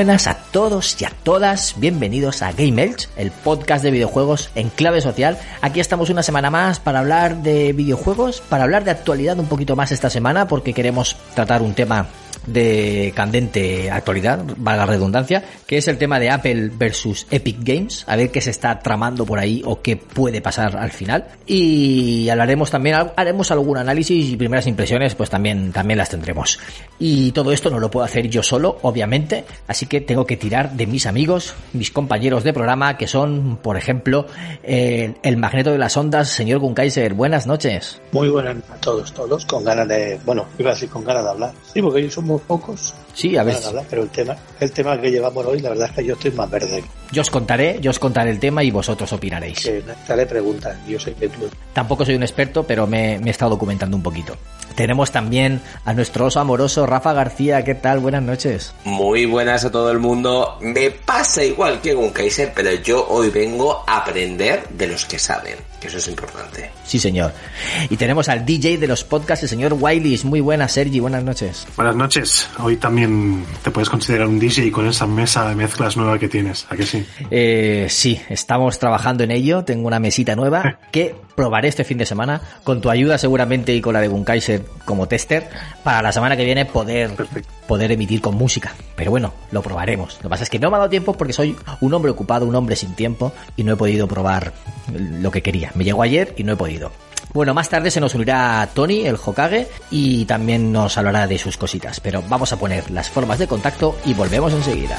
Buenas a todos y a todas, bienvenidos a Game Elch, el podcast de videojuegos en clave social. Aquí estamos una semana más para hablar de videojuegos, para hablar de actualidad un poquito más esta semana, porque queremos tratar un tema de candente actualidad, valga la redundancia, que es el tema de Apple versus Epic Games, a ver qué se está tramando por ahí o qué puede pasar al final. Y hablaremos también, haremos algún análisis y primeras impresiones, pues también, también las tendremos. Y todo esto no lo puedo hacer yo solo, obviamente, así que tengo que tirar de mis amigos, mis compañeros de programa, que son, por ejemplo, eh, el magneto de las ondas, señor Gunkaiser. Buenas noches. Muy buenas a todos, todos, con ganas de, bueno, iba a decir con ganas de hablar. Sí, porque ellos pocos. Sí, a ver. Hablar, pero el tema, el tema que llevamos hoy, la verdad es que yo estoy más verde. Yo os contaré, yo os contaré el tema y vosotros opinaréis. Preguntas, yo sé que tú. Tampoco soy un experto, pero me, me he estado documentando un poquito. Tenemos también a nuestro oso amoroso Rafa García. ¿Qué tal? Buenas noches. Muy buenas a todo el mundo. Me pasa igual que con Kaiser, pero yo hoy vengo a aprender de los que saben, eso es importante. Sí, señor. Y tenemos al DJ de los podcasts, el señor Wileys. Muy buenas, Sergi. Buenas noches. Buenas noches. Hoy también te puedes considerar un DJ con esa mesa de mezclas nueva que tienes. ¿A que sí? Eh, sí, estamos trabajando en ello. Tengo una mesita nueva que probaré este fin de semana con tu ayuda seguramente y con la de Gunkaiser como tester para la semana que viene poder, poder emitir con música. Pero bueno, lo probaremos. Lo que pasa es que no me ha dado tiempo porque soy un hombre ocupado, un hombre sin tiempo y no he podido probar lo que quería. Me llegó ayer y no he podido. Bueno, más tarde se nos unirá Tony, el Hokage, y también nos hablará de sus cositas. Pero vamos a poner las formas de contacto y volvemos enseguida.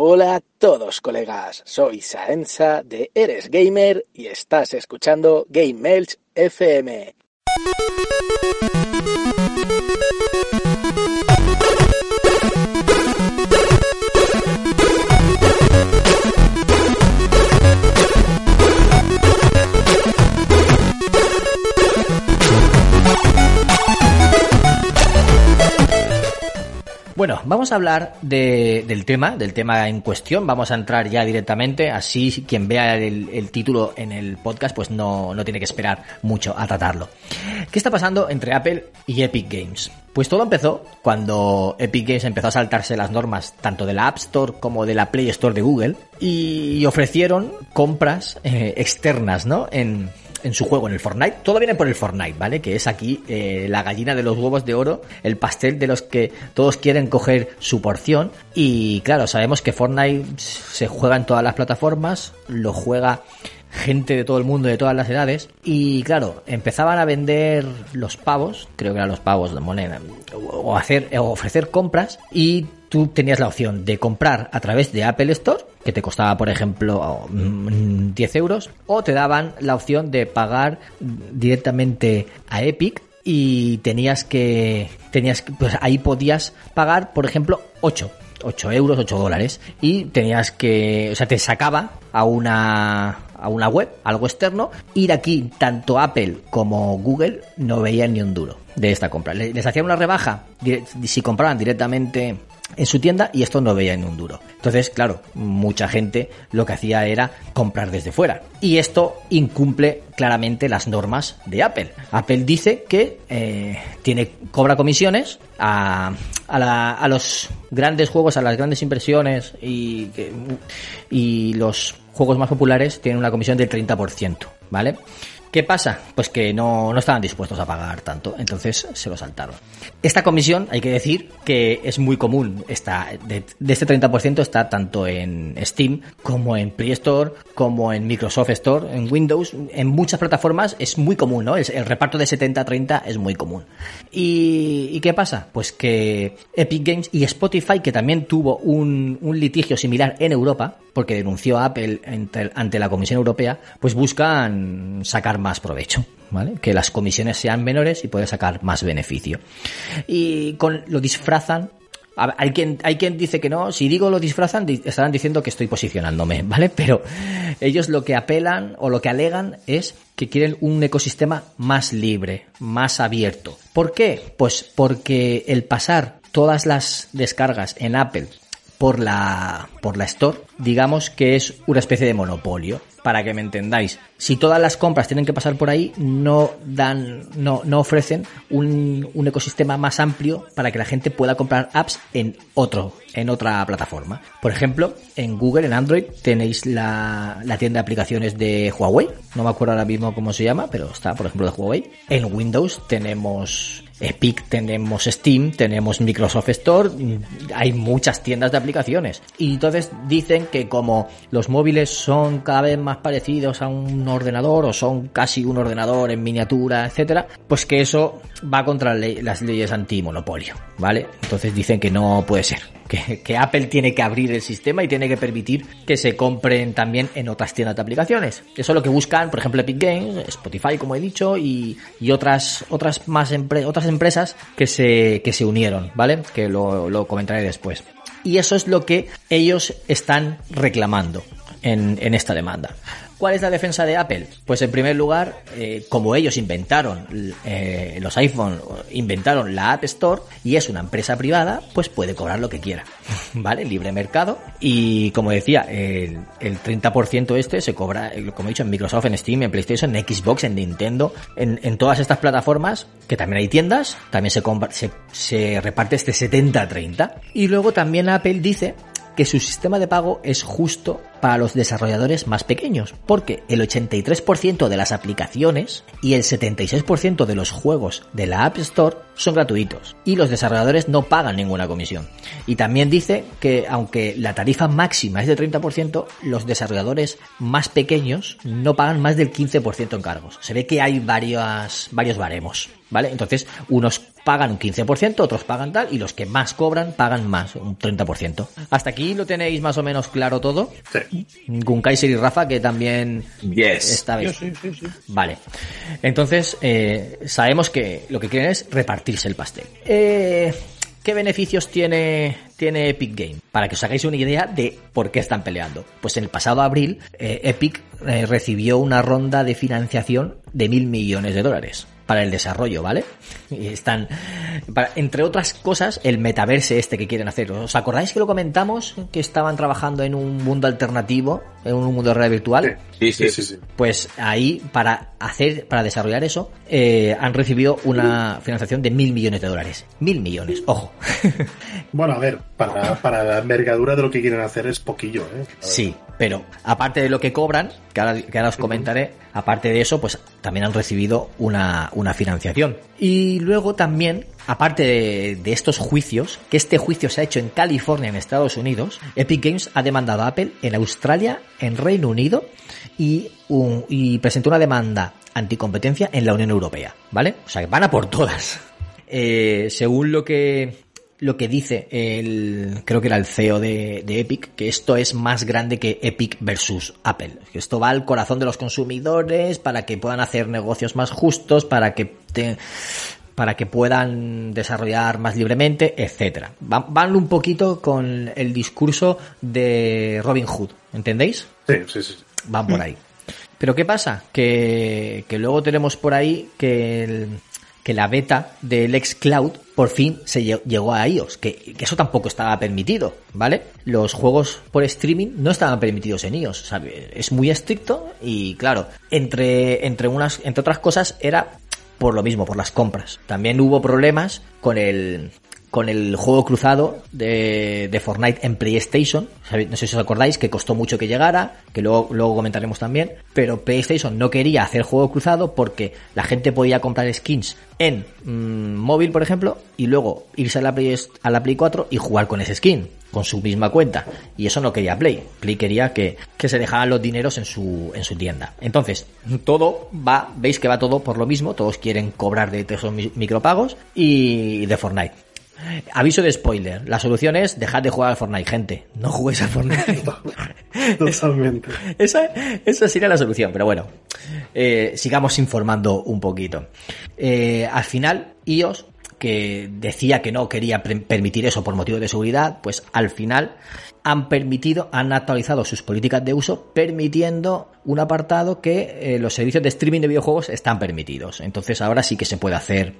Hola a todos colegas, soy Saenza de Eres Gamer y estás escuchando Game Elch FM. Bueno, vamos a hablar de, del tema, del tema en cuestión. Vamos a entrar ya directamente, así quien vea el, título en el podcast, pues no, no tiene que esperar mucho a tratarlo. ¿Qué está pasando entre Apple y Epic Games? Pues todo empezó cuando Epic Games empezó a saltarse las normas tanto de la App Store como de la Play Store de Google y ofrecieron compras eh, externas, ¿no? En, en su juego, en el Fortnite. Todo viene por el Fortnite, ¿vale? Que es aquí eh, la gallina de los huevos de oro, el pastel de los que todos quieren coger su porción. Y claro, sabemos que Fortnite se juega en todas las plataformas, lo juega gente de todo el mundo, de todas las edades. Y claro, empezaban a vender los pavos, creo que eran los pavos de moneda, o hacer, o ofrecer compras y tú tenías la opción de comprar a través de Apple Store, que te costaba, por ejemplo, mm, 10 euros, o te daban la opción de pagar directamente a Epic y tenías que, tenías pues ahí podías pagar, por ejemplo, 8. 8 euros, 8 dólares. Y tenías que, o sea, te sacaba a una, a una web, algo externo, y aquí tanto Apple como Google no veían ni un duro de esta compra. Le- Les hacían una rebaja si compraban directamente en su tienda y esto no veía ni un duro. Entonces, claro, mucha gente lo que hacía era comprar desde fuera. Y esto incumple claramente las normas de Apple. Apple dice que eh, tiene cobra comisiones a, a, los grandes juegos, a las grandes impresiones y, y los juegos más populares tienen una comisión del 30%, ¿vale? ¿Qué pasa? Pues que no, no estaban dispuestos a pagar tanto, entonces se lo saltaron. Esta comisión, hay que decir que es muy común, está, de, de este 30% está tanto en Steam como en Play Store, como en Microsoft Store, en Windows, en muchas plataformas es muy común, ¿no? El, el reparto de 70-30 es muy común. ¿Y, ¿Y qué pasa? Pues que Epic Games y Spotify, que también tuvo un, un litigio similar en Europa, porque denunció a Apple ante, ante la Comisión Europea, pues buscan sacar más provecho. ¿Vale? Que las comisiones sean menores y poder sacar más beneficio. Y con, lo disfrazan hay quien, hay quien dice que no, si digo lo disfrazan, di- estarán diciendo que estoy posicionándome, ¿vale? Pero ellos lo que apelan o lo que alegan es que quieren un ecosistema más libre, más abierto. ¿Por qué? Pues porque el pasar todas las descargas en Apple por la, por la Store, digamos que es una especie de monopolio. Para que me entendáis, si todas las compras tienen que pasar por ahí, no dan, no, no ofrecen un, un ecosistema más amplio para que la gente pueda comprar apps en otro, en otra plataforma. Por ejemplo, en Google, en Android, tenéis la, la tienda de aplicaciones de Huawei. No me acuerdo ahora mismo cómo se llama, pero está, por ejemplo, de Huawei. En Windows tenemos Epic, tenemos Steam, tenemos Microsoft Store, mm, hay muchas tiendas de aplicaciones. Y entonces dicen que como los móviles son cada vez más parecidos a un ordenador o son casi un ordenador en miniatura, etcétera, pues que eso va contra las leyes antimonopolio, ¿vale? Entonces dicen que no puede ser. Que, Apple tiene que abrir el sistema y tiene que permitir que se compren también en otras tiendas de aplicaciones. Eso es lo que buscan, por ejemplo, Epic Games, Spotify, como he dicho, y, otras, otras más otras empresas que se, que se unieron, ¿vale? Que lo, lo comentaré después. Y eso es lo que ellos están reclamando en, en esta demanda. ¿Cuál es la defensa de Apple? Pues en primer lugar, eh, como ellos inventaron eh, los iPhone, inventaron la App Store y es una empresa privada, pues puede cobrar lo que quiera, ¿vale? Libre mercado. Y como decía, el, el 30% este se cobra, eh, como he dicho, en Microsoft, en Steam, en PlayStation, en Xbox, en Nintendo, en, todas estas plataformas, que también hay tiendas, también se, se, se reparte este 70-30. Y luego también Apple dice que su sistema de pago es justo para los desarrolladores más pequeños, porque el 83% de las aplicaciones y el 76% de los juegos de la App Store son gratuitos y los desarrolladores no pagan ninguna comisión. Y también dice que aunque la tarifa máxima es de 30%, los desarrolladores más pequeños no pagan más del 15% en cargos. Se ve que hay varias, varios baremos, ¿vale? Entonces, unos pagan un 15%, otros pagan tal, y los que más cobran pagan más, un 30%. Hasta aquí lo tenéis más o menos claro todo. Sí. Gunkaiser y Rafa, que también Yes. esta vez. Sí, sí, sí. Vale. Entonces, eh, sabemos que lo que quieren es repartirse el pastel. Eh, ¿Qué beneficios tiene, tiene Epic Game? Para que os hagáis una idea de por qué están peleando. Pues en el pasado abril, eh, Epic eh, recibió una ronda de financiación de mil millones de dólares para el desarrollo, ¿vale? Y están, para- entre otras cosas, el metaverse este que quieren hacer. ¿Os acordáis que lo comentamos? Que estaban trabajando en un mundo alternativo, en un mundo de realidad virtual. Sí, sí, Sí, sí, sí. Pues ahí, para hacer, para desarrollar eso, eh, han recibido una financiación de mil millones de dólares. Mil millones, ojo. Bueno, a ver, para, para la envergadura de lo que quieren hacer es poquillo, ¿eh? sí, pero aparte de lo que cobran, que ahora, os comentaré, aparte de eso, pues también han recibido una, una financiación. Y luego también, aparte de, estos juicios, que este juicio se ha hecho en California, en Estados Unidos, Epic Games ha demandado a Apple en Australia, en Reino Unido y, un- y presentó una demanda anticompetencia en la Unión Europea, ¿vale? O sea, que van a por todas. Eh, según lo que lo que dice el, creo que era el CEO de, de Epic, que esto es más grande que Epic versus Apple. Que esto va al corazón de los consumidores para que puedan hacer negocios más justos, para que te- para que puedan desarrollar más libremente, etcétera. Van, van un poquito con el discurso de Robin Hood, ¿entendéis? Sí, sí, sí. van por ahí. Pero ¿qué pasa? Que, que luego tenemos por ahí que, el- que la beta del xCloud por fin se lle- llegó a iOS, que, eso tampoco estaba permitido, ¿vale? Los juegos por streaming no estaban permitidos en iOS. Es muy estricto y claro, entre, entre, unas, entre otras cosas era por lo mismo, por las compras. También hubo problemas con el con el juego cruzado de, Fortnite en PlayStation. No sé si os acordáis que costó mucho que llegara, que luego, luego comentaremos también. Pero PlayStation no quería hacer juego cruzado porque la gente podía comprar skins en mm, móvil, por ejemplo, y luego irse a la, Play, a la Play 4 y jugar con ese skin, con su misma cuenta. Y eso no quería Play. Play quería que, que se dejaran los dineros en su, en su tienda. Entonces, todo va, veis que va todo por lo mismo. Todos quieren cobrar de esos mi- micropagos y de Fortnite. Aviso de spoiler. La solución es dejar de jugar al Fortnite, gente. No juguéis al Fortnite. Totalmente. esa, esa sería la solución, pero bueno. eh, sigamos informando un poquito. Eh, al final, iOS, que decía que no quería permitir eso por motivo de seguridad, pues al final han permitido, han actualizado sus políticas de uso, permitiendo un apartado que eh, los servicios de streaming de videojuegos están permitidos. Entonces ahora sí que se puede hacer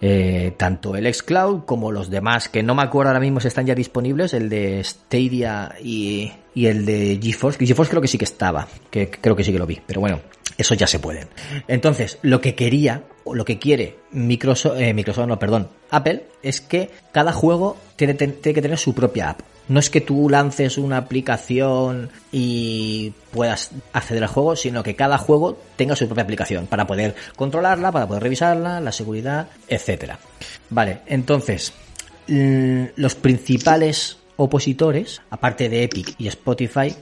eh, tanto el xCloud como los demás, que no me acuerdo ahora mismo si están ya disponibles, el de Stadia y, el de GeForce, GeForce creo que sí que estaba, que creo que sí que lo vi, pero bueno, eso ya se pueden. Entonces, lo que quería, o lo que quiere Microsoft, eh, Microsoft, no, perdón, Apple, es que cada juego tiene que tener su propia app. No es que tú lances una aplicación y puedas acceder al juego, sino que cada juego tenga su propia aplicación para poder controlarla, para poder revisarla, la seguridad, etcétera. Vale, entonces, los principales opositores, aparte de Epic y Spotify,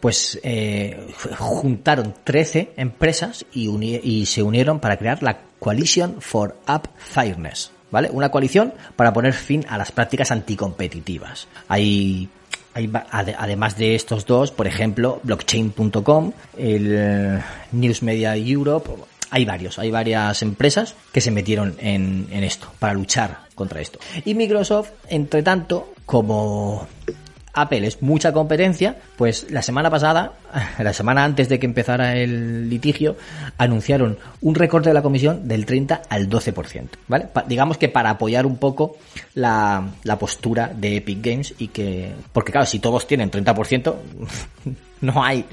pues eh, juntaron 13 empresas y, y se unieron para crear la Coalition for App Fairness, ¿vale? Una coalición para poner fin a las prácticas anticompetitivas. Hay, hay además de estos dos, por ejemplo, blockchain.com, el eh, News Media Europe, hay varios, hay varias empresas que se metieron en esto, para luchar contra esto. Y Microsoft, entre tanto, como Apple es mucha competencia, pues la semana pasada, la semana antes de que empezara el litigio, anunciaron un recorte de la comisión del 30 al 12%, ¿vale? Digamos que para apoyar un poco la, la postura de Epic Games y que, porque claro, si todos tienen 30%, no hay,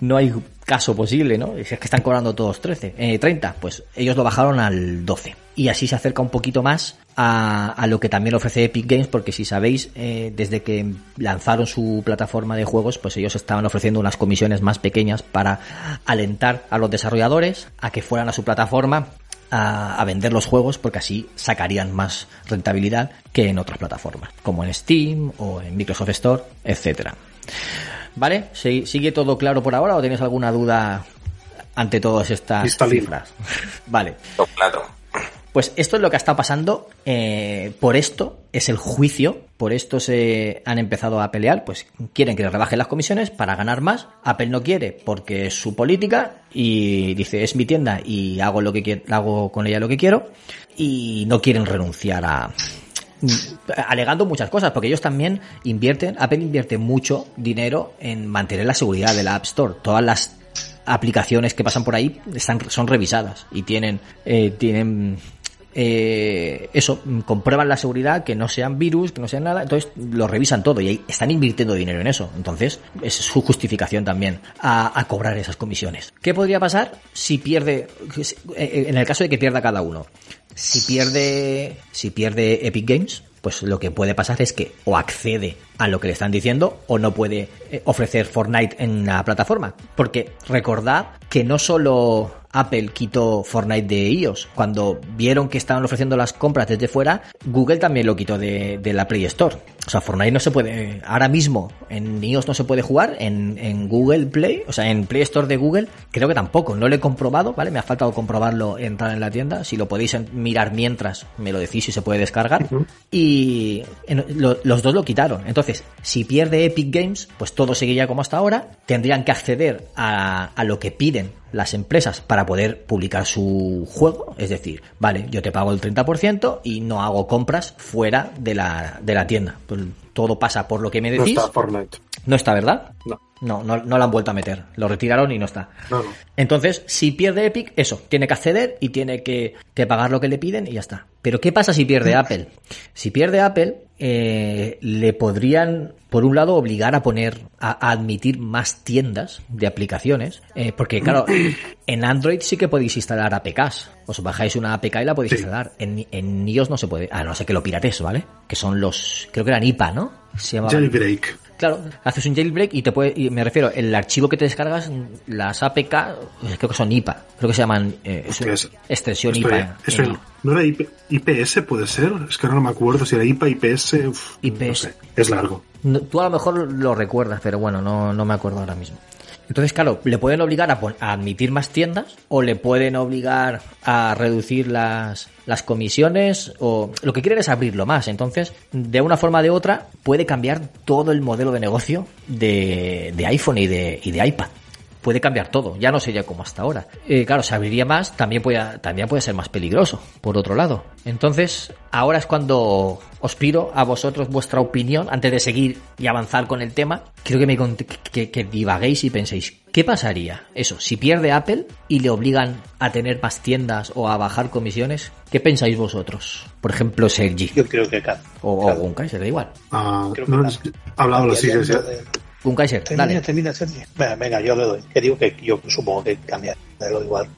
no hay caso posible, ¿no? Si es que están cobrando todos 13, eh, 30, pues ellos lo bajaron al 12. Y así se acerca un poquito más a, a lo que también ofrece Epic Games, porque si sabéis, eh, desde que lanzaron su plataforma de juegos, pues ellos estaban ofreciendo unas comisiones más pequeñas para alentar a los desarrolladores a que fueran a su plataforma a, a vender los juegos porque así sacarían más rentabilidad que en otras plataformas, como en Steam o en Microsoft Store, etcétera. ¿Vale? ¿Si- ¿Sigue todo claro por ahora o tenéis alguna duda ante todas estas cifras? vale. Todo claro. Pues esto es lo que está pasando. eh, por esto es el juicio. Por esto se han empezado a pelear. Pues quieren que rebajen las comisiones para ganar más. Apple no quiere porque es su política y dice es mi tienda y hago lo que hago con ella lo que quiero y no quieren renunciar a alegando muchas cosas porque ellos también invierten Apple invierte mucho dinero en mantener la seguridad de la App Store todas las aplicaciones que pasan por ahí están son revisadas y tienen eh, tienen eh, eso comprueban la seguridad que no sean virus que no sean nada entonces lo revisan todo y ahí están invirtiendo dinero en eso. Entonces es su justificación también a, a cobrar esas comisiones. Qué podría pasar si pierde eh, en el caso de que pierda cada uno si pierde si pierde Epic Games pues lo que puede pasar es que o accede a lo que le están diciendo o no puede eh, ofrecer Fortnite en la plataforma. Porque recordad que no solo Apple quitó Fortnite de iOS, cuando vieron que estaban ofreciendo las compras desde fuera, Google también lo quitó de, de la Play Store. O sea, Fortnite no se puede, ahora mismo en iOS no se puede jugar, en, en Google Play, o sea, en Play Store de Google, creo que tampoco, no lo he comprobado, ¿vale? Me ha faltado comprobarlo, entrar en la tienda, si lo podéis mirar mientras, me lo decís si se puede descargar. Y en- lo- los dos lo quitaron. Entonces, si pierde Epic Games, pues todo seguiría como hasta ahora, tendrían que acceder a, a lo que piden las empresas para poder publicar su juego, es decir, vale, yo te pago el 30% y no hago compras fuera de la, de la tienda. Todo pasa por lo que me No decís. está Fortnite. No está, ¿verdad? No. No, no, no lo han vuelto a meter. Lo retiraron y no está. No, no. Entonces, si pierde Epic, eso, tiene que acceder y tiene que, que pagar lo que le piden y ya está. Pero ¿qué pasa si pierde Apple? Si pierde Apple, eh, le podrían, por un lado, obligar a poner, a, a admitir más tiendas de aplicaciones. eh, porque, claro, en Android sí que podéis instalar APKs. Os bajáis una APK y la podéis Sí. instalar. En, en iOS no se puede. A no ser que lo pirates, ¿vale? Que son los, creo que eran IPA, ¿no? Se llamaban. Jailbreak. Claro, haces un jailbreak y te puede, y me refiero, el archivo que te descargas, las APK, eh, creo que son IPA, creo que se llaman eh, es extensión IPA. en- ya- ¿No era IP IPS, puede ser? Es que ahora no me acuerdo si era IPA, IPS. uf, No IPS. sé. Es largo. No, tú a lo mejor lo recuerdas, pero bueno, no, no me acuerdo ahora mismo. Entonces, claro, le pueden obligar a, admitir más tiendas o le pueden obligar a reducir las, las comisiones o lo que quieren es abrirlo más. Entonces, de una forma o de otra, puede cambiar todo el modelo de negocio de, de iPhone y de, y de iPad. Puede cambiar todo, ya no sería como hasta ahora. Eh, claro, se abriría más, también puede, también puede ser más peligroso, por otro lado. Entonces, ahora es cuando os pido a vosotros vuestra opinión, antes de seguir y avanzar con el tema. Quiero que me que, que divaguéis y penséis, ¿qué pasaría? Eso, si pierde Apple y le obligan a tener más tiendas o a bajar comisiones, ¿qué pensáis vosotros? Por ejemplo, Sergi Yo creo que ca- o, o claro. Gunkaiser, da igual. Ah, Creo que no, hablado, lo Gunkaiser, Termina, dale. termina, Sergio. Venga, venga, yo le doy. Que digo que yo supongo que cambia de lo igual.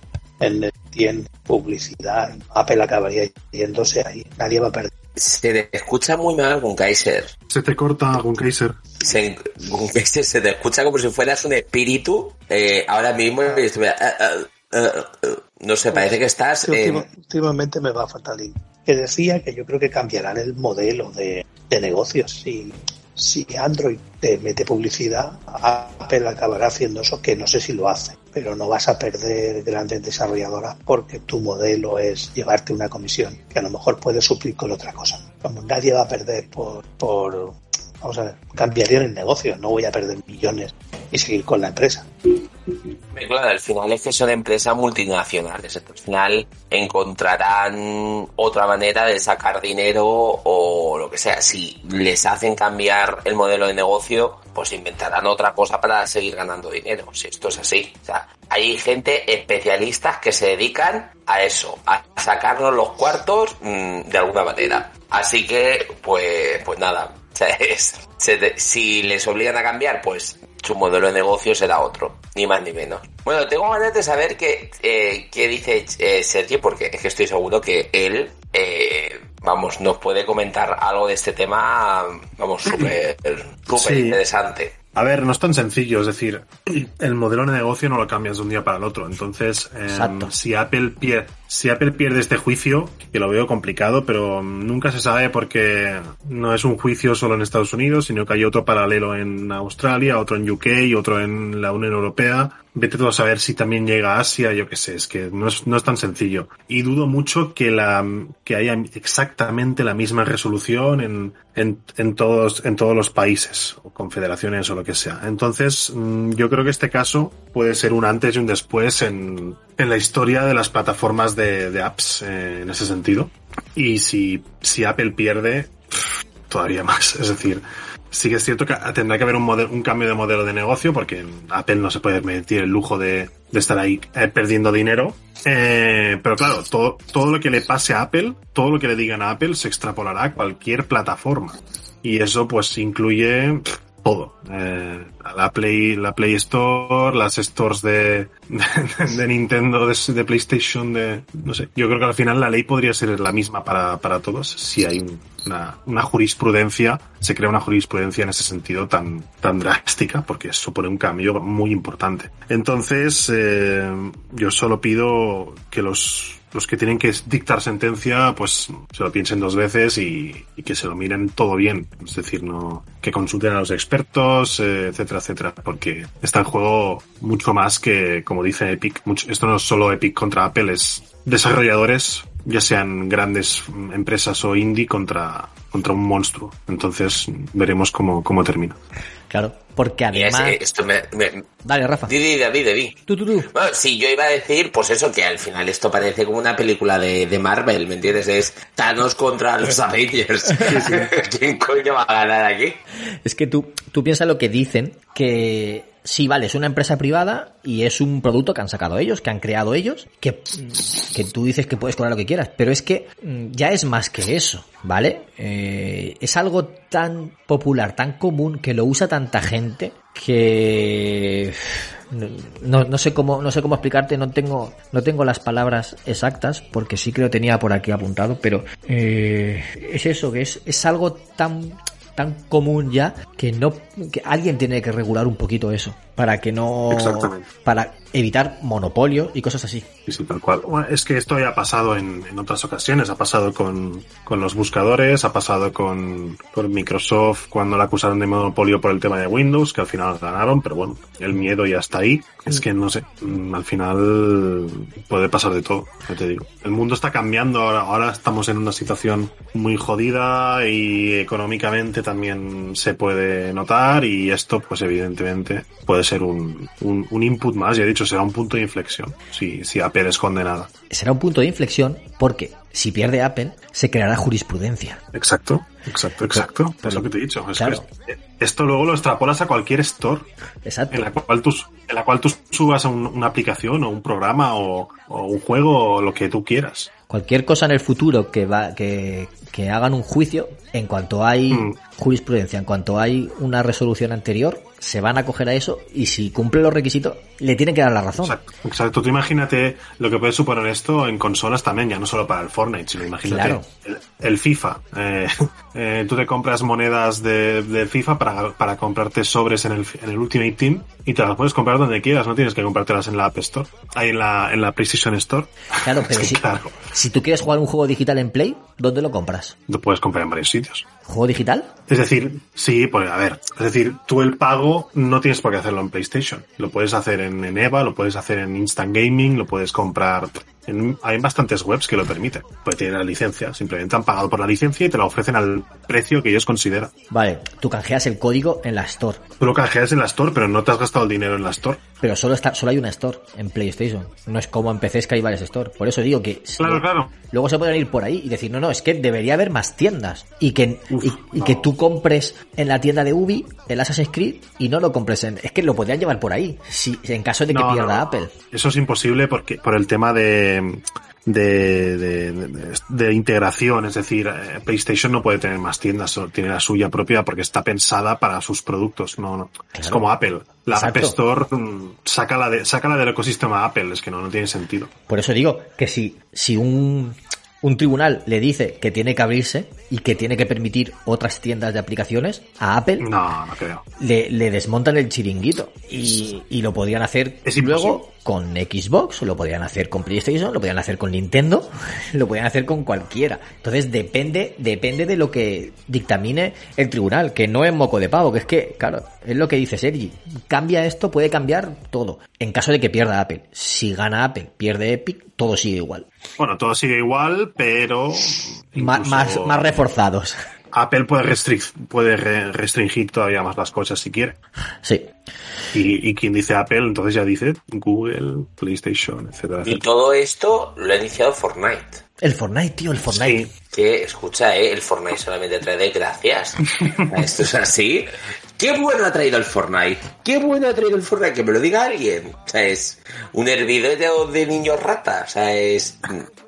En el tienda, publicidad, Apple acabaría yéndose ahí. Nadie va a perder. Se te escucha muy mal con Kaiser. Se te corta con Kaiser. Se, con Kaiser se te escucha como si fueras un espíritu eh, ahora mismo. y ah, ah, ah. no sé, parece que estás en... última- últimamente me va a faltar el que decía que yo creo que cambiarán el modelo de, de negocios. Si, si Android te mete publicidad, Apple acabará haciendo eso, que no sé si lo hace, pero no vas a perder grandes desarrolladoras porque tu modelo es llevarte una comisión que a lo mejor puedes suplir con otra cosa. Como nadie va a perder por, por vamos a ver, cambiarían el negocio, no voy a perder millones y seguir con la empresa. Claro, al final es que son empresas multinacionales. Al final encontrarán otra manera de sacar dinero o lo que sea. Si les hacen cambiar el modelo de negocio, pues inventarán otra cosa para seguir ganando dinero. Si esto es así. O sea, hay gente especialistas que se dedican a eso, a sacarnos los cuartos mm, de alguna manera. Así que, pues, pues nada. O sea, es- se te- si les obligan a cambiar, pues su modelo de negocio será otro, ni más ni menos. Bueno, tengo ganas de saber qué, eh, qué dice eh, Sergio, porque es que estoy seguro que él, eh, vamos, nos puede comentar algo de este tema, vamos, súper Sí. interesante. A ver, no es tan sencillo, es decir, el modelo de negocio no lo cambias de un día para el otro. Entonces, eh, si Apple pierde, si Apple pierde este juicio, que lo veo complicado, pero nunca se sabe porque no es un juicio solo en Estados Unidos, sino que hay otro paralelo en Australia, otro en UK, otro en la Unión Europea. Vete tú a saber si también llega a Asia, yo qué sé, es que no es, no es tan sencillo. Y dudo mucho que la, que haya exactamente la misma resolución en, en, en todos, en todos los países, o confederaciones o lo que sea. Entonces, mm, yo creo que este caso puede ser un antes y un después en, en la historia de las plataformas de, de apps eh, en ese sentido. Y si, si Apple pierde, todavía más. Es decir, sí que es cierto que tendrá que haber un, un cambio de modelo de negocio porque Apple no se puede permitir el lujo de, de estar ahí eh, perdiendo dinero. Eh, pero claro, todo, todo lo que le pase a Apple, todo lo que le digan a Apple se extrapolará a cualquier plataforma. Y eso pues incluye todo. Eh, la Play, la Play Store, las stores de, de, Nintendo, de, de, PlayStation, de, no sé. Yo creo que al final la ley podría ser la misma para, para todos si hay una, una jurisprudencia, se crea una jurisprudencia en ese sentido tan, tan drástica, porque supone un cambio muy importante. Entonces, eh, yo solo pido que los los que tienen que dictar sentencia, pues se lo piensen dos veces y, y que se lo miren todo bien. Es decir, no que consulten a los expertos, eh, etcétera, etcétera, porque está en juego mucho más que, como dice Epic, mucho, esto no es solo Epic contra Apple, es desarrolladores, ya sean grandes empresas o indie, contra, contra un monstruo. Entonces veremos cómo, cómo termina. Claro, porque Mira, además... esto me, me- Dale, Rafa. Di, di, David, David. Tú, tú, tú. Bueno, sí, yo iba a decir, pues eso, que al final esto parece como una película de, de Marvel, ¿me entiendes? Es Thanos contra los Avengers. ¿Quién coño va a ganar aquí? Es que tú, tú piensas lo que dicen, que sí, vale, es una empresa privada y es un producto que han sacado ellos, que han creado ellos, que, que tú dices que puedes cobrar lo que quieras, pero es que mm, ya es más que eso, ¿vale? Eh, es algo tan popular, tan común, que lo usa tanta gente, que no, no sé cómo no sé cómo explicarte no tengo no tengo las palabras exactas porque sí creo tenía por aquí apuntado pero eh, es eso que es es algo tan tan común ya que no que alguien tiene que regular un poquito eso para que no para evitar monopolio y cosas así Sí, sí, tal cual. Bueno, es que esto ya ha pasado en, en otras ocasiones. Ha pasado con, con los buscadores, ha pasado con, con Microsoft cuando la acusaron de monopolio por el tema de Windows, que al final ganaron, pero bueno, el miedo ya está ahí. Es que no sé, mm, al final puede pasar de todo, ya te digo. El mundo está cambiando, ahora, ahora estamos en una situación muy jodida y económicamente también se puede notar y esto pues evidentemente puede ser un, un, un input más, ya he dicho, será un punto de inflexión si, si Apple es condenada. será un punto de inflexión porque si pierde Apple se creará jurisprudencia Exacto, exacto, exacto. Es lo que te he dicho. Es Claro. que esto luego lo extrapolas a cualquier store exacto en la cual tú, en la cual tú subas un- una aplicación o un programa o, o un juego o lo que tú quieras. cualquier cosa en el futuro que va que, que hagan un juicio en cuanto hay Mm. jurisprudencia en cuanto hay una resolución anterior se van a coger a eso y si cumple los requisitos le tienen que dar la razón Exacto, exacto. Tú imagínate lo que puede suponer esto en consolas también, ya no solo para el Fortnite, sino imagínate Claro. el, el FIFA. Eh, eh, tú te compras monedas de, FIFA para, para comprarte sobres en el, en el Ultimate Team y te las puedes comprar donde quieras, no tienes que comprártelas en la App Store, ahí en la, en la PlayStation Store. claro pero si, claro, si tú quieres jugar un juego digital en Play ¿dónde lo compras? lo puedes comprar en varios sitios. ¿juego digital? Es decir, sí, pues a ver, es decir, tú el pago no tienes por qué hacerlo en PlayStation. Lo puedes hacer en, en EVA, lo puedes hacer en Instant Gaming, lo puedes comprar. En, hay bastantes webs que lo permiten. Puedes tener la licencia, simplemente han pagado por la licencia y te la ofrecen al precio que ellos consideran. vale tú canjeas el código en la Store Tú lo canjeas en la Store, pero no te has gastado el dinero en la Store. pero solo está solo hay una Store en PlayStation no es como en PCs que hay varias Store por eso digo que si- Claro, claro. Luego se pueden ir por ahí y decir, no, no, es que debería haber más tiendas. Y que, y, y que tú compres en la tienda de Ubi el Assassin's Creed y no lo compres en... Es que lo podrían llevar por ahí, si, en caso de que No, pierda no. Apple. Eso es imposible porque por el tema de de, de, de- de integración, es decir, eh, PlayStation no puede tener más tiendas, solo tiene la suya propia porque está pensada para sus productos, no, no. Es como Apple. La Exacto. App Store, mm, sácala, de, sácala del ecosistema Apple, es que no, no tiene sentido. Por eso digo que si, si un, un tribunal le dice que tiene que abrirse y que tiene que permitir otras tiendas de aplicaciones, a Apple No, no creo. le, le desmontan el chiringuito. Y, y lo podrían hacer Es luego con Xbox, lo podrían hacer con PlayStation, lo podrían hacer con Nintendo, lo podrían hacer con cualquiera. Entonces depende, depende de lo que dictamine el tribunal, que no es moco de pavo, que es que, claro, es lo que dice Sergi. Cambia esto, puede cambiar todo. En caso de que pierda Apple. Si gana Apple, pierde Epic, todo sigue igual. Bueno, todo sigue igual, pero más, más reforzados. Apple puede, restric- puede re- restringir todavía más las cosas si quiere. Sí. Y, y quien dice Apple, entonces ya dice Google, PlayStation, etcétera, Y todo esto lo ha iniciado Fortnite. El Fortnite, tío, el Fortnite. Sí. Que, escucha, ¿eh? el Fortnite solamente trae desgracias. Esto es así. ¿Qué bueno ha traído el Fortnite? ¿Qué bueno ha traído el Fortnite? Que me lo diga alguien. O sea, es un hervidero de niños ratas. O sea, es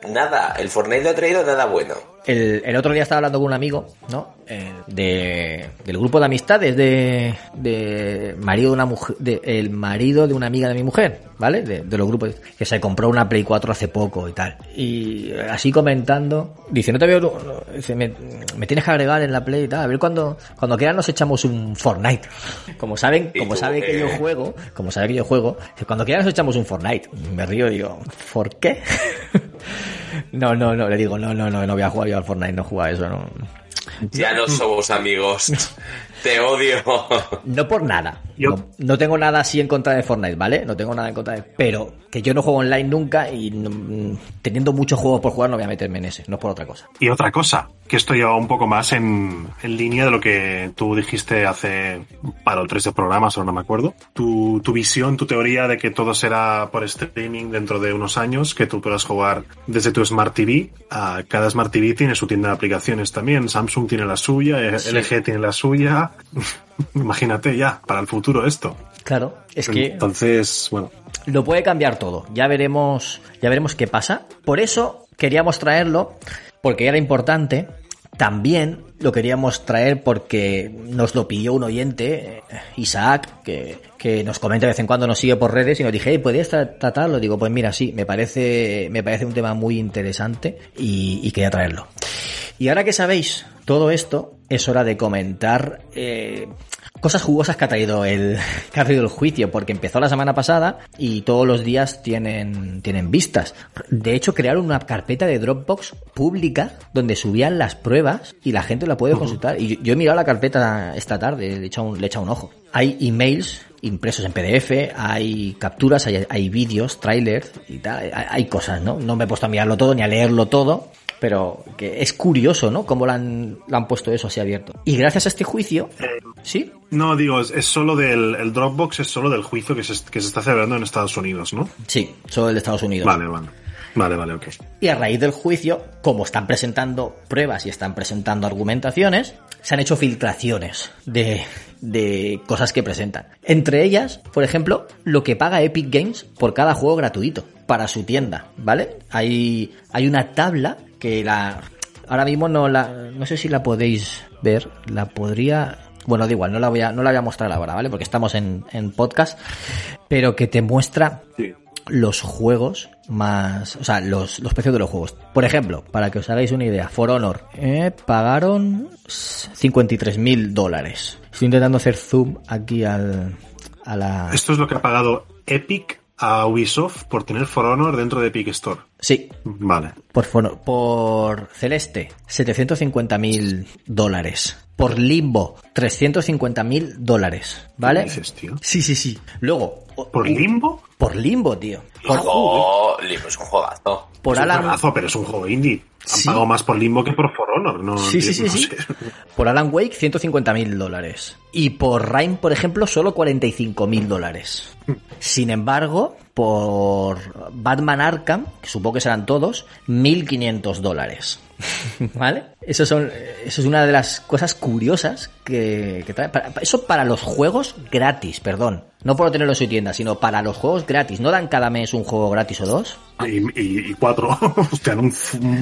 nada. El Fortnite no ha traído nada bueno. El, el otro día estaba hablando con un amigo, ¿no? Eh, de, del grupo de amistades de, de marido de una mujer, de, el marido de una amiga de mi mujer, ¿vale? De, de los grupos que se compró una Play 4 hace poco y tal. Y así comentando, dice, no te veo, no, dice, me, me tienes que agregar en la Play y tal, a ver cuando, cuando quieran nos echamos un Fortnite. Como saben, ¿Y como tú, sabe que eh? yo juego, como sabe que yo juego, cuando quieran nos echamos un Fortnite. Me río y digo, ¿por qué? no, no, no, le digo, no, no, no, no voy a jugar yo al Fortnite, no juega eso, no. Ya no somos amigos. Te odio. No por nada. Yo- No, no tengo nada así en contra de Fortnite, ¿vale? No tengo nada en contra de... Pero que yo no juego online nunca y no- mm, teniendo muchos juegos por jugar no voy a meterme en ese, no por otra cosa. Y otra cosa, que esto lleva un poco más en, en línea de lo que tú dijiste hace para o tres de programas, o no me acuerdo. Tu, tu visión, tu teoría de que todo será por streaming dentro de unos años, que tú puedas jugar desde tu Smart TV. Ah, cada Smart TV tiene su tienda de aplicaciones también. Samsung tiene la suya, LG tiene la suya. Imagínate ya, para el futuro esto. Claro, es que Entonces, bueno, lo puede cambiar todo. Ya veremos, ya veremos qué pasa. Por eso queríamos traerlo, porque era importante. También lo queríamos traer porque nos lo pidió un oyente, eh, Isaac, que, que nos comenta de vez en cuando, nos sigue por redes y nos dije, hey, ¿podrías tra- tratarlo? Digo, pues mira, sí, me parece, me parece un tema muy interesante y, y quería traerlo. Y ahora que sabéis todo esto, es hora de comentar eh, cosas jugosas que ha traído el que ha traído el juicio, porque empezó la semana pasada y todos los días tienen, tienen vistas. De hecho, crearon una carpeta de Dropbox pública donde subían las pruebas y la gente la puede consultar. Y yo, yo he mirado la carpeta esta tarde, le he echado un, le he echado un ojo. Hay emails impresos en PDF, hay capturas, hay, hay vídeos, trailers y tal, hay, hay cosas, ¿no? No me he puesto a mirarlo todo ni a leerlo todo, pero que es curioso, ¿no? Cómo lo han, lo han puesto eso así abierto. Y gracias a este juicio, ¿sí? no digo, es, es solo del el Dropbox, es solo del juicio que se, que se está celebrando en Estados Unidos, ¿no? Sí, solo el de Estados Unidos. Vale, vale. Vale, vale, ok. Y a raíz del juicio, como están presentando pruebas y están presentando argumentaciones, se han hecho filtraciones de, de cosas que presentan. Entre ellas, por ejemplo, lo que paga Epic Games por cada juego gratuito para su tienda, ¿vale? Hay, hay una tabla que la... Ahora mismo no la... No sé si la podéis ver, la podría... Bueno, da igual, no la voy a, no la voy a mostrar ahora, ¿vale? Porque estamos en, en podcast, pero que te muestra Sí. los juegos más, o sea, los, los precios de los juegos. Por ejemplo, para que os hagáis una idea, For Honor eh, pagaron 53 mil dólares. Estoy intentando hacer zoom aquí al, a la... Esto es lo que ha pagado Epic a Ubisoft por tener For Honor dentro de Epic Store. Sí, Vale. por, For- por Celeste, 750 mil dólares. Por Limbo, 350 mil dólares. ¿Vale? ¿Qué dices, tío? Sí, sí, sí. Luego, ¿Por Limbo? Por Limbo, tío. Por, No, Limbo es un juegazo. por es un Alan, juegazo, pero es un juego indie. Han Sí. pagado más por Limbo que por For Honor. No, Sí, sí, sí, no sí. sé. Por Alan Wake, 150 mil dólares. Y por Rhyme, por ejemplo, solo 45 mil dólares. Sin embargo, por Batman Arkham, que supongo que serán todos, 1.500 dólares. ¿Vale? Eso, son, eso es una de las cosas curiosas que, que trae. Para- eso para los juegos gratis, perdón. No por tenerlo en su tienda, sino para los juegos gratis. ¿No dan cada mes un juego gratis o dos? Y, y- y cuatro. Hostia, un,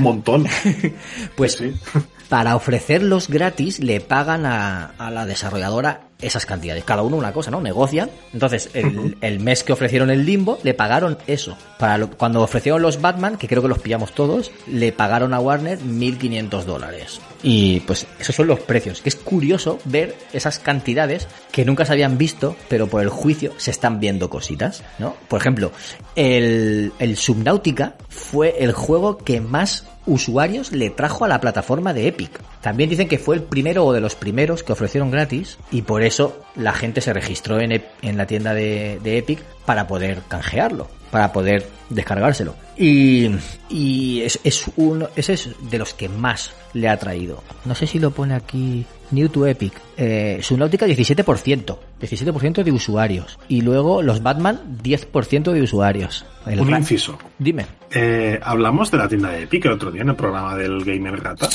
montón. Pues Sí. para ofrecerlos gratis le pagan a, a la desarrolladora esas cantidades. Cada uno una cosa, ¿no? Negocian. Entonces, el, el mes que ofrecieron el Limbo, le pagaron eso. Para lo- cuando ofrecieron los Batman, que creo que los pillamos todos, le pagaron a Warner 1.500 dólares. Y pues esos son los precios. Que es curioso ver esas cantidades que nunca se habían visto, pero por el juicio se están viendo cositas, ¿no? Por ejemplo, el, el Subnautica fue el juego que más usuarios le trajo a la plataforma de Epic. También dicen que fue el primero o de los primeros que ofrecieron gratis y por eso la gente se registró en, en la tienda de, de Epic para poder canjearlo, para poder descargárselo. Y, y es, es uno, ese es de los que más le ha traído. No sé si lo pone aquí New to Epic. Eh, Subnautica 17%. 17% de usuarios. Y luego los Batman 10% de usuarios. El Un inciso. Dime. Eh, hablamos de la tienda de Epic el otro día en el programa del Gamer Gata.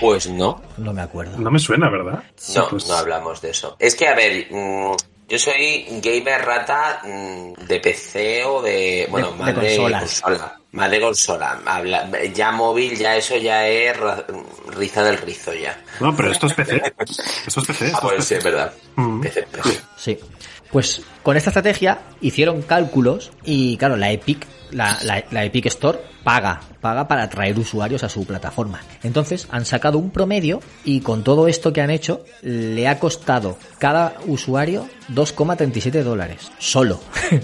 Pues no, No me acuerdo. No me suena, ¿verdad? No, pues- no hablamos de eso. Es que, a ver, mm, Yo soy gamer rata mm, de PC o de. Bueno, De- más de de, consola. Más de consola. Habla- ya móvil, ya eso ya es riza del rizo ya. No, pero esto es PC. Esto es PC. Ah, pues es sí, es verdad. Mm. PC, PC. Sí. Pues con esta estrategia hicieron cálculos y claro, la Epic, la, la- la Epic Store paga, paga para atraer usuarios a su plataforma. Entonces han sacado un promedio y con todo esto que han hecho le ha costado cada usuario 2,37 dólares. Solo.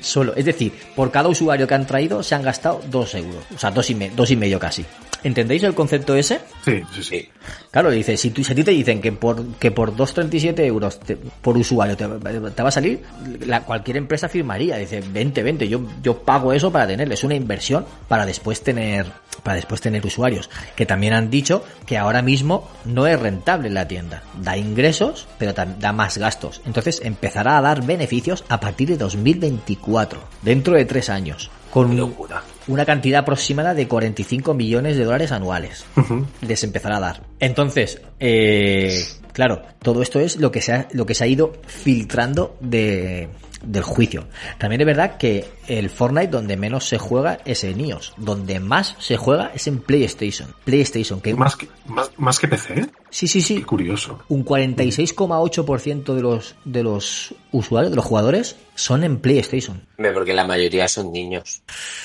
Solo. Es decir, por cada usuario que han traído se han gastado 2 euros. O sea, dos y, y medio casi. ¿Entendéis el concepto ese? Sí, sí, sí. Claro, dice, si, tú, si a ti te dicen que por que por 2,37 euros te- por usuario te, te va a salir, la, cualquier empresa firmaría. Dice, 20, 20, yo, yo pago eso para tenerlo. Es una inversión para después tener para después tener usuarios. Que también han dicho que ahora mismo no es rentable la tienda. Da ingresos, pero da más gastos. Entonces empezará a dar beneficios a partir de 2024, dentro de tres años. Con una cantidad aproximada de 45 millones de dólares anuales les empezará a dar. Entonces, eh, claro, todo esto es lo que se ha, lo que se ha ido filtrando de, del juicio. También es verdad que el Fortnite donde menos se juega es en iOS, donde más se juega es en PlayStation. PlayStation, que Más que, más, más que PC, ¿eh? sí, sí, sí, Qué curioso. un 46,8% de los de los usuarios, de los jugadores son en PlayStation. Porque la mayoría son niños.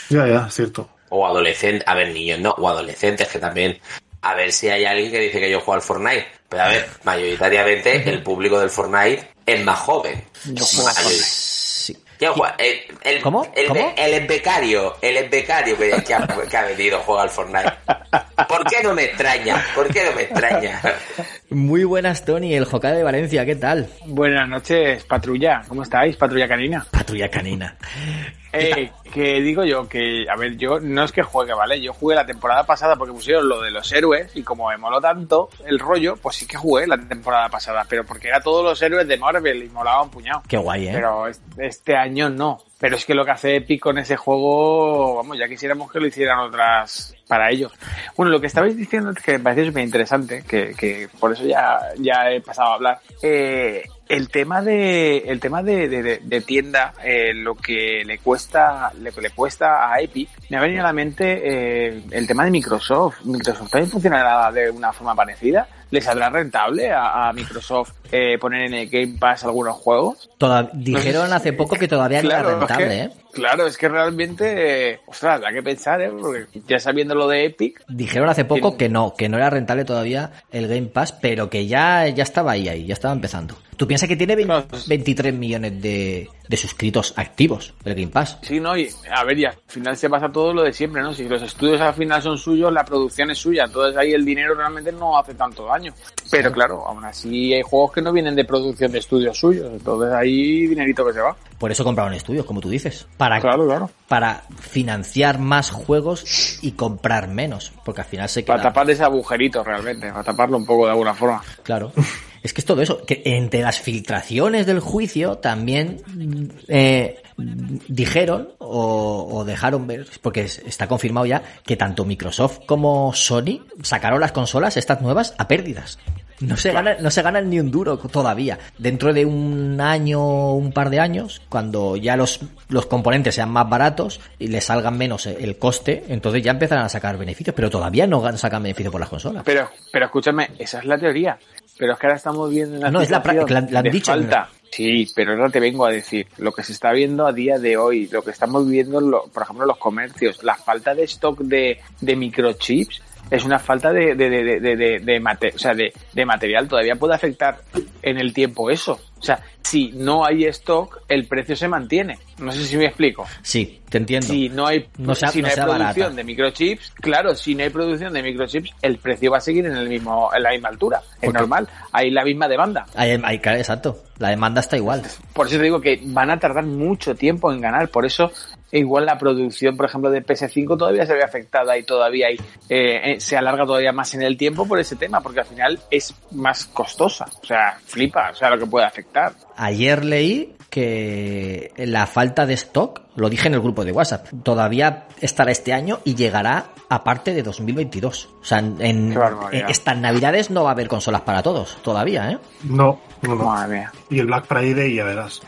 Ya, ya, cierto. O adolescentes. A ver, niños no. O adolescentes que también. A ver si hay alguien que dice que yo juego al Fortnite. Pero a ver, mayoritariamente el público del Fortnite es más joven. El, el, ¿Cómo? El, ¿Cómo? el becario, el becario que, que ha, que ha venido juega al Fortnite. ¿Por qué no me extraña? ¿Por qué no me extraña? Muy buenas, Tony, el Hokage de Valencia, ¿qué tal? Buenas noches, patrulla. ¿Cómo estáis, patrulla canina? Patrulla canina. Eh, que digo yo que, a ver, yo no es que juegue, ¿vale? Yo jugué la temporada pasada porque pusieron lo de los héroes y como me moló tanto el rollo, pues sí que jugué la temporada pasada, pero porque era todos los héroes de Marvel y molaba un puñado. Qué guay, ¿eh? Pero es- este año no. Pero es que lo que hace Epic con ese juego, vamos, ya quisiéramos que lo hicieran otras para ellos. Bueno, lo que estabais diciendo que me pareció súper interesante, que, que por eso ya, ya he pasado a hablar. Eh, el tema de, el tema de, de- de- de tienda, eh, lo que le cuesta, lo que le cuesta a Epic, me ha venido a la mente eh, el tema de Microsoft. Microsoft también funcionará de una forma parecida. ¿Le saldrá rentable a, a Microsoft eh, poner en el Game Pass algunos juegos? Toda- dijeron hace poco que todavía no era es rentable, que- ¿eh? Claro, es que realmente, eh, ostras, da que pensar, ¿eh? Porque ya sabiendo lo de Epic, Dijeron hace poco que no, que no era rentable todavía el Game Pass, pero que ya, ya estaba ahí, ahí, ya estaba empezando. Tú piensas que tiene 20 Claro. 23 millones de, de suscritos activos el Game Pass. sí, ¿no? Y a ver, y al final se pasa todo lo de siempre, ¿no? Si los estudios al final son suyos, la producción es suya, entonces ahí el dinero realmente no hace tanto daño. Pero claro, aún así hay juegos que no vienen de producción de estudios suyos, entonces ahí dinerito que se va. Por eso compraron estudios, como tú dices. Para, Claro, claro. para financiar más juegos y comprar menos. Porque al final se queda. Para tapar ese agujerito realmente, para taparlo un poco de alguna forma. Claro. Es que es todo eso. Que entre las filtraciones del juicio también eh, dijeron o, dejaron ver, porque es- está confirmado ya, que tanto Microsoft como Sony sacaron las consolas estas nuevas a pérdidas. No se, ganan, no se ni un duro todavía. Dentro de un año, un par de años, cuando ya los, los componentes sean más baratos y les salgan menos el coste, entonces ya empezarán a sacar beneficios, pero todavía no sacan beneficios por las consolas. Pero, pero escúchame, esa es la teoría. Pero es que ahora estamos viendo una No, es la práctica, la- la han de dicho. falta. Sí, pero ahora te vengo a decir, lo que se está viendo a día de hoy, lo que estamos viendo, por ejemplo, en los comercios, la falta de stock de, de microchips es una falta de, de, de, de, mate- o sea, de, de material. Todavía puede afectar en el tiempo eso. O sea, si no hay stock, el precio se mantiene. No sé si me explico. Sí, te entiendo. Si no hay, No sea- si no no hay producción barata. de microchips, claro, si no hay producción de microchips, el precio va a seguir en el mismo, en la misma altura. Es Porque- normal. Hay la misma demanda. Ahí, claro, exacto. La demanda está igual. Por eso te digo que van a tardar mucho tiempo en ganar. Por eso e igual la producción, por ejemplo, de PS5 todavía se ve afectada y todavía hay, eh, eh, se alarga todavía más en el tiempo por ese tema, porque al final es más costosa. O sea, flipa, o sea, lo que puede afectar. Ayer leí que la falta de stock, lo dije en el grupo de WhatsApp, todavía estará este año y llegará aparte de 2022. O sea, en, en estas navidades no va a haber consolas para todos, todavía, ¿eh? No, no, no. Madre mía. Y el Black Friday ya verás.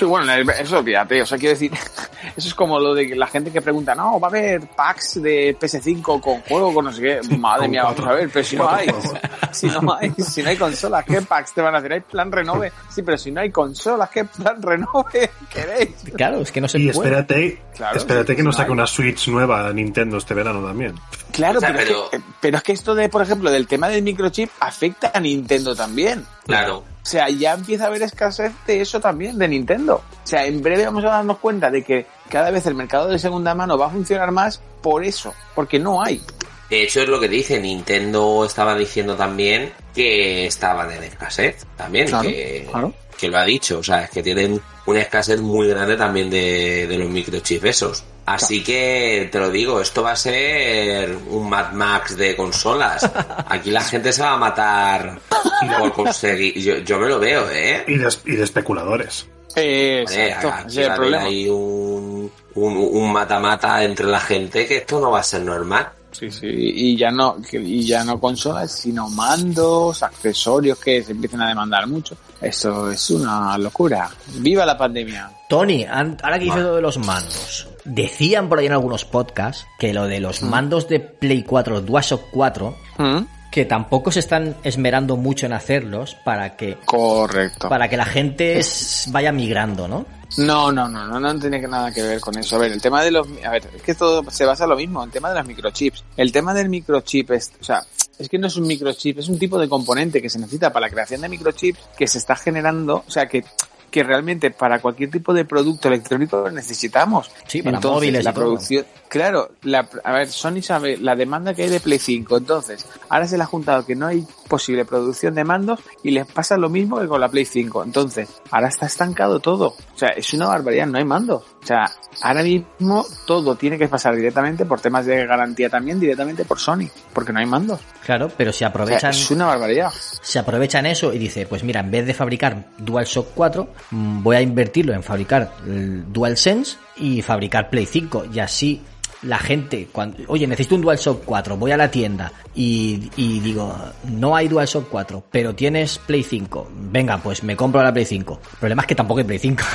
Sí, bueno, eso olvídate, o sea, quiero decir, eso es como lo de la gente que pregunta, no, va a haber packs de PS5 con juego, con no sé qué. Madre mía, vamos a ver, pero si no hay, si no hay, si no hay consolas, ¿qué packs te van a hacer? Hay plan renove, sí, pero si no hay consolas, ¿qué plan renove queréis? Claro, es que no se Y puede. espérate, Claro, espérate sí, que nos no saque una Switch nueva a Nintendo este verano también. Claro, O sea, pero, pero- Es que, pero es que esto de, por ejemplo, del tema del microchip afecta a Nintendo también. Claro. O sea, ya empieza a haber escasez de eso también, de Nintendo. O sea, en breve vamos a darnos cuenta de que cada vez el mercado de segunda mano va a funcionar más por eso, porque no hay. De hecho, es lo que dice. Nintendo estaba diciendo también que estaban en escasez. También, Claro, que, claro. que lo ha dicho. O sea, es que tienen una escasez muy grande también de, de los microchips esos. Así que te lo digo, esto va a ser un Mad Max de consolas. Aquí la gente se va a matar por conseguir. Yo, yo me lo veo, ¿eh? Y de, y de especuladores. Eh, aquí va problema. ahí un, mata-mata entre la gente que esto no va a ser normal. Sí, sí, y ya no, que- y ya no consolas, sino mandos, accesorios que se empiezan a demandar mucho. Eso es una locura. ¡Viva la pandemia! Tony, ahora que dices lo de los mandos, decían por ahí en algunos podcasts que lo de los mandos de Play 4, DualShock 4, ¿Mm? que tampoco se están esmerando mucho en hacerlos para que Correcto. para que la gente vaya migrando, ¿no? No, no, no, no, no tiene nada que ver con eso. A ver, el tema de los, a ver, es que todo se basa en lo mismo, el tema de los microchips. El tema del microchip es, o sea, es que no es un microchip, es un tipo de componente que se necesita para la creación de microchips que se está generando, o sea, que que realmente para cualquier tipo de producto electrónico lo necesitamos. Sí, para Entonces, móviles y la todo. producción, claro, la, a ver, Sony sabe la demanda que hay de Play 5, entonces, ahora se le ha juntado que no hay posible producción de mandos y les pasa lo mismo que con la Play 5. Entonces, ahora está estancado todo. O sea, es una barbaridad, no hay mandos. O sea, ahora mismo todo tiene que pasar directamente por temas de garantía también, directamente por Sony, porque no hay mandos. Claro, pero si O sea, aprovechan, es una barbaridad. se aprovechan eso y dice, pues mira, en vez de fabricar DualShock 4, mm, voy a invertirlo en fabricar DualSense y fabricar Play 5 y así la gente, cuando, oye, necesito un DualShock 4, voy a la tienda y, y digo, no hay DualShock 4, pero tienes Play 5, venga, pues me compro la Play 5. El problema es que tampoco hay Play 5.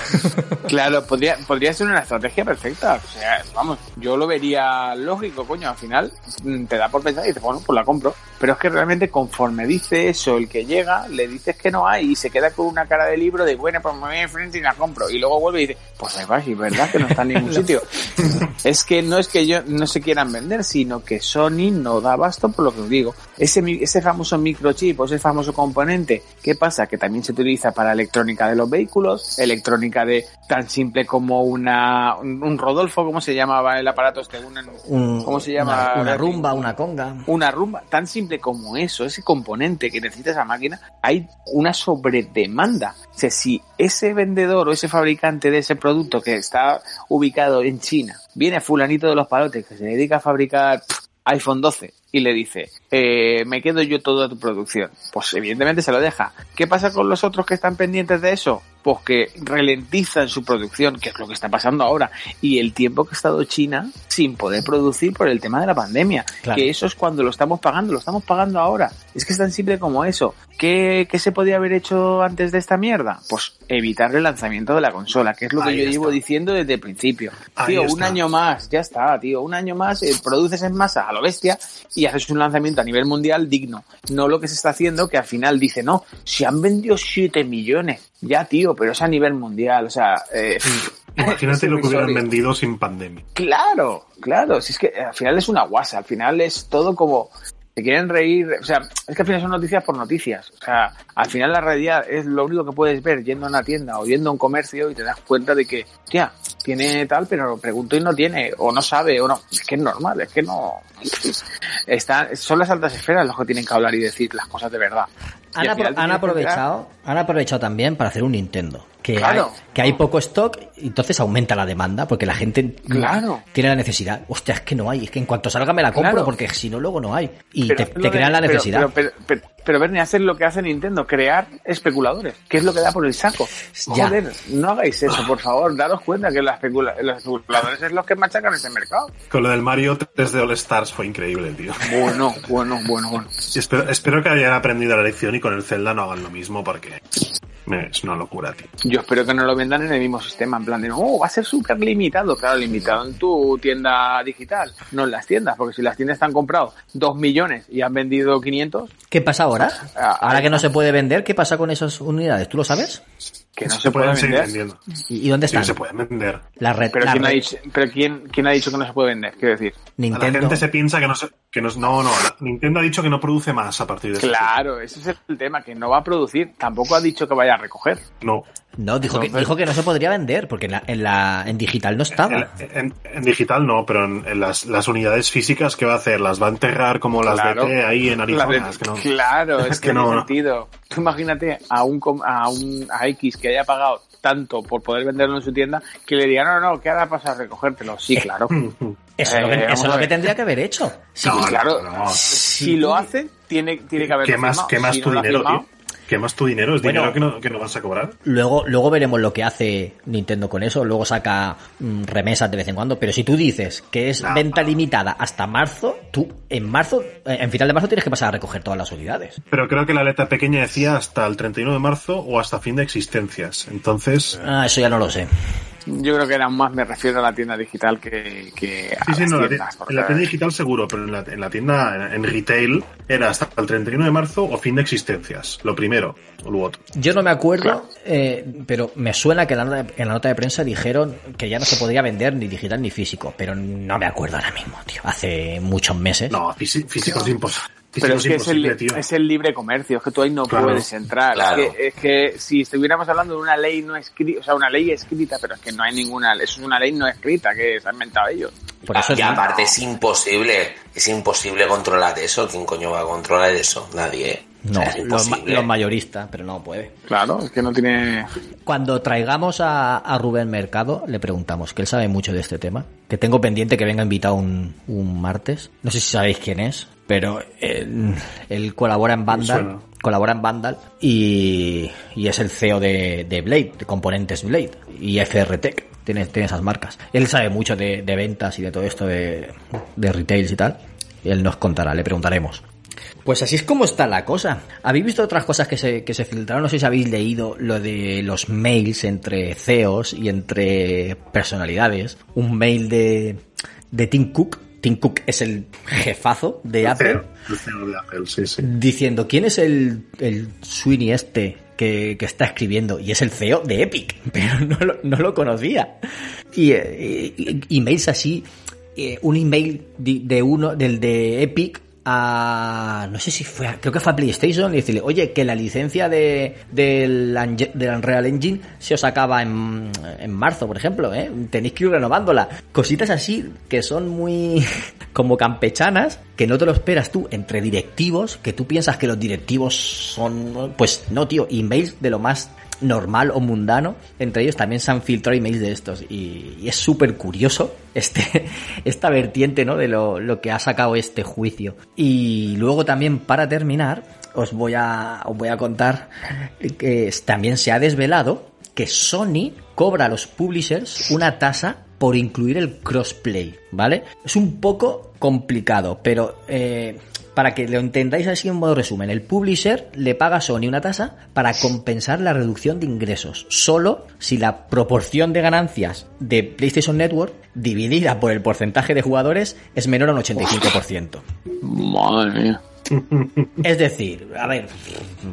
Claro, podría, podría ser una estrategia perfecta. O sea, vamos, yo lo vería lógico, coño. Al final mm, te da por pensar y dices, bueno, pues la compro. Pero es que realmente conforme dice eso, el que llega, le dices que no hay y se queda con una cara de libro de, bueno, pues me voy enfrente y la compro. Y luego vuelve y dice, pues ahí va, sí, verdad que no está en ningún sitio. es que no es que yo no se quieran vender, sino que Sony no da abasto por lo que os digo. Ese, ese famoso microchip o ese famoso componente, ¿qué pasa? Que también se utiliza para electrónica de los vehículos, electrónica de tan simple como una un, un Rodolfo, ¿cómo se llamaba el aparato este? Un- ¿Cómo se llama? Una, una rumba, una conga. una rumba tan simple como eso, ese componente que necesita esa máquina, hay una sobredemanda. O sea, si ese vendedor o ese fabricante de ese producto que está ubicado en China viene fulanito de los palotes que se dedica a fabricar iPhone 12 y le dice, eh, me quedo yo toda tu producción, pues evidentemente se lo deja. ¿Qué pasa con los otros que están pendientes de eso? Pues que ralentizan su producción, que es lo que está pasando ahora, y el tiempo que ha estado China sin poder producir por el tema de la pandemia, Claro. que eso es cuando lo estamos pagando, lo estamos pagando ahora. Es que es tan simple como eso. ¿Qué, qué se podía haber hecho antes de esta mierda? Pues evitar el lanzamiento de la consola, que es lo que Ahí yo llevo diciendo desde el principio. Ahí tío, un año más, ya está, tío, un año más, eh, produces en masa a lo bestia y haces un lanzamiento a nivel mundial digno. No lo que se está haciendo, que al final dice, no, si han vendido 7 millones. Ya, tío, pero es a nivel mundial, o sea... eh, Imagínate lo que hubieran vendido sin pandemia. Claro, claro, si es que al final es una guasa, al final es todo como se quieren reír, o sea, es que al final son noticias por noticias, o sea, al final la realidad es lo único que puedes ver yendo a una tienda o yendo a un comercio y te das cuenta de que, tía, tiene tal, pero lo pregunto y no tiene, o no sabe, o no, es que es normal, es que no, están, son las altas esferas los que tienen que hablar y decir las cosas de verdad. Han, apro- han aprovechado, han aprovechado también para hacer un Nintendo. que, Claro. hay, que hay poco stock, entonces aumenta la demanda, porque la gente Claro. tiene la necesidad. Hostia, es que no hay, es que en cuanto salga me la compro, Claro. porque si no, luego no hay. Y Pero te, te de- crean la pero- necesidad. Pero, pero, pero, pero, Bernie, hacer lo que hace Nintendo, crear especuladores, que es lo que da por el saco. Ya. Joder, no hagáis eso, por favor, daros cuenta que la especula- los especuladores es los que machacan ese mercado. Con lo del Mario 3D All Stars fue increíble, tío. Bueno, bueno, bueno, bueno. Y espero, espero que hayan aprendido la lección y con el Zelda no hagan lo mismo porque es una locura, tío. Yo espero que no lo vendan en el mismo sistema, en plan de, oh, va a ser súper limitado. Claro, limitado en tu tienda digital, no en las tiendas, porque si las tiendas te han comprado 2 millones y han vendido 500, ¿Qué pasa ahora? Ah, Ahora que no se puede vender, ¿qué pasa con esas unidades? ¿Tú lo sabes? que no se puede pueden seguir vender. vendiendo. ¿Y, y dónde Sí, están? se pueden vender. La red, Pero, la ¿quién ha, dicho, pero ¿quién, quién ha dicho que no se puede vender? Quiero decir. La Nintendo. gente se piensa que no se, que no, no, no, la- Nintendo ha dicho que no produce más a partir de Claro, ese es el tema, que no va a producir. Tampoco ha dicho que vaya a recoger. No. No, dijo que, Entonces- dijo que no se podría vender, porque en, la, en, la, en digital no estaba. En, en- en digital no, pero en, en las, las unidades físicas, ¿qué va a hacer? ¿Las va a enterrar como las Claro. de ahí en Arizona? de- Es que no. Claro, es, Es que, que no sentido. Tú imagínate a un, com- a un a X que haya pagado tanto por poder venderlo en su tienda que le diga, no, no, ¿qué ahora pasa a recogértelo? Sí, claro. Eso, es lo que, Eh, eso es lo que ver. tendría que haber hecho. Sí, No, claro. no. Si lo hace, tiene, tiene que haberlo ¿Qué más, qué más Si tu no lo ha dinero, firmado, tío? ¿Qué más tu dinero? ¿Es Bueno. dinero que no, que no vas a cobrar? Luego, luego veremos lo que hace Nintendo con eso. Luego saca mm, remesas de vez en cuando. Pero si tú dices que es No. venta limitada hasta marzo, tú en marzo, eh, en final de marzo tienes que pasar a recoger todas las unidades. Pero creo que la letra pequeña decía hasta el 31 de marzo o hasta fin de existencias. Entonces, Ah, eso ya no lo sé. Yo creo que era más me refiero a la tienda digital que, que a sí, sí, las no, tiendas, porque- en la tienda digital seguro, pero en la, en la tienda, en, en retail, era hasta el 31 de marzo o fin de existencias. Lo primero o lo otro. Yo no me acuerdo, eh, pero me suena que en la, nota de, en la nota de prensa dijeron que ya no se podía vender ni digital ni físico, pero no me acuerdo ahora mismo, tío. Hace muchos meses. No, físico, físico es imposible. Pero es que es el, tío. es el libre comercio, es que tú ahí no Claro. puedes entrar. Claro. Es, que, es que si estuviéramos hablando de una ley no escrita, o sea, una ley escrita, pero es que no hay ninguna, eso es una ley no escrita que se han inventado ellos. Por eso y es- aparte es imposible, es imposible controlar eso. ¿Quién coño va a controlar eso? Nadie. O No, es los mayoristas, pero no puede. Claro, es que no tiene... Cuando traigamos a, a Rubén Mercado, le preguntamos, que él sabe mucho de este tema, que tengo pendiente que venga invitado un, un martes. No sé si sabéis quién es, pero él, él colabora en. Vandal, colabora en Vandal y, y es el CEO de, de Blade, de componentes Blade y FR Tech. Tiene, tiene esas marcas. Él sabe mucho de, de ventas y de todo esto de, de retails y tal. Y él nos contará, le preguntaremos. Pues así es como está la cosa. ¿Habéis visto otras cosas que se, que se filtraron? No sé si habéis leído lo de los mails entre CEOs y entre personalidades. Un mail de, de Tim Cook. Tim Cook es el jefazo de Apple. CEO, el CEO de Apple, sí, sí. Diciendo, ¿quién es el, el Sweeney este que, que está escribiendo? Y es el CEO de Epic, pero no lo, no lo conocía. Y, eh, y- emails así, eh, un email de uno, del de Epic a, no sé si fue, a- creo que fue a PlayStation y decirle, oye, que la licencia de, del, del Unreal Engine se os acaba en, en marzo, por ejemplo, ¿eh? Tenéis que ir renovándola. Cositas así que son muy como campechanas, que no te lo esperas tú entre directivos, que tú piensas que los directivos son, pues no, tío, emails de lo más normal o mundano, entre ellos también se han filtrado emails de estos y, es súper curioso este, esta vertiente ¿no? de lo, lo que ha sacado este juicio. Y luego también para terminar os voy a, os voy a contar que también se ha desvelado que Sony cobra a los publishers una tasa por incluir el crossplay, ¿vale? Es un poco complicado, pero eh, para que lo entendáis así en modo resumen, el publisher le paga a Sony una tasa para compensar la reducción de ingresos, solo si la proporción de ganancias de PlayStation Network dividida por el porcentaje de jugadores es menor a un 85%. Madre mía. Es decir, a ver,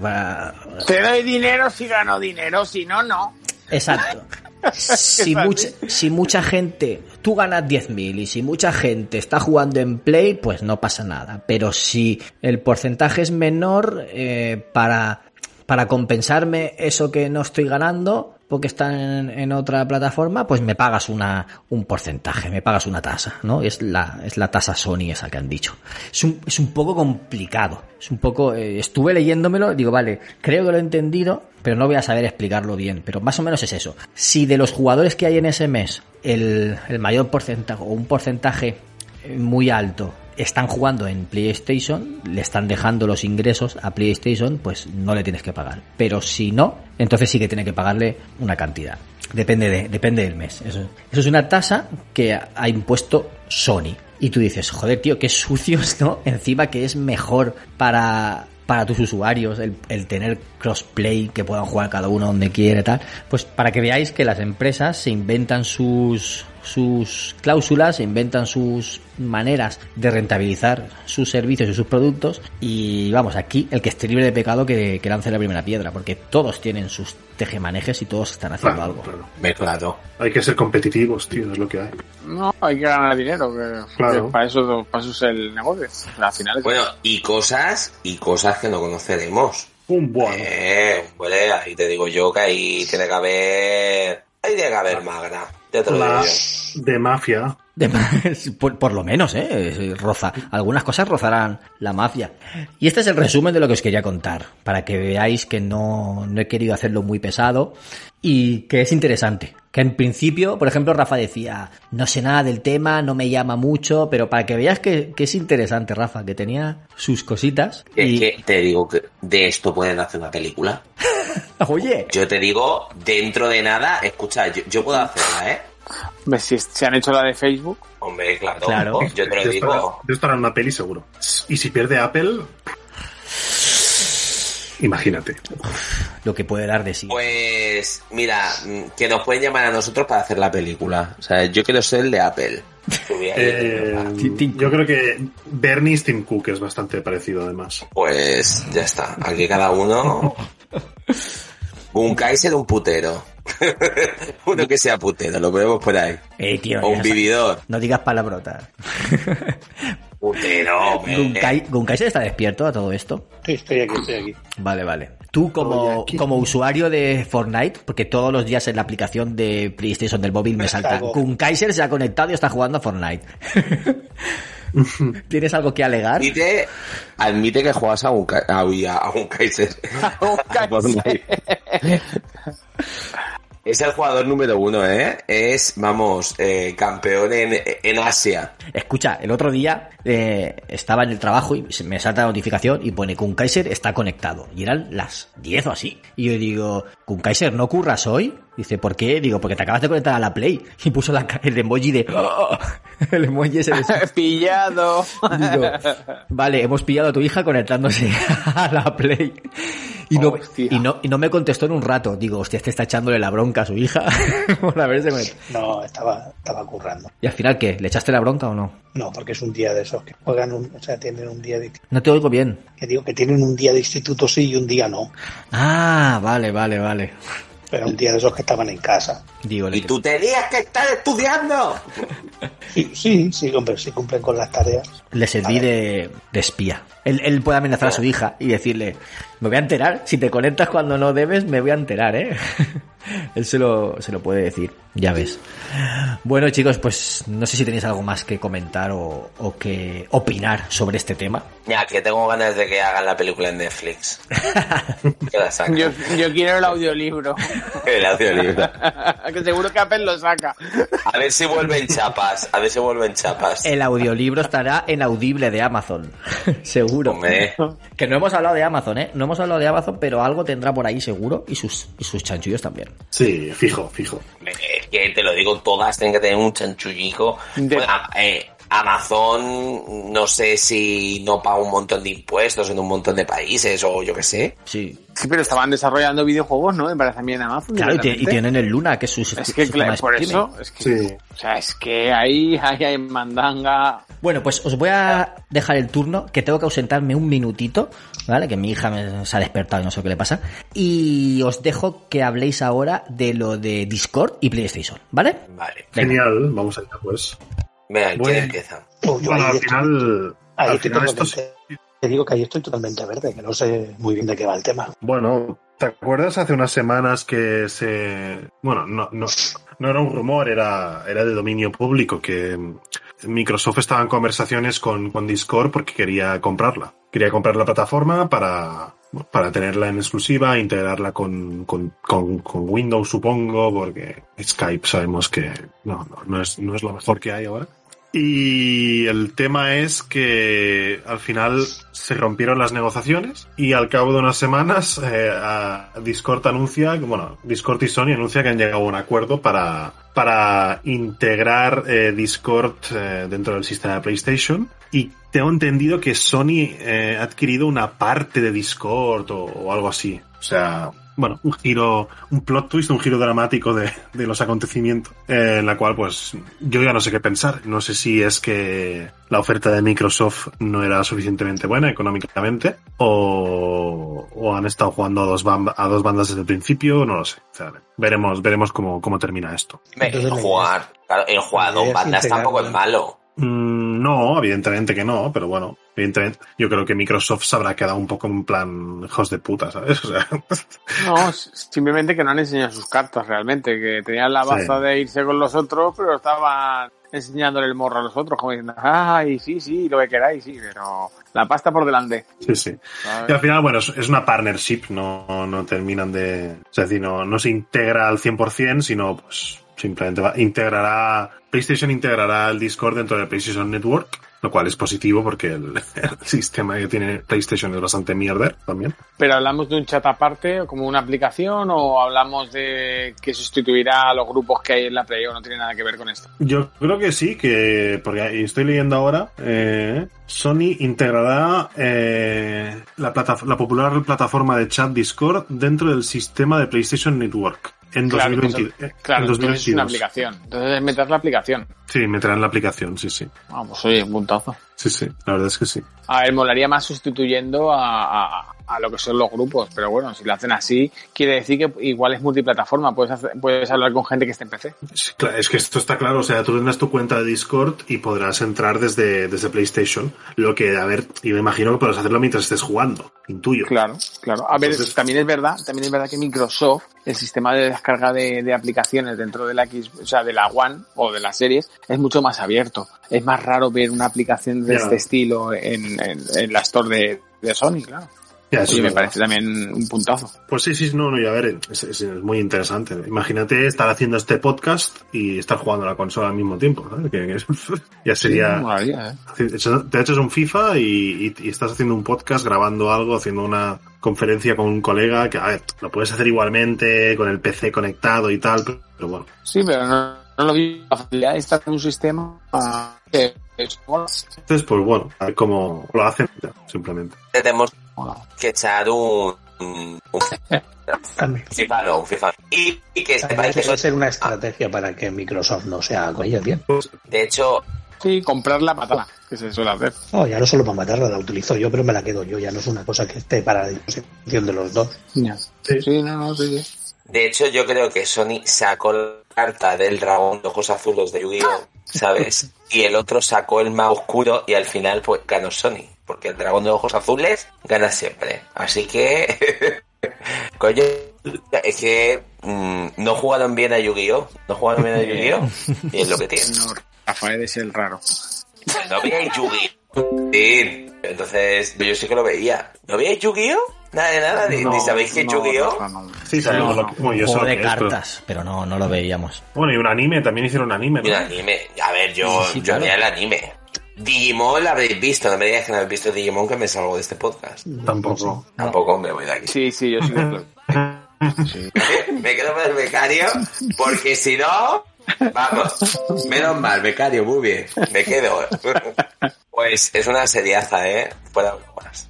va- Te doy dinero si gano dinero, si no, no. Exacto. Si mucha, si mucha gente, tú ganas 10.000 y si mucha gente está jugando en Play, pues no pasa nada. Pero si el porcentaje es menor, eh, para, para compensarme eso que no estoy ganando, porque están en, otra plataforma, pues me pagas una, un porcentaje, me pagas una tasa, ¿no? Es la, es la tasa Sony esa que han dicho. Es un, es un poco complicado. Es un poco, eh, estuve leyéndomelo, digo, vale, creo que lo he entendido, pero no voy a saber explicarlo bien. Pero más o menos es eso. Si de los jugadores que hay en ese mes, el, el mayor porcentaje o un porcentaje eh, muy alto están jugando en PlayStation, le están dejando los ingresos a PlayStation, pues no le tienes que pagar. Pero si no, entonces sí que tiene que pagarle una cantidad. Depende, de, depende del mes. Eso, es una tasa que ha impuesto Sony. Y tú dices, joder, tío, qué sucios, ¿no? Encima que es mejor para, para tus usuarios el, el, tener crossplay, que puedan jugar cada uno donde quiere, tal. Pues para que veáis que las empresas se inventan sus, sus cláusulas, inventan sus maneras de rentabilizar sus servicios y sus productos. Y vamos, aquí el que esté libre de pecado que, que lance la primera piedra, porque todos tienen sus tejemanejes y todos están haciendo Claro, algo. claro. Hay que ser competitivos, tío, es lo que hay. No, hay que ganar dinero, que, Claro. que para, eso, para eso es el negocio. Al final es- Bueno, y cosas, y cosas que no conoceremos. Un bueno. Eh, hombre, ahí te digo yo que ahí tiene que haber, ahí tiene que haber magra. La de mafia. De por, por lo menos, ¿eh? Roza. Algunas cosas rozarán la mafia. Y este es el resumen de lo que os quería contar, para que veáis que no, no he querido hacerlo muy pesado y que es interesante. Que en principio, por ejemplo, Rafa decía, no sé nada del tema, no me llama mucho, pero para que veas que, que es interesante, Rafa, que tenía sus cositas. Que, y, que te digo que de esto pueden hacer una película. oye, Yo te digo, dentro de nada, escucha, yo, yo puedo hacerla, ¿eh? Hombre, si se han hecho la de Facebook, Hombre, claro, Claro. yo te lo De esto hará- digo. de esto harán una peli seguro. Y si pierde Apple... Imagínate. lo que puede dar de sí. Pues, mira, mm, que nos pueden llamar a nosotros para hacer la película. O sea, yo quiero ser el de Apple. Eh, yo creo que Bernie Tim Cook es bastante parecido además. Pues ya está. Aquí cada uno. Un Kaiser, un putero. Uno que sea putero, lo ponemos por ahí. Eh, tío, O un vividor. no digas palabrotas. Putero. Gunkai, ¿Gunkaiser está despierto a todo esto? Sí, estoy aquí, estoy aquí. Vale, vale. Tú como, como usuario de Fortnite, porque todos los días en la aplicación de PlayStation del móvil me salta Algo. Kaiser se ha conectado y está jugando a Fortnite. ¿Tienes algo que alegar? Admite, admite que juegas a un, Ka- a, uy, a un Kaiser. un Kaiser. Es el jugador número uno, ¿eh? Es, vamos, eh, campeón en, en Asia. Escucha, el otro día eh, estaba en el trabajo y me salta la notificación y pone Kaiser está conectado. Y eran las 10 o así. Y yo digo, Kaiser, ¿no curras hoy? Dice, ¿por qué? Digo, porque te acabas de conectar a la Play. Y puso la el emoji de... "Oh". El emoji ese de... pillado. Digo, vale, hemos pillado a tu hija conectándose a la Play. Y no, y, no, y no me contestó en un rato. Digo, hostia, este está echándole la bronca a su hija por haberse conectado. No, estaba, estaba currando. ¿Y al final qué? ¿Le echaste la bronca o no? No, porque es un día de esos que juegan, un, o sea, tienen un día de, No te oigo bien. que digo que tienen un día de instituto sí y un día no. Ah, vale, vale, vale. Pero un día de esos que estaban en casa. Y le- tú tenías que estar estudiando. Sí, sí, sí, hombre, sí cumplen con las tareas. le serví de, de espía. Él, él puede amenazar a su hija y decirle, me voy a enterar, si te conectas cuando no debes, me voy a enterar, ¿eh? él se lo, se lo puede decir, ya ves. Bueno chicos, pues no sé si tenéis algo más que comentar o, o que opinar sobre este tema. Ya, que tengo ganas de que hagan la película en Netflix. que la saquen. Yo, yo quiero el audiolibro. El audiolibro. que seguro que Apple lo saca. A ver si vuelven chapas. A ver si vuelven chapas. El audiolibro estará en Audible de Amazon, seguro. Hombre. Que no hemos hablado de Amazon, ¿eh? No hemos hablado de Amazon, pero algo tendrá por ahí seguro y sus, y sus chanchullos también. Sí, fijo, fijo. Es que te lo digo, todas tienen que tener un chanchullico. De- Bueno, eh, Amazon, no sé si no paga un montón de impuestos en un montón de países o yo qué sé. Sí. Sí, pero estaban desarrollando videojuegos, ¿no? Me parece a mí en Amazon. Claro, y, tienen el Luna, que es su Es su que, claro, por streaming. eso, es que, Sí. o sea, es que ahí, ahí hay mandanga. Bueno, pues os voy a dejar el turno, que tengo que ausentarme un minutito, ¿vale? Que mi hija me, se ha despertado y no sé qué le pasa. Y os dejo que habléis ahora de lo de Discord y PlayStation, ¿vale? Vale. Venga. Genial, vamos allá pues. Venga, ¿quién Bueno. empieza? Oh, yo Bueno, ahí al estoy- final, ahí al estoy final esto totalmente- Te digo que ahí estoy totalmente verde, que no sé muy bien de qué va el tema. Bueno, ¿Te acuerdas hace unas semanas que se... Bueno, no, no, no era un rumor, era, era de dominio público que Microsoft estaba en conversaciones con, con Discord porque quería comprarla. Quería comprar la plataforma para, para tenerla en exclusiva, integrarla con, con, con, Windows, supongo, porque Skype sabemos que no, no, no, es, no es lo mejor que hay ahora. Y el tema es que al final se rompieron las negociaciones y al cabo de unas semanas eh, Discord anuncia, bueno, Discord y Sony anuncia que han llegado a un acuerdo para, para integrar eh, Discord eh, dentro del sistema de PlayStation y tengo entendido que Sony eh, ha adquirido una parte de Discord o, o algo así. O sea, bueno, un giro, un plot twist, un giro dramático de, de los acontecimientos, eh, en la cual pues yo ya no sé qué pensar. No sé si es que la oferta de Microsoft no era suficientemente buena económicamente o, o han estado jugando a dos, a dos bandas desde el principio, no lo sé. O sea, veremos, veremos cómo, cómo termina esto. Me- Entonces, jugar, claro, el es bandas tampoco es malo. Mm, no, evidentemente que no, pero bueno, evidentemente yo creo que Microsoft se habrá quedado un poco en plan hijos de puta, ¿sabes? O sea, No, simplemente que no han enseñado sus cartas realmente, que tenían la baza Sí. de irse con los otros, pero estaban enseñándole el morro a los otros, como diciendo, ay, sí, sí, lo que queráis, sí, pero la pasta por delante. sí, sí. ¿sabes? Y al final, bueno, es, es una partnership, no, no terminan de... Es decir, no, no se integra al 100%, sino pues simplemente va, integrará... PlayStation integrará el Discord dentro de PlayStation Network, lo cual es positivo porque el, el sistema que tiene PlayStation es bastante mierder también. Pero hablamos de un chat aparte, como una aplicación, o hablamos de que sustituirá a los grupos que hay en la Play, o no tiene nada que ver con esto. Yo creo que sí, que porque estoy leyendo ahora, eh, Sony integrará eh, la, plata- la popular plataforma de chat Discord dentro del sistema de PlayStation Network en Claro, 2020 entonces- eh, Claro, en entonces es una 2022. aplicación. Entonces es meter la aplicación. Sí, meterán la aplicación, sí, sí. Ah, pues oye, un puntazo. Sí, sí, la verdad es que sí. A ver, molaría más sustituyendo a, a, a lo que son los grupos, pero bueno, si lo hacen así, quiere decir que igual es multiplataforma, puedes, hacer- puedes hablar con gente que esté en PC. Sí, claro, Es que esto está claro, o sea, tú tendrás tu cuenta de Discord y podrás entrar desde, desde PlayStation. Lo que, a ver, y me imagino que podrás hacerlo mientras estés jugando, intuyo. Claro, claro. A ver, también es verdad, también es verdad que Microsoft, el sistema de descarga de, de aplicaciones dentro de la X, o sea, de la One o de las series, es mucho más abierto. Es más raro ver una aplicación de este estilo en, en, en la store de, de Sony, claro. Ya, eso Y es me verdad. parece también un puntazo. Pues sí, sí, no, no, y a ver, es, es- es muy interesante. Imagínate estar haciendo este podcast y estar jugando a la consola al mismo tiempo, ¿sabes? Que, que es- ya sería... Sí, molaría, ¿eh? Te echas un FIFA y, y- y estás haciendo un podcast, grabando algo, haciendo una conferencia con un colega, que a ver, lo puedes hacer igualmente, con el PC conectado y tal, pero, pero bueno. Sí, pero no, no lo vi. La facilidad de estar en un sistema que es. Entonces, pues bueno, a ver cómo lo hacen, ya, simplemente. Tenemos que echar un, un. FIFA, no, un FIFA. Y, y que sepáis que eso, ser una estrategia para que Microsoft no se haga con ellos bien. de hecho, Sí, comprar la patata, que se suele hacer. No, ya no solo para matarla, la utilizo yo, pero me la quedo yo. Ya no es una cosa que esté para la disposición de los dos. Ya. Sí, no, no, sí, sí. de hecho, yo creo que Sony sacó carta del dragón de ojos azules de Yu-Gi-Oh, ¿sabes? Y el otro sacó el más oscuro y al final, pues, ganó Sony. Porque el dragón de ojos azules gana siempre. Así que, coño, es que mm, no jugaron bien a Yu-Gi-Oh, no jugaron bien a Yu-Gi-Oh, y es lo que tiene. No, Rafael es el raro. No veíais Yu-Gi-Oh. Sí, entonces yo sí que lo veía. ¿No veíais Yu-Gi-Oh? Nada de nada, ni, ni sabéis qué no. Sí, sabemos No, lo que, bueno, yo Juego de que es, pero- cartas, pero no, no lo veíamos. Bueno, y un anime, también hicieron un anime, ¿no? Un anime. A ver, yo, Sí, sí, yo claro. veía el anime. Digimon lo habréis visto, no me digáis que no habéis visto Digimon que me salgo de este podcast. Tampoco. Tampoco me voy de aquí. Sí, sí, yo sí sí. me quedo con el becario porque si no, vamos, menos mal, becario, muy bien, me quedo. pues es una seriaza, ¿eh? Fuera más.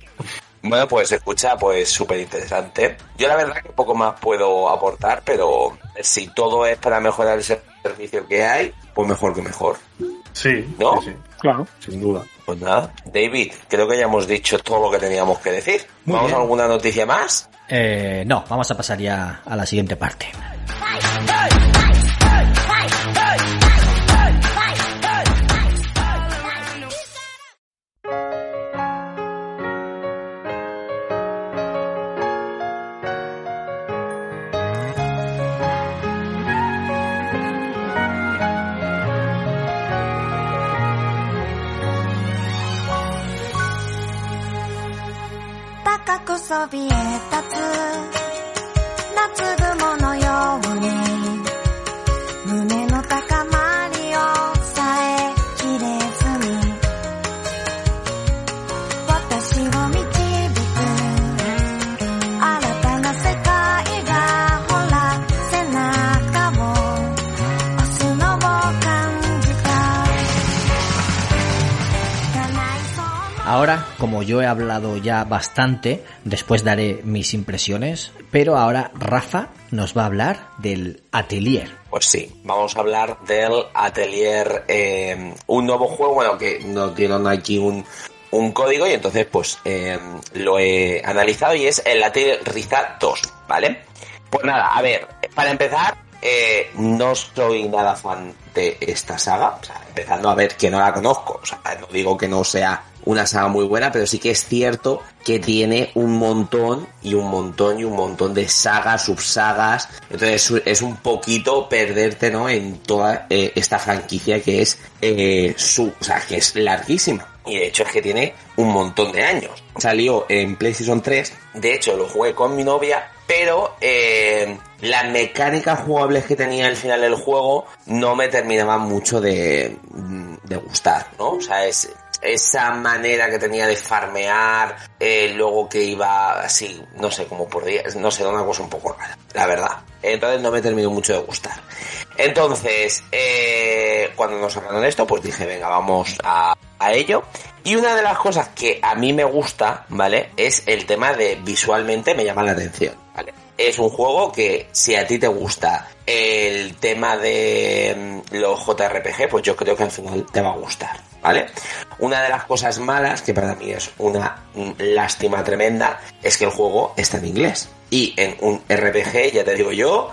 Bueno, pues escucha, pues súper interesante. Yo la verdad que poco más puedo aportar, pero si todo es para mejorar el servicio que hay, pues mejor que mejor. Sí, ¿No? sí, sí, Claro. sin duda. Pues nada, David, creo que ya hemos dicho todo lo que teníamos que decir. Muy ¿Vamos bien. a alguna noticia más? Eh, no, vamos a pasar ya a la siguiente parte. そ yo he hablado ya bastante, después daré mis impresiones, pero ahora Rafa nos va a hablar del Atelier. Pues sí, vamos a hablar del Atelier, eh, un nuevo juego, bueno, que nos dieron aquí un, un código y entonces pues eh, lo he analizado y es el Atelier Riza 2, ¿vale? Pues nada, a ver, para empezar, eh, no soy nada fan de esta saga, o sea, empezando a ver que no la conozco, o sea, no digo que no sea una saga muy buena, pero sí que es cierto que tiene un montón y un montón y un montón de sagas, subsagas, entonces es- un poquito perderte, ¿no? En toda eh, esta franquicia que es eh, su, o sea, que es larguísima. Y de hecho es que tiene un montón de años. Salió en PlayStation 3, de hecho lo jugué con mi novia, pero eh, las mecánicas jugables que tenía al final del juego no me terminaban mucho de, de gustar, ¿no? O sea, es esa manera que tenía de farmear, eh, luego que iba así, no sé, como por días, no sé, una cosa un poco rara, la verdad. Entonces no me terminó mucho de gustar. Entonces, eh, cuando nos hablaron esto, pues dije, venga, vamos a, a ello. Y una de las cosas que a mí me gusta, ¿vale? Es el tema de visualmente me llama la atención, ¿vale? Es un juego que si a ti te gusta el tema de mm, los JRPG, pues yo creo que al final te va a gustar, ¿vale? Una de las cosas malas, que para mí es una mm, lástima tremenda, es que el juego está en inglés. Y en un RPG, ya te digo yo,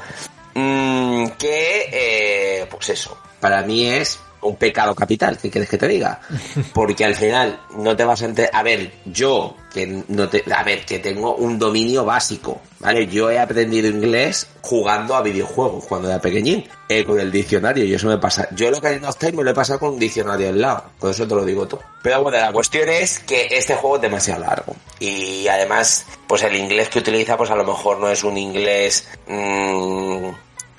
mm, que, eh, pues eso, para mí es un pecado capital, ¿qué quieres que te diga? Porque al final no te vas a enterar. A ver, yo, que no te. A ver, que tengo un dominio básico, ¿vale? Yo he aprendido inglés jugando a videojuegos cuando era pequeñín, eh, con el diccionario, y eso me pasa. Yo lo que hay en me lo he pasado con un diccionario al lado, con eso te lo digo todo. Pero bueno, la cuestión es que este juego es demasiado largo. Y además, pues el inglés que utiliza, pues a lo mejor no es un inglés. mm,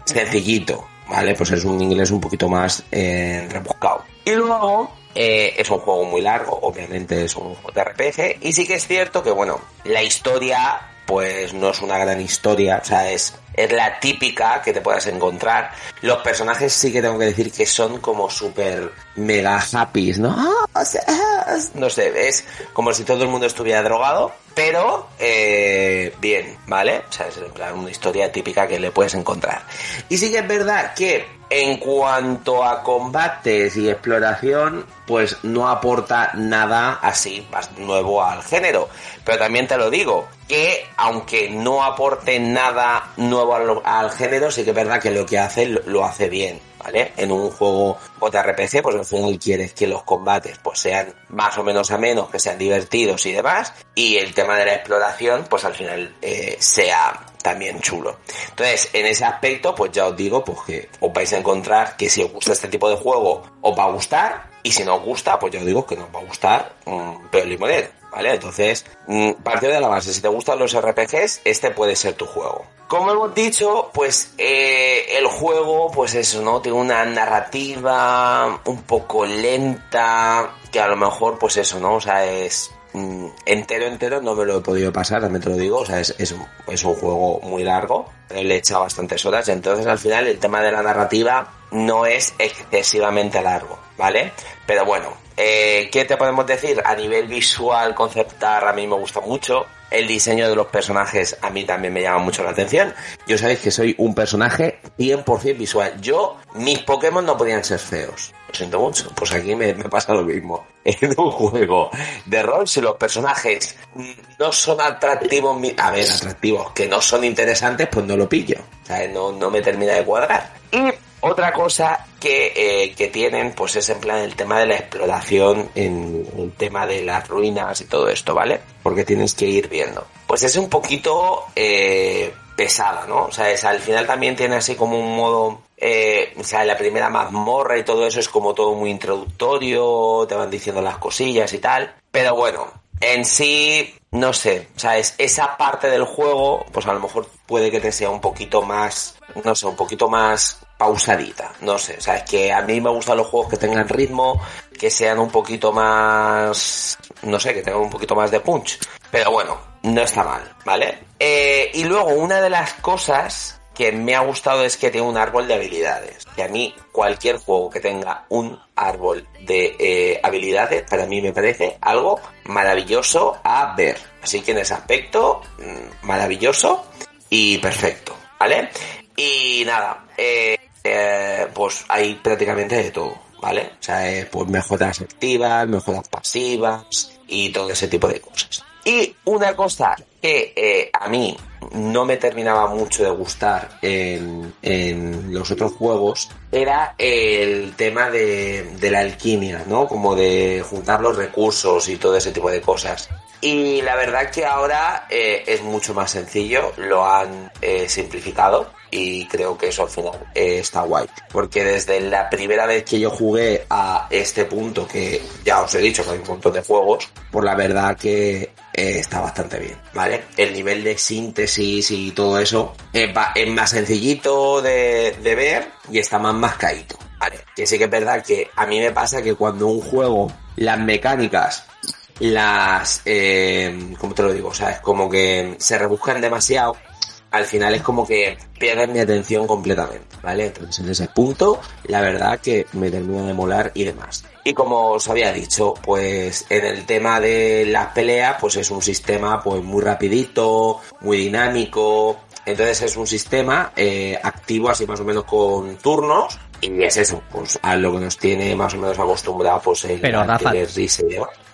sencillito, ¿vale? Pues es un inglés un poquito más eh, rebuscado. Y luego eh, es un juego muy largo, obviamente es un JRPG, y sí que es cierto que, bueno, la historia pues no es una gran historia, o sea, es, es la típica que te puedas encontrar. Los personajes sí que tengo que decir que son como súper mega happy, ¿no? Ah, sea, no sé, es como si todo el mundo estuviera drogado, pero eh, bien, ¿vale? O sea, es en plan una historia típica que le puedes encontrar. Y sí que es verdad que en cuanto a combates y exploración, pues no aporta nada así más nuevo al género. Pero también te lo digo, que aunque no aporte nada nuevo al, género, sí que es verdad que lo que hace lo hace bien. ¿Vale? En un juego JRPG, pues al final quieres que los combates pues sean más o menos amenos, que sean divertidos y demás, y el tema de la exploración, pues al final eh, sea también chulo. Entonces, en ese aspecto, pues ya os digo, pues que os vais a encontrar que si os gusta este tipo de juego, os va a gustar, y si no os gusta, pues ya os digo que no os va a gustar un peor limonero, ¿vale? Entonces, mm, partido de la base, si te gustan los RPGs, este puede ser tu juego. Como hemos dicho, pues eh, el juego, pues eso, ¿no? Tiene una narrativa un poco lenta, que a lo mejor, pues eso, ¿no? O sea, es mm, entero, entero, no me lo he podido pasar, también te lo digo, o sea, es, es, es un juego muy largo, pero le he echado bastantes horas, entonces al final el tema de la narrativa no es excesivamente largo, ¿vale? Pero bueno, eh, ¿qué te podemos decir? A nivel visual, conceptar, a mí me gusta mucho. El diseño de los personajes a mí también me llama mucho la atención. Yo sabéis que soy un personaje 100% visual. Yo, mis Pokémon no podían ser feos. Lo siento mucho. Pues aquí me, pasa lo mismo. En un juego de rol, si los personajes no son atractivos, a ver, atractivos, que no son interesantes, pues no lo pillo. O sea, no, no me termina de cuadrar. Otra cosa que, eh, que tienen, pues es en plan el tema de la exploración, en el tema de las ruinas y todo esto, ¿vale? Porque tienes que ir viendo. Pues es un poquito eh, pesada, ¿no? O sea, es, al final también tiene así como un modo, eh, o sea, la primera mazmorra y todo eso es como todo muy introductorio, te van diciendo las cosillas y tal. Pero bueno, en sí no sé, o sea, es, esa parte del juego, pues a lo mejor puede que te sea un poquito más, no sé, un poquito más pausadita, no sé, o sea, es que a mí me gustan los juegos que tengan ritmo, que sean un poquito más, no sé, que tengan un poquito más de punch, pero bueno, no está mal, ¿vale? Eh, y luego una de las cosas que me ha gustado es que tiene un árbol de habilidades. Que a mí cualquier juego que tenga un árbol de eh, habilidades, para mí me parece algo maravilloso a ver. Así que en ese aspecto, mm, maravilloso y perfecto, ¿vale? Y nada, eh, eh, pues hay prácticamente de todo, ¿vale? O sea, pues mejoras activas, mejoras pasivas y todo ese tipo de cosas. Y una cosa que eh, a mí no me terminaba mucho de gustar en, en los otros juegos era el tema de, de la alquimia, ¿no? Como de juntar los recursos y todo ese tipo de cosas. Y la verdad que ahora eh, es mucho más sencillo, lo han eh, simplificado y creo que eso al final está guay. Porque desde la primera vez que yo jugué a este punto, que ya os he dicho que hay un montón de juegos, por la verdad que eh, está bastante bien, ¿vale? El nivel de síntesis y todo eso es, más sencillito de, de ver y está más mascadito, ¿vale? Que sí que es verdad que a mí me pasa que cuando un juego, las mecánicas las, eh, ¿cómo te lo digo? O sea, es como que se rebuscan demasiado. Al final es como que pierden mi atención completamente, ¿vale? Entonces en ese punto, la verdad que me termina de molar y demás. Y como os había dicho, pues en el tema de las peleas, pues es un sistema pues muy rapidito, muy dinámico. Entonces es un sistema eh, activo así más o menos con turnos. Y es eso, pues a lo que nos tiene más o menos acostumbrado pues el Pero, Rafa.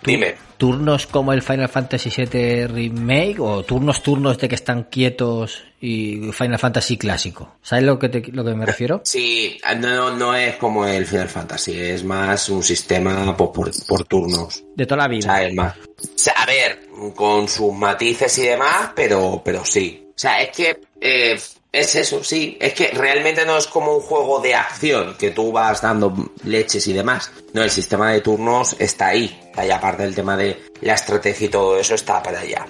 Dime. ¿Turnos como el Final Fantasy VII Remake o turnos turnos de que están quietos y Final Fantasy clásico? ¿Sabes lo que, te- lo que me refiero? Sí, no, no es como el Final Fantasy, es más un sistema pues, por, por turnos. De toda la O vida. sea, es más. O sea, a ver, con sus matices y demás, pero, pero sí. O sea, es que eh, es eso, sí. Es que realmente no es como un juego de acción que tú vas dando leches y demás. No, el sistema de turnos está ahí. Y aparte del tema de la estrategia y todo eso está para allá.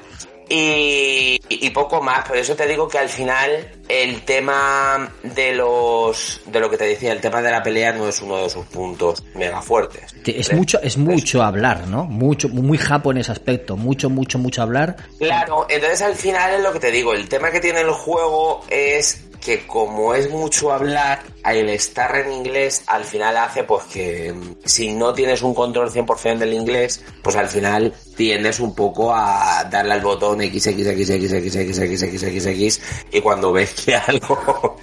Y, y poco más, por eso te digo que al final el tema de los de lo que te decía, el tema de la pelea no es uno de sus puntos mega fuertes. Te- Es mucho, es mucho hablar, ¿no? Mucho, muy japo en ese aspecto. Mucho, mucho, mucho hablar. Claro, entonces al final es lo que te digo, el tema que tiene el juego es que como es mucho hablar, el estar en inglés al final hace pues que mm, si no tienes un control 100% del inglés, pues al final tiendes un poco a darle al botón XXXXXXXXX y cuando ves que algo,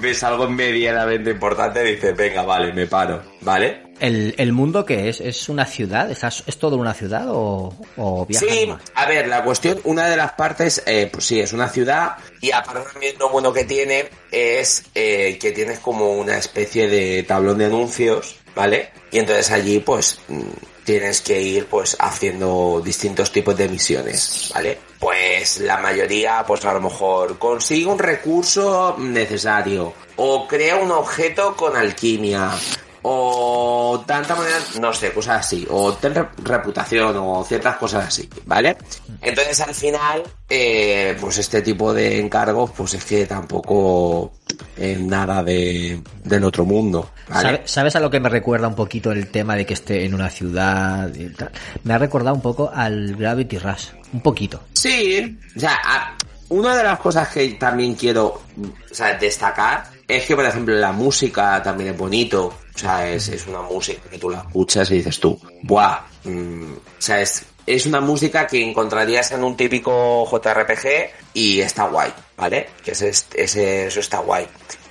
ves algo medianamente importante dices, venga, vale, me paro, ¿vale? ¿El, el mundo qué es? ¿Es una ciudad? ¿Es, es todo una ciudad o, o Sí, más? a ver, la cuestión, una de las partes, eh, pues sí, es una ciudad y aparte también lo bueno que tiene es eh, que tienes como una especie de tablón de anuncios, ¿vale? Y entonces allí pues mm, tienes que ir pues haciendo distintos tipos de misiones, ¿vale? Pues la mayoría pues a lo mejor consigue un recurso necesario o crea un objeto con alquimia o tanta manera, no sé, cosas así, o ten re- reputación o ciertas cosas así, ¿vale? Entonces al final, eh, pues este tipo de encargos, pues es que tampoco es nada de, del otro mundo, ¿vale? ¿Sabe- ¿Sabes a lo que me recuerda un poquito el tema de que esté en una ciudad? y tal? Me ha recordado un poco al Gravity Rush. Un poquito. Sí, o sea, una de las cosas que también quiero o sea, destacar es que, por ejemplo, la música también es bonito. O sea, es, es una música que tú la escuchas y dices tú, ¡buah! mm, o sea, es, es una música que encontrarías en un típico JRPG y está guay, ¿vale? Que ese, ese, eso está guay.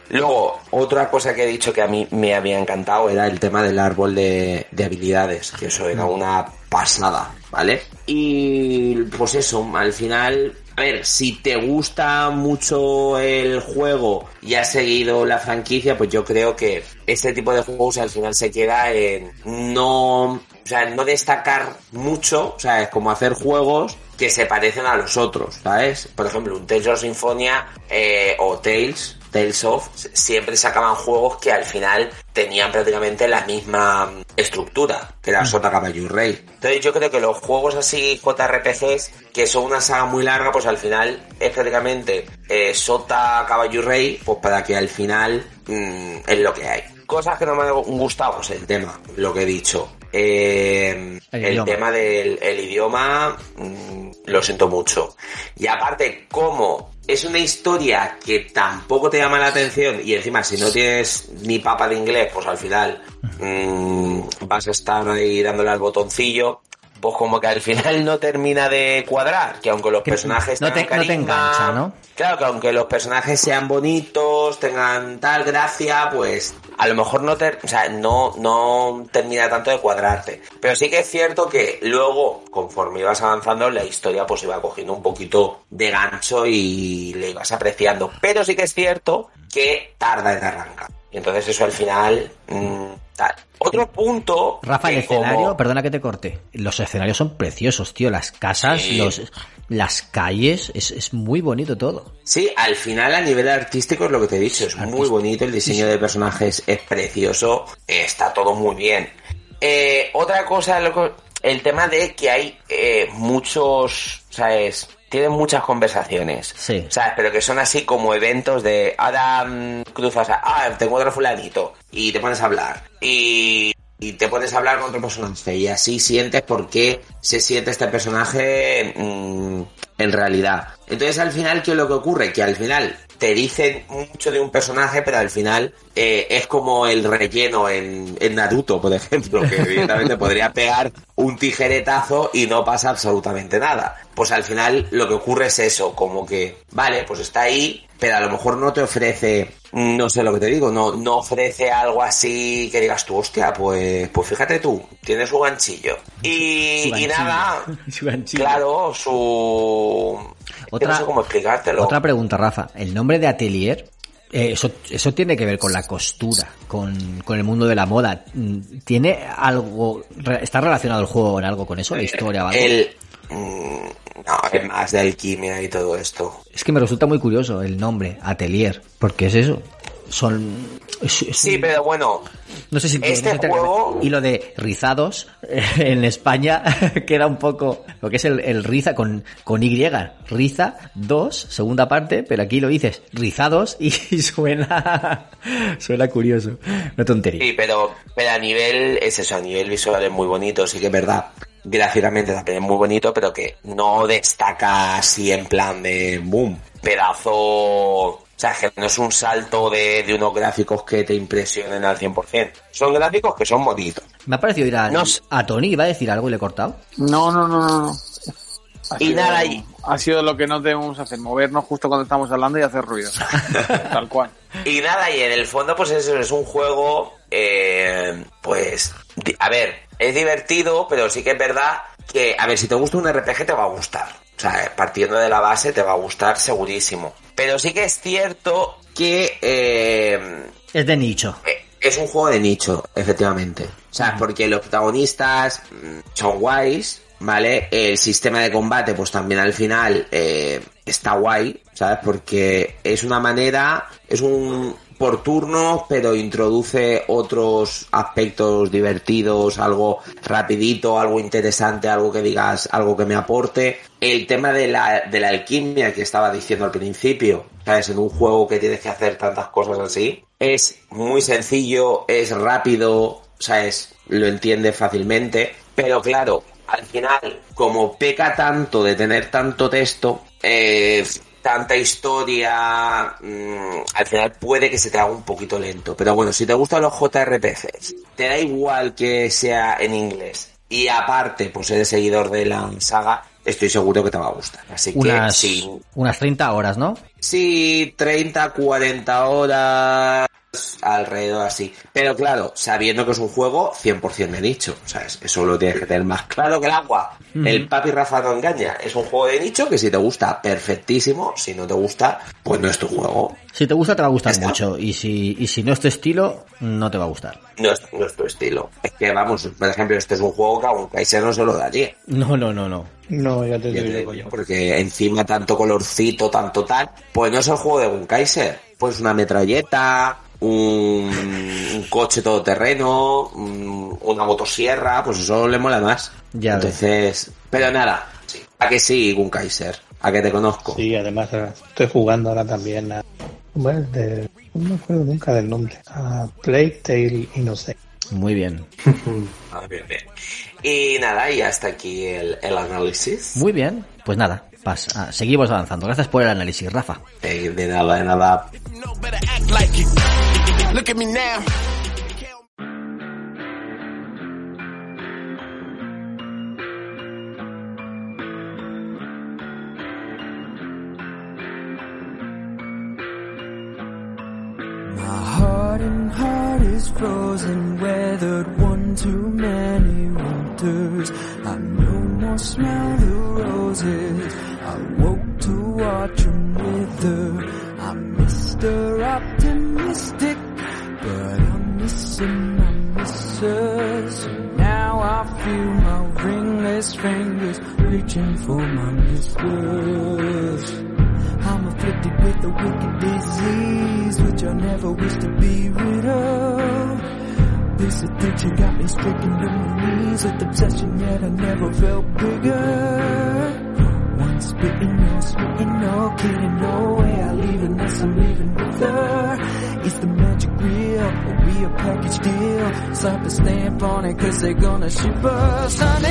Luego, otra cosa que he dicho que a mí me había encantado era el tema del árbol de, de habilidades, que eso era una pasada, ¿vale? Y pues eso, al final, a ver, si te gusta mucho el juego y has seguido la franquicia, pues yo creo que este tipo de juegos al final se queda en no, o sea, no destacar mucho, o sea, es como hacer juegos que se parecen a los otros, ¿sabes? Por ejemplo, un Tales of Symphonia eh, o Tales, Tales of, siempre sacaban juegos que al final tenían prácticamente la misma estructura, que era Sota, Caballo y Rey. Entonces yo creo que los juegos así JRPGs, que son una saga muy larga, pues al final es prácticamente eh, Sota, Caballo y Rey, pues para que al final mm, es lo que hay. Cosas que no me han gustado, pues el tema, lo que he dicho. Eh, El tema del el idioma, mm, lo siento mucho. Y aparte, como es una historia que tampoco te llama la atención y encima si no tienes ni papa de inglés, pues al final mm, vas a estar ahí dándole al botoncillo. Pues como que al final no termina de cuadrar, que aunque los Que personajes no te- tengan no te engancha, ¿no? Claro, que aunque los personajes sean bonitos, tengan tal gracia, pues a lo mejor no, ter- o sea, no, no termina tanto de cuadrarte. Pero sí que es cierto que luego, conforme ibas avanzando, la historia pues iba cogiendo un poquito de gancho y le ibas apreciando. Pero sí que es cierto que tarda en arrancar. Y entonces eso al final... mm, tal. Otro punto... Rafa, el como- escenario, perdona que te corte. Los escenarios son preciosos, tío. Las casas, Sí. los, las calles, es, es muy bonito todo. Sí, al final a nivel artístico es lo que te he dicho, es muy bonito, el diseño de personajes es precioso, está todo muy bien. Eh, otra cosa, el tema de que hay eh, muchos, ¿sabes? Tienen muchas conversaciones, Sí. ¿sabes? Pero que son así como eventos de, ahora mm, cruzas, a, ah, te encuentras fulanito, y te pones a hablar, y, y te pones a hablar con otro personaje, y así sientes por qué se siente este personaje mm, en realidad. Entonces al final, ¿qué es lo que ocurre? Que al final te dicen mucho de un personaje, pero al final eh, es como el relleno en, en Naruto, por ejemplo, que evidentemente podría pegar un tijeretazo y no pasa absolutamente nada. Pues al final lo que ocurre es eso, como que, vale, pues está ahí, pero a lo mejor no te ofrece, no sé lo que te digo, no, no ofrece algo así que digas tú, hostia, pues, pues fíjate tú, tiene su ganchillo. Y, Su y ganchillo. nada, Su ganchillo. claro, su... Otra- no sé cómo explicártelo. Otra pregunta, Rafa. El nombre de Atelier, eh, eso, eso tiene que ver con la costura, con, con el mundo de la moda. Mm, ¿Tiene algo, está relacionado el juego en algo con eso, la historia o algo? El... mm, No, es más de alquimia y todo esto. Es que me resulta muy curioso el nombre, Atelier, porque es eso. Son... es- es Sí, un- pero bueno, No sé si Este no sé juego- y lo de rizados eh, en España queda un poco lo que es el, el riza con, con Y, riza 2, segunda parte, pero aquí lo dices rizados y suena suena curioso. No tontería. sí, pero, pero a nivel, es eso, a nivel visual es muy bonito, sí que es verdad. Gráficamente también es muy bonito, pero que no destaca así en plan de boom, pedazo. O sea, que no es un salto de, de unos gráficos que te impresionen al 100%. Son gráficos que son bonitos. Me ha parecido ir a, No sé. a Tony, iba a decir algo y le he cortado. No, no, no, no. Ha Y sido- nada, y- Ha sido lo que no debemos hacer, movernos justo cuando estamos hablando y hacer ruido. Tal cual. Y nada, y en el fondo, pues eso es un juego, eh, pues, a ver, es divertido, pero sí que es verdad que, a ver, si te gusta un RPG te va a gustar. O sea, partiendo de la base te va a gustar segurísimo. Pero sí que es cierto que eh, Es de nicho. eh, es un juego de nicho, efectivamente. O sea, porque los protagonistas mm, son guays, ¿vale? El sistema de combate, pues también al final eh, está guay, ¿sabes? Porque es una manera, es un por turnos, pero introduce otros aspectos divertidos, algo rapidito, algo interesante, algo que digas, algo que me aporte. El tema de la, de la alquimia que estaba diciendo al principio, ¿sabes? En un juego que tienes que hacer tantas cosas así, es muy sencillo, es rápido, ¿sabes? Lo entiendes fácilmente, pero claro, al final, como peca tanto de tener tanto texto, eh, tanta historia, mm, al final puede que se te haga un poquito lento. Pero bueno, si te gustan los JRPGs, te da igual que sea en inglés. Y aparte, pues eres seguidor de la saga, estoy seguro que te va a gustar. Así que Unas, sí, unas 30 horas, ¿no? Sí, 30, 40 horas, alrededor así. Pero claro, sabiendo que es un juego 100% de nicho, ¿sabes? Eso lo tienes que tener más claro que el agua. El papi Rafa no engaña. Es un juego de nicho que si te gusta, perfectísimo. Si no te gusta, pues no es tu juego. Si te gusta, te va a gustar está. mucho. Y si, y si no es tu estilo, no te va a gustar. No es, no es tu estilo. Es que, vamos, por ejemplo, este es un juego que a un Kaiser no se lo daría. No, no, no, no. No, ya te Ya te digo yo, porque encima tanto colorcito, tanto tal, pues no es el juego de un Kaiser. pues una metralleta, un, un coche todoterreno, un- una motosierra, pues eso le mola más. Ya ves. Entonces, pero nada. ¿a que sí, Gun Kaiser? ¿A que te conozco? Sí, además eh, estoy jugando ahora también a... Bueno, de, no me acuerdo nunca del nombre. A Plague Tale Innocent. Muy bien. Ah, bien, bien. Y nada, y hasta aquí el, el análisis. Muy bien. Pues nada, pas- ah, seguimos avanzando. Gracias por el análisis, Rafa. Eh, de nada, de nada. know better act like it. Look at me now. My heart and heart is frozen, weathered one too many winters. I no more smell the roses. Woke to watch 'em wither. I'm Mr. Optimistic, but I'm missing my missus. And now I feel my ringless fingers reaching for my mistress. I'm afflicted with a wicked disease, which I never wish to be rid of. This addiction got me stricken to my knees with obsession, yet I never felt bigger. One spitting, no spitting, no kidding, no way I leave unless I'm leaving with her. Is the magic real, we a package deal? Slap a stamp on it, cause they're gonna ship us, honey.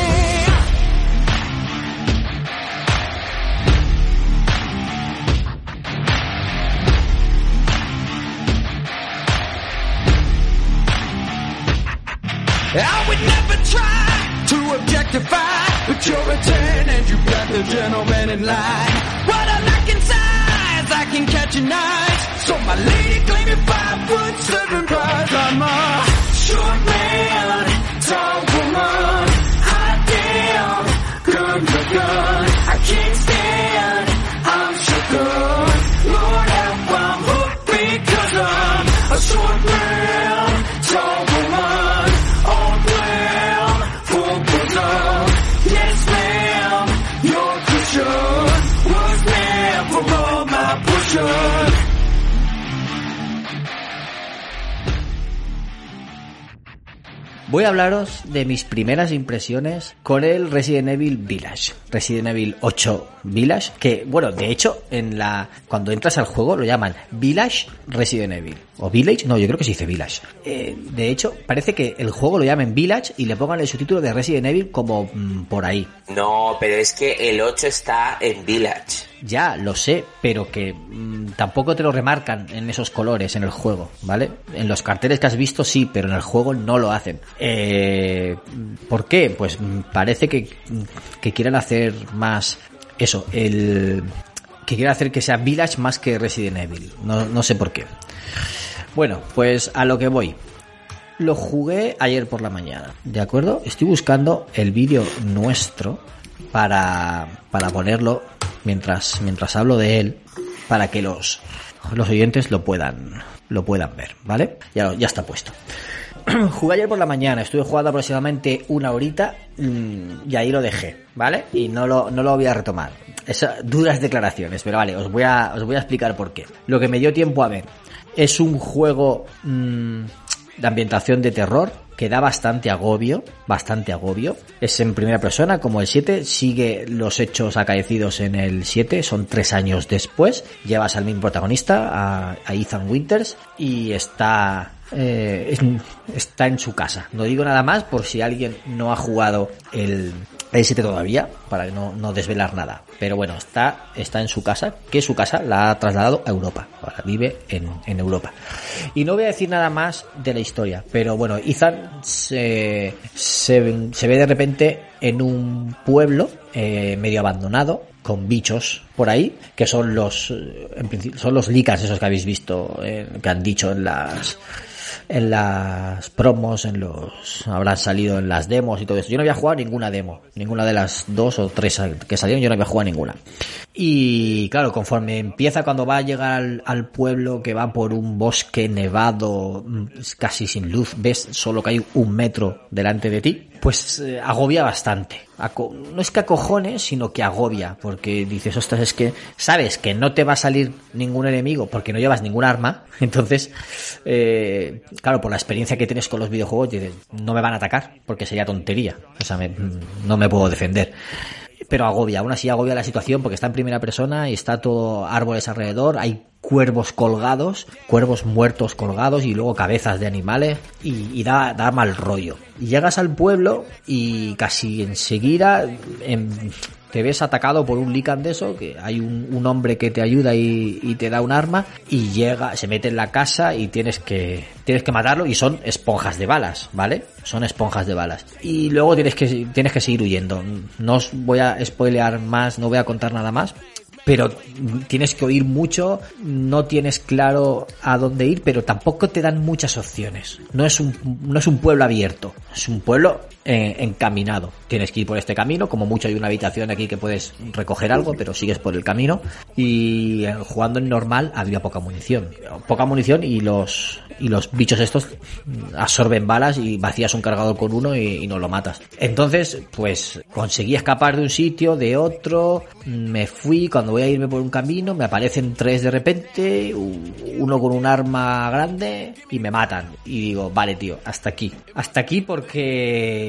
I would never try to objectify, but you're a 10 and you've got the gentleman in line. What I lack in size, I can catch a knife. So my lady claiming five foot seven prize. I'm a short man, tall woman, hot damn, gun for gun. I can't stand, I'm shook. Lord help, I'm hooked because I'm a short man, Voy a hablaros de mis primeras impresiones con el Resident Evil Village. Resident Evil 8 Village, que bueno, de hecho, en la cuando entras al juego lo llaman Village Resident Evil. O Village, no, yo creo que se dice Village. Eh, de hecho, parece que el juego lo llamen Village y le pongan el subtítulo de Resident Evil como mm, por ahí. No, pero es que el 8 está en Village. Ya, lo sé, pero que mm, tampoco te lo remarcan en esos colores en el juego, ¿vale? En los carteles que has visto sí, pero en el juego no lo hacen. Eh, ¿Por qué? Pues mm, parece que, que quieren hacer más eso, el que quieren hacer que sea Village más que Resident Evil. No, no sé por qué. Bueno, pues a lo que voy. Lo jugué ayer por la mañana, ¿de acuerdo? Estoy buscando el vídeo nuestro para, para ponerlo mientras, mientras hablo de él, para que los, los oyentes lo puedan, lo puedan ver, ¿vale? Ya, ya está puesto. Jugué ayer por la mañana, estuve jugando aproximadamente una horita mm, y ahí lo dejé, ¿vale? Y no lo, no lo voy a retomar. Esas duras declaraciones, pero vale, os voy a, os voy a explicar por qué. Lo que me dio tiempo a ver es un juego mm, de ambientación de terror que da bastante agobio, bastante agobio. Es en primera persona, como el 7, sigue los hechos acaecidos en el 7, son tres años después. Llevas al mismo protagonista, a, a Ethan Winters, y está eh, es- está en su casa. No digo nada más por si alguien no ha jugado el, el 7 todavía, para no, no desvelar nada. Pero bueno, está, está en su casa, que su casa la ha trasladado a Europa. Ahora vive en, en Europa. Y no voy a decir nada más de la historia, pero bueno, Ethan se, se, se ve de repente en un pueblo eh, medio abandonado, con bichos por ahí, que son los, en principio, son los licas esos que habéis visto, eh, que han dicho en las, en las promos, en los habrán salido en las demos y todo eso. Yo no había jugado ninguna demo, ninguna de las dos o tres que salieron, yo no había jugado ninguna. Y claro, conforme empieza cuando va a llegar al, al pueblo que va por un bosque nevado, mm, casi sin luz, ves solo que hay un metro delante de ti, pues eh, agobia bastante. no es que acojone, sino que agobia, porque dices, ostras, es que sabes que no te va a salir ningún enemigo porque no llevas ningún arma, entonces, eh, claro, por la experiencia que tienes con los videojuegos, dices, no me van a atacar, porque sería tontería, o sea, me- no me puedo defender. Pero agobia, aún así agobia la situación porque está en primera persona y está todo árboles alrededor, hay cuervos colgados, cuervos muertos colgados y luego cabezas de animales y, da, da mal rollo. Y llegas al pueblo y casi enseguida em, te ves atacado por un lican de eso, que hay un, un hombre que te ayuda y, y te da un arma y llega, se mete en la casa y tienes que, tienes que matarlo y son esponjas de balas, ¿vale? Son esponjas de balas. Y luego tienes que, tienes que seguir huyendo. No os voy a spoilear más, no voy a contar nada más, pero tienes que oír mucho, no tienes claro a dónde ir, pero tampoco te dan muchas opciones. No es un, no es un pueblo abierto, es un pueblo encaminado. Tienes que ir por este camino, como mucho hay una habitación aquí que puedes recoger algo, pero sigues por el camino. Y eh, jugando en normal había poca munición. Poca munición y los, y los bichos estos absorben balas y vacías un cargador con uno y, y no lo matas. Entonces, pues conseguí escapar de un sitio, de otro, me fui, cuando voy a irme por un camino, me aparecen tres de repente, uno con un arma grande y me matan. Y digo, vale tío, hasta aquí. Hasta aquí porque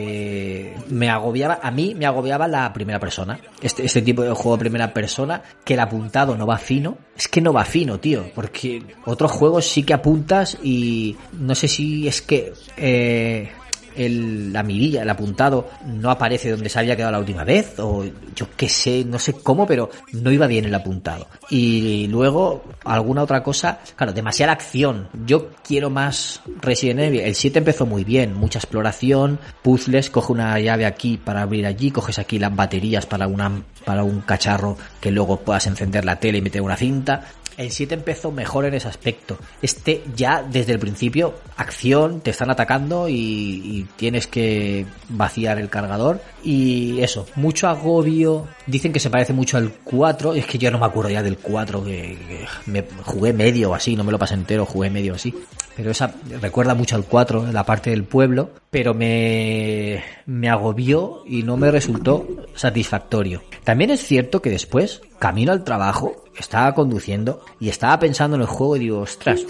me agobiaba, a mí me agobiaba la primera persona. Este, este tipo de juego de primera persona, que el apuntado no va fino. Es que no va fino, tío, porque otros juegos sí que apuntas y no sé si es que... Eh, el, la mirilla, el apuntado, no aparece donde se había quedado la última vez, o yo qué sé, no sé cómo, pero no iba bien el apuntado. Y luego, alguna otra cosa, claro, demasiada acción. Yo quiero más Resident Evil. El 7 empezó muy bien, mucha exploración, puzzles, coge una llave aquí para abrir allí, coges aquí las baterías para una, para un cacharro que luego puedas encender la tele y meter una cinta. El 7 empezó mejor en ese aspecto. Este ya desde el principio, acción, te están atacando y, y tienes que vaciar el cargador. Y eso, mucho agobio. Dicen que se parece mucho al 4. Es que yo no me acuerdo ya del 4, que, me jugué medio o así, no me lo pasé entero, jugué medio así. Pero esa recuerda mucho al 4, la parte del pueblo, pero me, me agobió y no me resultó satisfactorio. También es cierto que después, camino al trabajo, estaba conduciendo y estaba pensando en el juego y digo, ostras,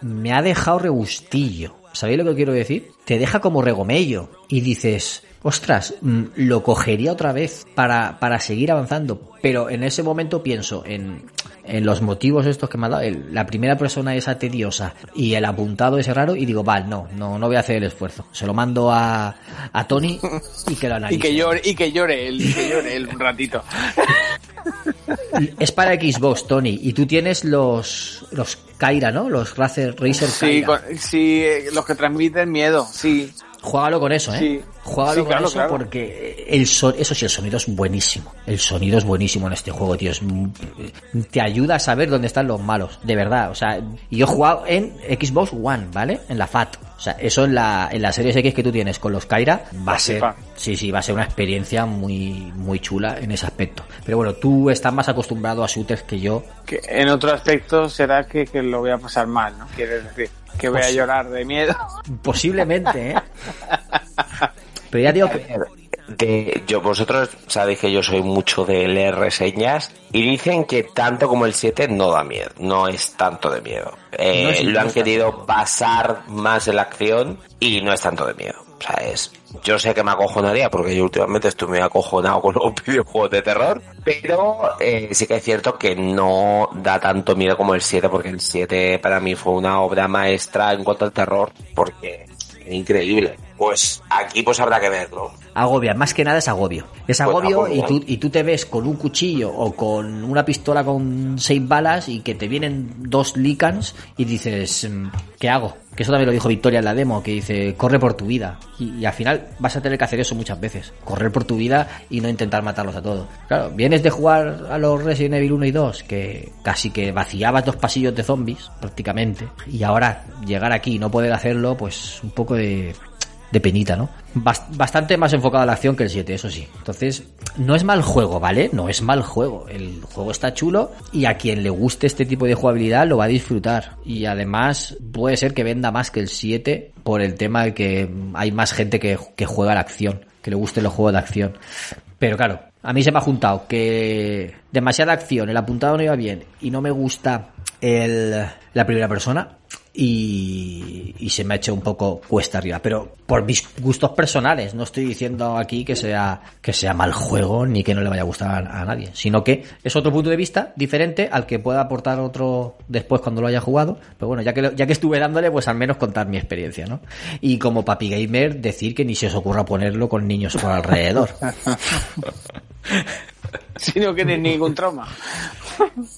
me ha dejado regustillo. ¿Sabéis lo que quiero decir? Te deja como regomello y dices, ostras, mm, lo cogería otra vez para, para seguir avanzando. Pero en ese momento pienso en, en los motivos estos que me ha dado. el- la primera persona esa tediosa y el apuntado ese raro y digo, vale, no, no, no voy a hacer el esfuerzo. Se lo mando a, a Tony y que lo Y analice. que llore, y que llore él, y que llore él un ratito. Es para Xbox, Tony, y tú tienes los, los Kaira, ¿no? Los Razer, Razer Sí, Kaira. con- sí, eh, los que transmiten miedo, sí. Juégalo con eso, ¿eh? Sí. Juégalo Sí, con claro, eso claro. porque el so- eso sí, el sonido es buenísimo. El sonido es buenísimo en este juego, tío. Es te ayuda a saber dónde están los malos, de verdad. O sea, yo he jugado en Xbox One, ¿vale? En la FAT. O sea, eso en la, en la Series X que tú tienes con los Kaira va a ser, FIFA. sí, sí, va a ser una experiencia muy, muy chula en ese aspecto. Pero bueno, tú estás más acostumbrado a shooters que yo. Que en otro aspecto será que, que lo voy a pasar mal, ¿no? Quieres decir, que voy a Pues- llorar de miedo. Posiblemente, ¿eh? Pero ya digo que, De, yo, vosotros sabéis que yo soy mucho de leer reseñas y dicen que tanto como el 7 no da miedo, no es tanto de miedo. Eh, No lo han querido basar más en la acción y no es tanto de miedo. O sea, es, yo sé que me acojonaría porque yo últimamente estoy muy acojonado con los videojuegos de terror, pero eh, sí que es cierto que no da tanto miedo como el 7 porque el 7 para mí fue una obra maestra en cuanto al terror porque es increíble. Pues aquí pues habrá que verlo. agobia, más que nada es agobio. Es agobio agobio. y tú, y tú te ves con un cuchillo o con una pistola con seis balas y que te vienen dos licans y dices, mm, ¿qué hago? Que eso también lo dijo Victoria en la demo, que dice, corre por tu vida. Y, al final vas a tener que hacer eso muchas veces. Correr por tu vida y no intentar matarlos a todos. Claro, vienes de jugar a los Resident Evil 1 y 2, que casi que vaciabas dos pasillos de zombies, prácticamente. Y ahora llegar aquí y no poder hacerlo, pues un poco de de penita, ¿no? Bas- bastante más enfocado a la acción que el 7, eso sí. Entonces, no es mal juego, ¿vale? No es mal juego. El juego está chulo y a quien le guste este tipo de jugabilidad lo va a disfrutar. Y además puede ser que venda más que el 7 por el tema de que hay más gente que, que juega la acción que le gusten los juegos de acción. Pero claro, a mí se me ha juntado que demasiada acción, el apuntado no iba bien y no me gusta el, la primera persona y, se me ha hecho un poco cuesta arriba. Pero por mis gustos personales, no estoy diciendo aquí que sea, que sea mal juego ni que no le vaya a gustar a, a nadie, sino que es otro punto de vista diferente al que pueda aportar otro después cuando lo haya jugado. Pero bueno, ya que, ya que estuve dándole, pues al menos contar mi experiencia, ¿no? Y como papi gamer, decir que ni se os ocurra ponerlo con niños por alrededor. Si no tienes ningún trauma.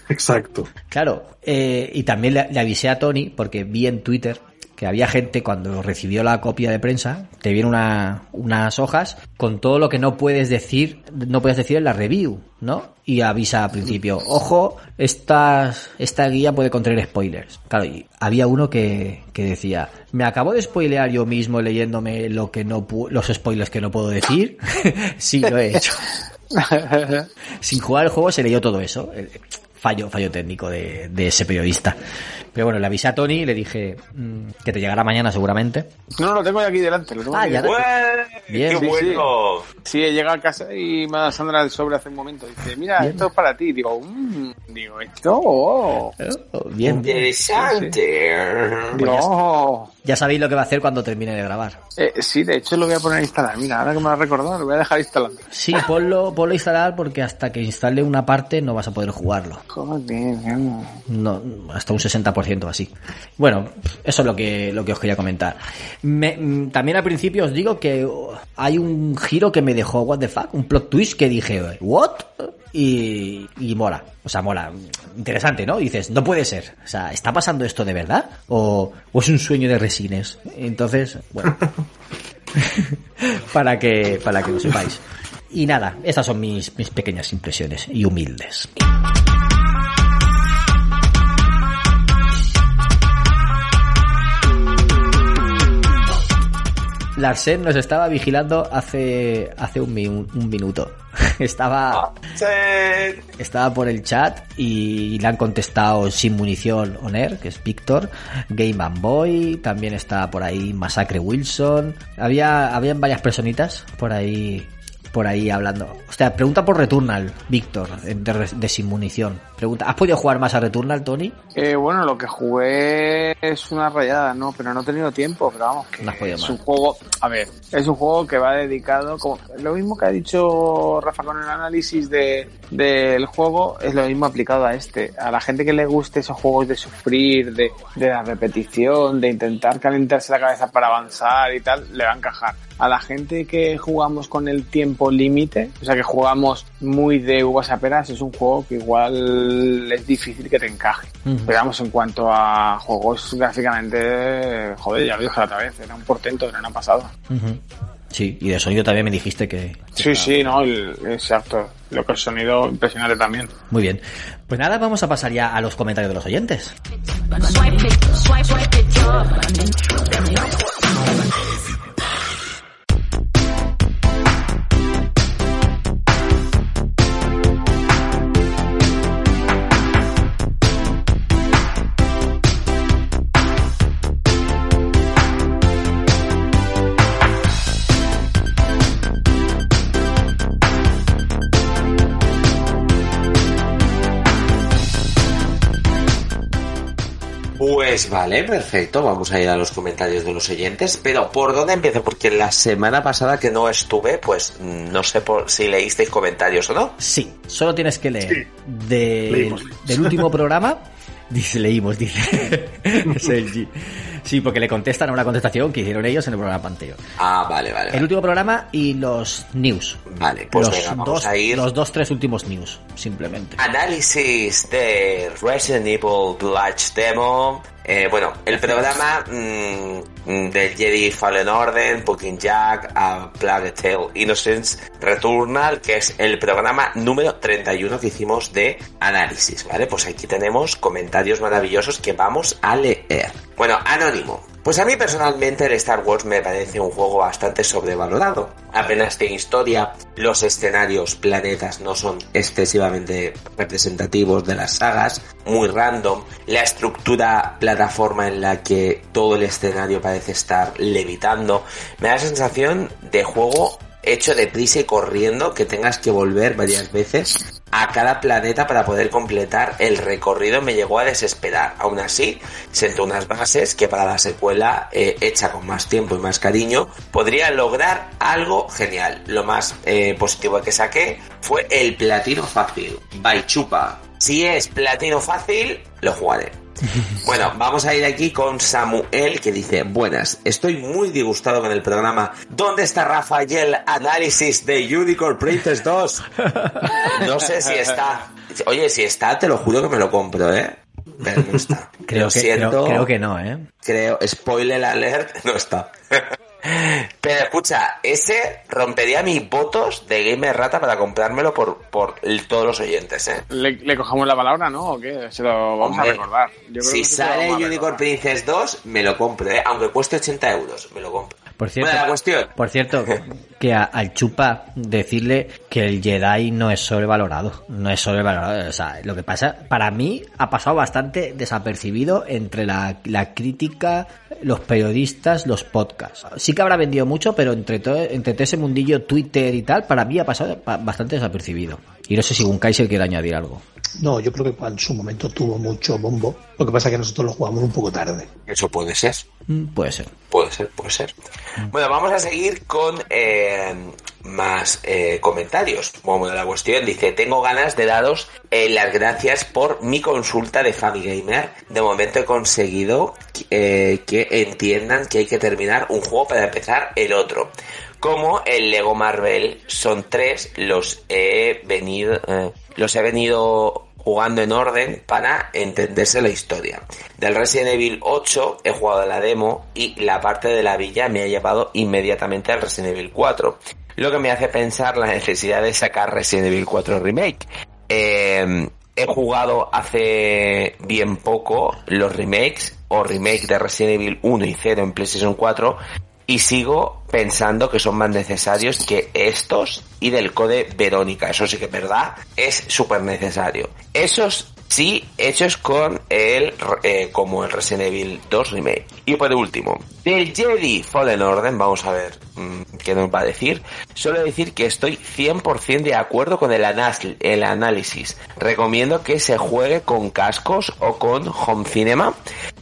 Exacto. Claro, eh, y también le, le avisé a Tony porque vi en Twitter que había gente cuando recibió la copia de prensa, te vienen una, unas hojas con todo lo que no puedes decir, no puedes decir en la review, ¿no? Y avisa al principio, ojo, estas, esta guía puede contener spoilers. Claro, y había uno que, que decía, me acabo de spoilear yo mismo leyéndome lo que no pu- los spoilers que no puedo decir. sí, lo he hecho. Sin jugar el juego se leyó todo eso. Fallo, fallo técnico de, de ese periodista. Pero bueno, le avisé a Tony y le dije mm, que te llegará mañana seguramente. No, lo tengo aquí delante. Lo tengo Ah, aquí ya delante. Bien. ¡Qué Sí, sí. bueno! Sí, he llegado a casa y me ha dado Sandra el sobre hace un momento. Dice, mira, Bien. esto es para ti. Digo, mmm, digo, esto, oh. Oh, bien, bien. Interesante. Digo, oh. Ya sabéis lo que va a hacer cuando termine de grabar. Eh, sí, de hecho lo voy a poner a instalar. Mira, ahora que me lo has recordado, lo voy a dejar instalando. Sí, ponlo, ponlo a instalar porque hasta que instale una parte no vas a poder jugarlo. No. Hasta un 60% o así. Bueno, eso es lo que, lo que os quería comentar. Me- mm, también al principio os digo que oh, hay un giro que me dejó, what the fuck, un plot twist que dije, what? Y, y mola. O sea, mola. Interesante, ¿no? Dices, no puede ser. O sea, ¿está pasando esto de verdad? ¿O, o es un sueño de resines? Entonces, bueno. para que, para que lo sepáis. Y nada, estas son mis, mis pequeñas impresiones y humildes. Larsen nos estaba vigilando hace, hace un, mi- un minuto. Estaba, estaba por el chat y le han contestado sin munición Oner, que es Víctor, Game and Boy, también está por ahí Masacre Wilson. Había, habían varias personitas por ahí, por ahí hablando. O sea, pregunta por Returnal, Víctor, de, de sin munición. Pregunta, ¿has podido jugar más a Returnal, Tony? Eh, bueno, lo que jugué es una rayada, ¿no? Pero no he tenido tiempo, pero vamos, que No has podido es más. un juego, a ver, es un juego que va dedicado, como lo mismo que ha dicho Rafa con el análisis de, del juego, es lo mismo aplicado a este. A la gente que le guste esos juegos de sufrir, de, de la repetición, de intentar calentarse la cabeza para avanzar y tal, le va a encajar. A la gente que jugamos con el tiempo límite, o sea que jugamos muy de uvas a peras, es un juego que igual es difícil que te encaje. Ujú. Pero vamos, en cuanto a juegos gráficamente, joder, ya lo dije la otra vez, era un portento, era una pasada. Ujú. Sí, y de sonido también me dijiste que... Sí, sí, no, el- exacto. Lo que el sonido impresionante también. Muy bien. Pues nada, vamos a pasar ya a los comentarios de los oyentes. Pues vale, perfecto. Vamos a ir a los comentarios de los oyentes. Pero ¿por dónde empiezo? Porque la semana pasada que no estuve, pues no sé por si leísteis comentarios o no. Sí, solo tienes que leer de- del último programa. Dice, leímos, dice. es el G. Sí, porque le contestan a una contestación que hicieron ellos en el programa Panteo. Ah, vale, vale. El Vale, último programa y los news. Vale, pues los, venga, vamos dos, a ir. los dos, tres últimos news, simplemente. Análisis de Resident Evil Village Demo. Eh, bueno, el programa mm, mm, del Jedi Fallen Order, Putin Jack, a Plague Tale Innocence Returnal, que es el programa número 31 que hicimos de análisis, ¿vale? Pues aquí tenemos comentarios maravillosos que vamos a leer. Bueno, Anónimo. Pues a mí personalmente el Star Wars me parece un juego bastante sobrevalorado. Apenas tiene historia, los escenarios, planetas no son excesivamente representativos de las sagas, muy random, la estructura plataforma en la que todo el escenario parece estar levitando, me da la sensación de juego hecho deprisa y corriendo que tengas que volver varias veces a cada planeta para poder completar el recorrido me llegó a desesperar. Aún así, sentó unas bases que para la secuela, eh, hecha con más tiempo y más cariño, podría lograr algo genial. Lo más eh, positivo que saqué fue el platino fácil, by Chupa. Si es platino fácil, lo jugaré. Bueno, vamos a ir aquí con Samuel que dice, buenas, estoy muy disgustado con el programa. ¿Dónde está Rafael análisis de Unicorn Princess 2? No sé si está. Oye, si está, te lo juro que me lo compro, ¿eh? Pero no está. Creo que, siento. creo, creo que no, ¿eh? Creo, spoiler alert, no está. Pero escucha, ese rompería mis votos de Gamer Rata para comprármelo por, por todos los oyentes, ¿eh? ¿Le, le cogemos la palabra, no? ¿O qué? Se lo vamos Hombre, a recordar. Yo creo si que sale Unicorn. Princess 2, me lo compro, ¿eh? Aunque cueste 80 euros, me lo compro. Por cierto, Bueno, la cuestión. por cierto, que a- al Chupa decirle que el Jedi no es sobrevalorado, no es sobrevalorado, o sea, lo que pasa, para mí ha pasado bastante desapercibido entre la, la crítica, los periodistas, los podcasts. Sí que habrá vendido mucho, pero entre todo, entre todo ese mundillo Twitter y tal, para mí ha pasado pa- bastante desapercibido. Y no sé si Kaiser quiere añadir algo. No, yo creo que en su momento tuvo mucho bombo. Lo que pasa es que nosotros lo jugamos un poco tarde. Eso puede ser. Mm, Puede ser. Puede ser, puede ser. Bueno, vamos a seguir con eh, más eh, comentarios. Bueno, la cuestión dice, tengo ganas de daros eh, las gracias por mi consulta de Famigamer. De momento he conseguido eh, que entiendan que hay que terminar un juego para empezar el otro. Como el Lego Marvel son tres, los he venido, eh, los he venido jugando en orden para entenderse la historia. Del Resident Evil 8 he jugado la demo y la parte de la villa me ha llevado inmediatamente al Resident Evil 4. Lo que me hace pensar la necesidad de sacar Resident Evil 4 Remake. Eh, he jugado hace bien poco los remakes o remake de Resident Evil 1 y 0 en PlayStation 4 y sigo pensando que son más necesarios que estos y del code Verónica. Eso sí que es verdad, es súper necesario. Esos sí hechos con el eh, como el Resident Evil 2 remake. Y por último, del Jedi Fallen Order, vamos a ver mm, qué nos va a decir. Solo decir que estoy 100% de acuerdo con el análisis. Recomiendo que se juegue con cascos o con home cinema.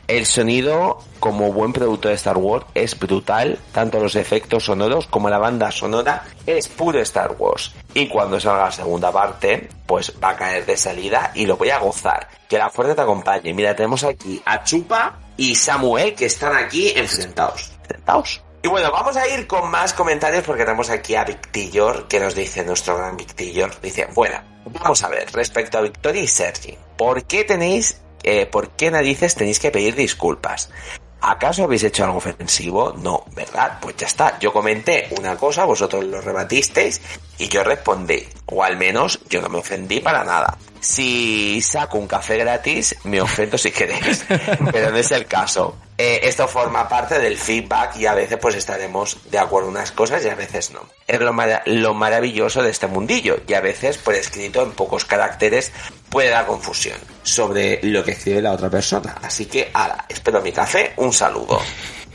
El sonido, como buen producto de Star Wars, es brutal. Tanto los efectos sonoros como la banda sonora es puro Star Wars. Y cuando salga la segunda parte, pues va a caer de salida y lo voy a gozar. Que la fuerza te acompañe. Mira, tenemos aquí a Chupa y Samuel que están aquí enfrentados. Enfrentados. Y bueno, vamos a ir con más comentarios porque tenemos aquí a Victillor que nos dice, nuestro gran Victillor, dice, bueno, vamos a ver, respecto a Victoria y Sergi, ¿por qué tenéis, eh, por qué narices tenéis que pedir disculpas? ¿Acaso habéis hecho algo ofensivo? No, ¿verdad? Pues ya está. Yo comenté una cosa, vosotros lo rebatisteis y yo respondí. O al menos yo no me ofendí para nada. Si saco un café gratis, me ofendo si queréis. Pero no es el caso. Eh, esto forma parte del feedback y a veces pues estaremos de acuerdo en unas cosas y a veces no. Es lo, lo maravilloso de este mundillo y a veces por escrito en pocos caracteres puede dar confusión sobre lo que escribe la otra persona. Así que, ala, espero mi café, un saludo.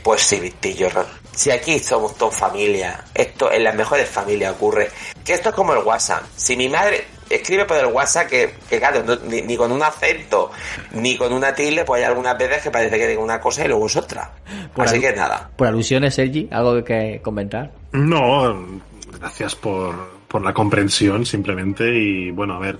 Pues sí, Victillo, si aquí somos todos familia, esto en las mejores familias ocurre, que esto es como el WhatsApp. Si mi madre escribe por el WhatsApp que, que claro, no- ni, ni con un acento, ni con una tilde, pues hay algunas veces que parece que diga una cosa y luego es otra. Por Así que nada. Por alusiones, Sergi, ¿algo que comentar? No, gracias por, por la comprensión simplemente y bueno, a ver,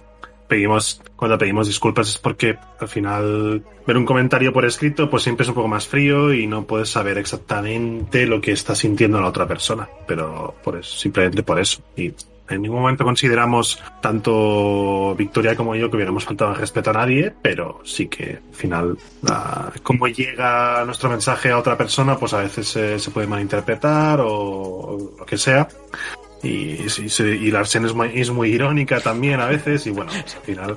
pedimos, cuando pedimos disculpas es porque al final ver un comentario por escrito pues siempre es un poco más frío y no puedes saber exactamente lo que está sintiendo la otra persona, pero por eso, simplemente por eso. Y en ningún momento consideramos tanto Victoria como yo que hubiéramos faltado al respeto a nadie, pero sí que al final la- cómo llega nuestro mensaje a otra persona, pues a veces eh, se puede malinterpretar o lo que sea. Y, sí, sí, y la Arsene es muy, es muy irónica también a veces, y bueno, pues al final,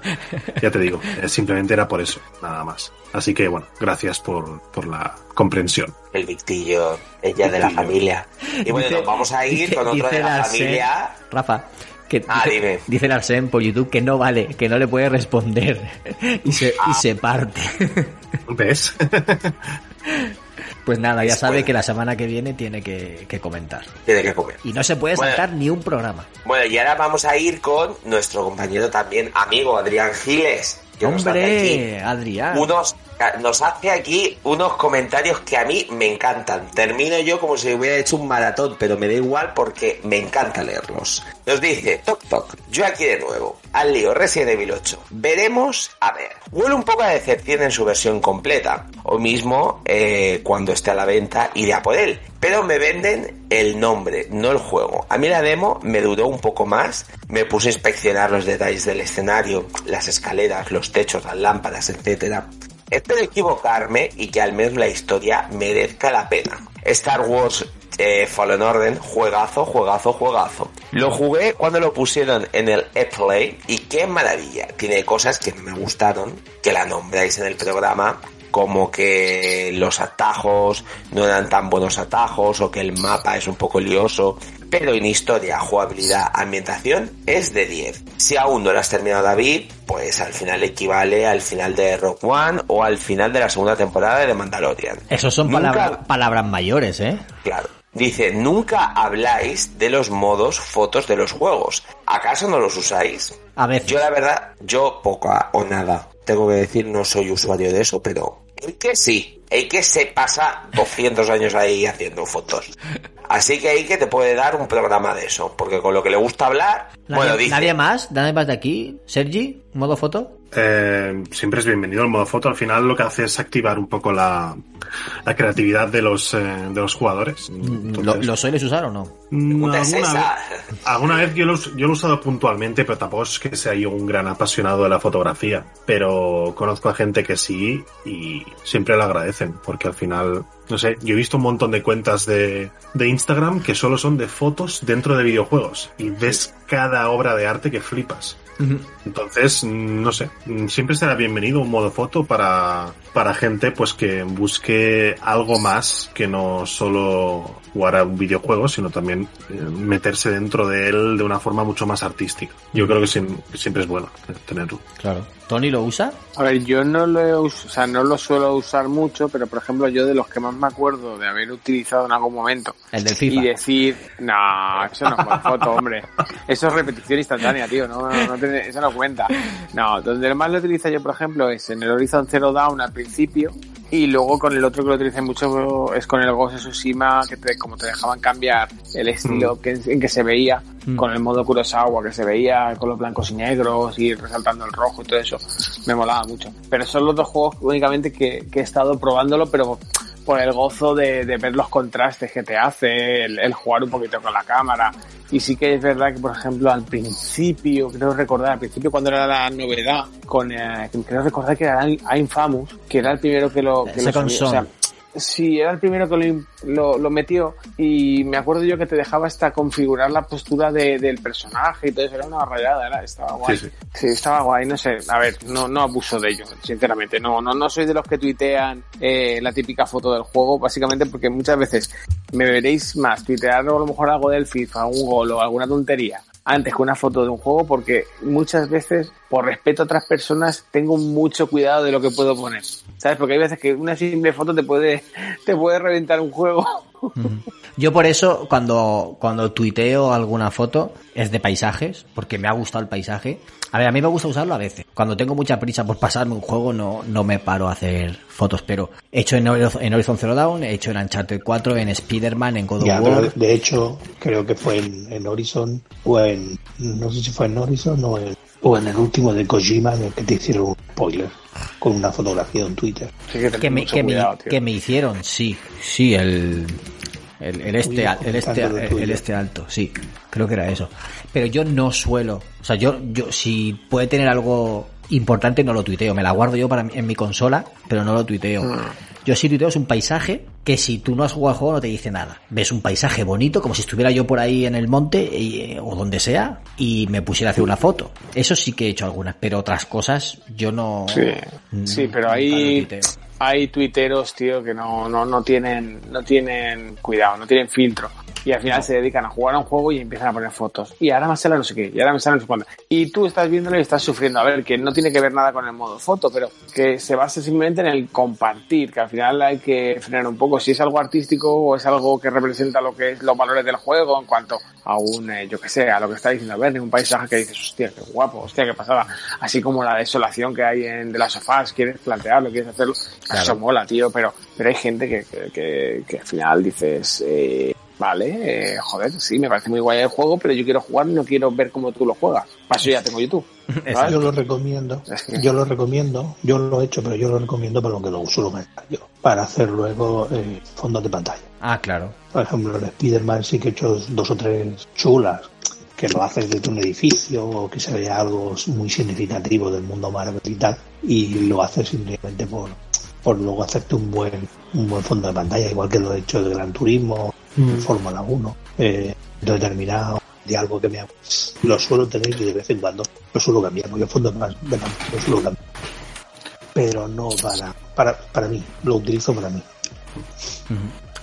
ya te digo, simplemente era por eso, nada más. Así que bueno, gracias por, por la comprensión. El Victillo, ella de la familia. Y bueno, Dice- nos vamos a ir dice- con otro de la el Arsén- familia. Rafa, que Ah, dice, dime. dice el Arsén por YouTube que no vale, que no le puede responder y se, Ah. y se parte. ¿Ves? Pues nada, ya sabe que la semana que viene tiene que, que comentar. Tiene que comer. Y no se puede Bueno. saltar ni un programa. Bueno, y ahora vamos a ir con nuestro compañero también, amigo Adrián Giles. Que Hombre, aquí Adrián. unos nos hace aquí unos comentarios que a mí me encantan. Termino yo como si hubiera hecho un maratón, pero me da igual porque me encanta leerlos. Nos dice, toc toc, yo aquí de nuevo, al lío Resident Evil 8. Veremos, a ver, huele un poco a decepción en su versión completa, o mismo eh, cuando esté a la venta iré a por él. Pero me venden el nombre, no el juego. A mí la demo me duró un poco más, me puse a inspeccionar los detalles del escenario, las escaleras, los techos, las lámparas, etcétera. Espero equivocarme y que al menos la historia merezca la pena. Star Wars eh, Fallen Order, juegazo, juegazo, juegazo. Lo jugué cuando lo pusieron en el E-Play y qué maravilla. Tiene cosas que me gustaron, que la nombráis en el programa, como que los atajos no eran tan buenos atajos o que el mapa es un poco lioso. Pero en historia, jugabilidad, ambientación es de 10. Si aún no lo has terminado David, pues al final equivale al final de Rock One o al final de la segunda temporada de The Mandalorian. Esos son Nunca- palabra- palabras mayores, ¿eh? Claro. Dice, nunca habláis de los modos fotos de los juegos. ¿Acaso no los usáis? A veces. Yo la verdad, yo poca o nada. Tengo que decir, no soy usuario de eso, pero el que sí. El que se pasa 200 años ahí haciendo fotos. Así que hay que te puede dar un programa de eso, porque con lo que le gusta hablar, ¿Nadie, bueno, dice, nadie más? ¿Nadie más de aquí? ¿Sergi? ¿Modo foto? Eh, siempre es bienvenido el modo foto. Al final lo que hace es activar un poco la, la creatividad de los, eh, de los jugadores. ¿Lo, Entonces, lo sueles usar o no? mm, es alguna, esa. vez, alguna vez lo, yo lo he usado puntualmente, pero tampoco es que sea yo un gran apasionado de la fotografía. Pero conozco a gente que sí y siempre lo agradecen, porque al final, no sé, yo he visto un montón de cuentas de, de Instagram que solo son de fotos dentro de videojuegos y ves cada obra de arte que flipas. Entonces, mm, no sé, mm, siempre será bienvenido un modo foto para, para gente pues que busque algo más que no solo jugar a un videojuego, sino también eh, meterse dentro de él de una forma mucho más artística. Yo creo que, siem- que siempre es bueno tenerlo. Claro. ¿Tony lo usa? A ver, yo no lo, he us- o sea, no lo suelo usar mucho, pero por ejemplo yo de los que más me acuerdo de haber utilizado en algún momento El del FIFA. y decir, no, eso no es buena foto, hombre. Eso es repetición instantánea, tío, no, no, no tiene- eso no cuenta. No, donde más lo utilizo yo, por ejemplo, es en el Horizon Zero Dawn al principio y luego con el otro que lo utilicé mucho es con el Ghost of Tsushima, que te, como te dejaban cambiar el estilo que, en que se veía, Mm. con el modo Kurosawa, que se veía con los blancos y negros y resaltando el rojo y todo eso, me molaba mucho. Pero son los dos juegos únicamente que, que he estado probándolo, pero por el gozo de, de ver los contrastes que te hace, el, el jugar un poquito con la cámara. Y sí que es verdad que, por ejemplo, al principio, creo recordar, al principio cuando era la novedad, con eh, creo recordar que era a Infamous, que era el primero que lo, que lo subió, o sea, Sí, era el primero que lo, lo metió y me acuerdo yo que te dejaba hasta configurar la postura de- del personaje y todo eso, era una rayada, era, estaba guay. Sí, Sí, estaba guay, no sé, a ver, no, no abuso de ello, sinceramente, no, no, no soy de los que tuitean eh, la típica foto del juego, básicamente porque muchas veces me veréis más tuitear a lo mejor algo del FIFA, un gol o alguna tontería antes que una foto de un juego porque muchas veces por respeto a otras personas tengo mucho cuidado de lo que puedo poner. ¿Sabes? Porque hay veces que una simple foto te puede te puede reventar un juego. Yo por eso, cuando, cuando tuiteo alguna foto, es de paisajes, porque me ha gustado el paisaje. A ver, a mí me gusta usarlo a veces. Cuando tengo mucha prisa por pasarme un juego, no, no me paro a hacer fotos, pero he hecho en, en Horizon Zero Dawn, he hecho en Uncharted 4, en Spider-Man, en God of Ya, pero War. de hecho, creo que fue en, en Horizon o en. No sé si fue en Horizon o en, o en el último de Kojima en el que te hicieron un spoiler con una fotografía en Twitter. Que, que me, que, me, cuidado, que me hicieron, sí, sí, el, el, el este, el, este, el, este alto, sí, creo que era eso. Pero yo no suelo, o sea, yo, yo, si puede tener algo importante, no lo tuiteo, me la guardo yo para mi- en mi consola, pero no lo tuiteo. Mm. Yo sí tuiteo es un paisaje que si tú no has jugado al juego no te dice nada. Ves un paisaje bonito, como si estuviera yo por ahí en el monte y, o donde sea, y me pusiera a hacer una foto. Eso sí que he hecho algunas, pero otras cosas yo no. Sí, sí, pero nunca lo hay, tuiteros, tío, que no, no, no tienen, no tienen cuidado, no tienen filtro. Y al final se dedican a jugar a un juego y empiezan a poner fotos. Y ahora me sale no sé qué, y ahora me sale no sé cuándo. Y tú estás viéndolo y estás sufriendo. A ver, que no tiene que ver nada con el modo foto, pero que se basa simplemente en el compartir, que al final hay que frenar un poco. Si es algo artístico o es algo que representa lo que es los valores del juego en cuanto a un, eh, yo que sé, a lo que está diciendo Bernie, un paisaje que dices, hostia, qué guapo, hostia, qué pasada. Así como la desolación que hay en de las sofás, quieres plantearlo, quieres hacerlo. Eso mola, tío, pero, pero hay gente que, que, que, que al final dices, eh, vale, eh, joder, sí, me parece muy guay el juego, pero yo quiero jugar y no quiero ver cómo tú lo juegas. Para eso ya tengo YouTube. Yo lo recomiendo, Es que- yo lo recomiendo, yo lo he hecho, pero yo lo recomiendo para lo que lo suelo gastar yo, para hacer luego eh, fondos de pantalla. Ah, claro. Por ejemplo, en Spider-Man sí que he hecho dos o tres chulas que lo haces desde un edificio o que se vea algo muy significativo del mundo Marvel y tal, y lo haces simplemente por, por luego hacerte un buen un buen fondo de pantalla, igual que lo he hecho de Gran Turismo, de Fórmula 1, eh, determinado de algo que me ha- lo suelo tener y de vez en cuando lo suelo cambiar, porque el fondo de pantalla lo suelo cambiar. Pero no para, para, para mí, lo utilizo para mí.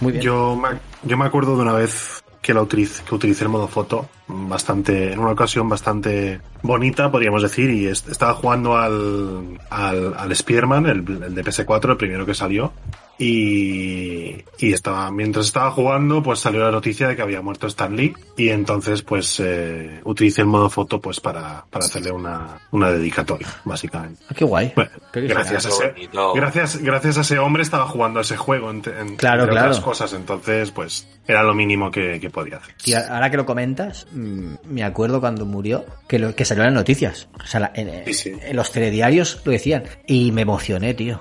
Muy bien. Yo me, yo me acuerdo de una vez que, la utiliz- que el modo foto bastante, en una ocasión bastante bonita, podríamos decir, y est- estaba jugando al, al, al Spearman, el, el de PS4, el primero que salió, y, y estaba, mientras estaba jugando, pues salió la noticia de que había muerto Stan Lee, y entonces pues eh, utilicé el modo foto pues para, para hacerle una, una dedicatoria, básicamente. Ah, qué guay. Bueno, Qué original. gracias a Qué ese, gracias, gracias a ese hombre estaba jugando a ese juego entre, en- Claro, entre claro. otras cosas, entonces pues era lo mínimo que, que podía hacer. Y ahora que lo comentas, mm, me acuerdo cuando murió que, lo, que salió en las noticias. O sea, la- en, Sí, sí. en los telediarios lo decían. Y me emocioné, tío.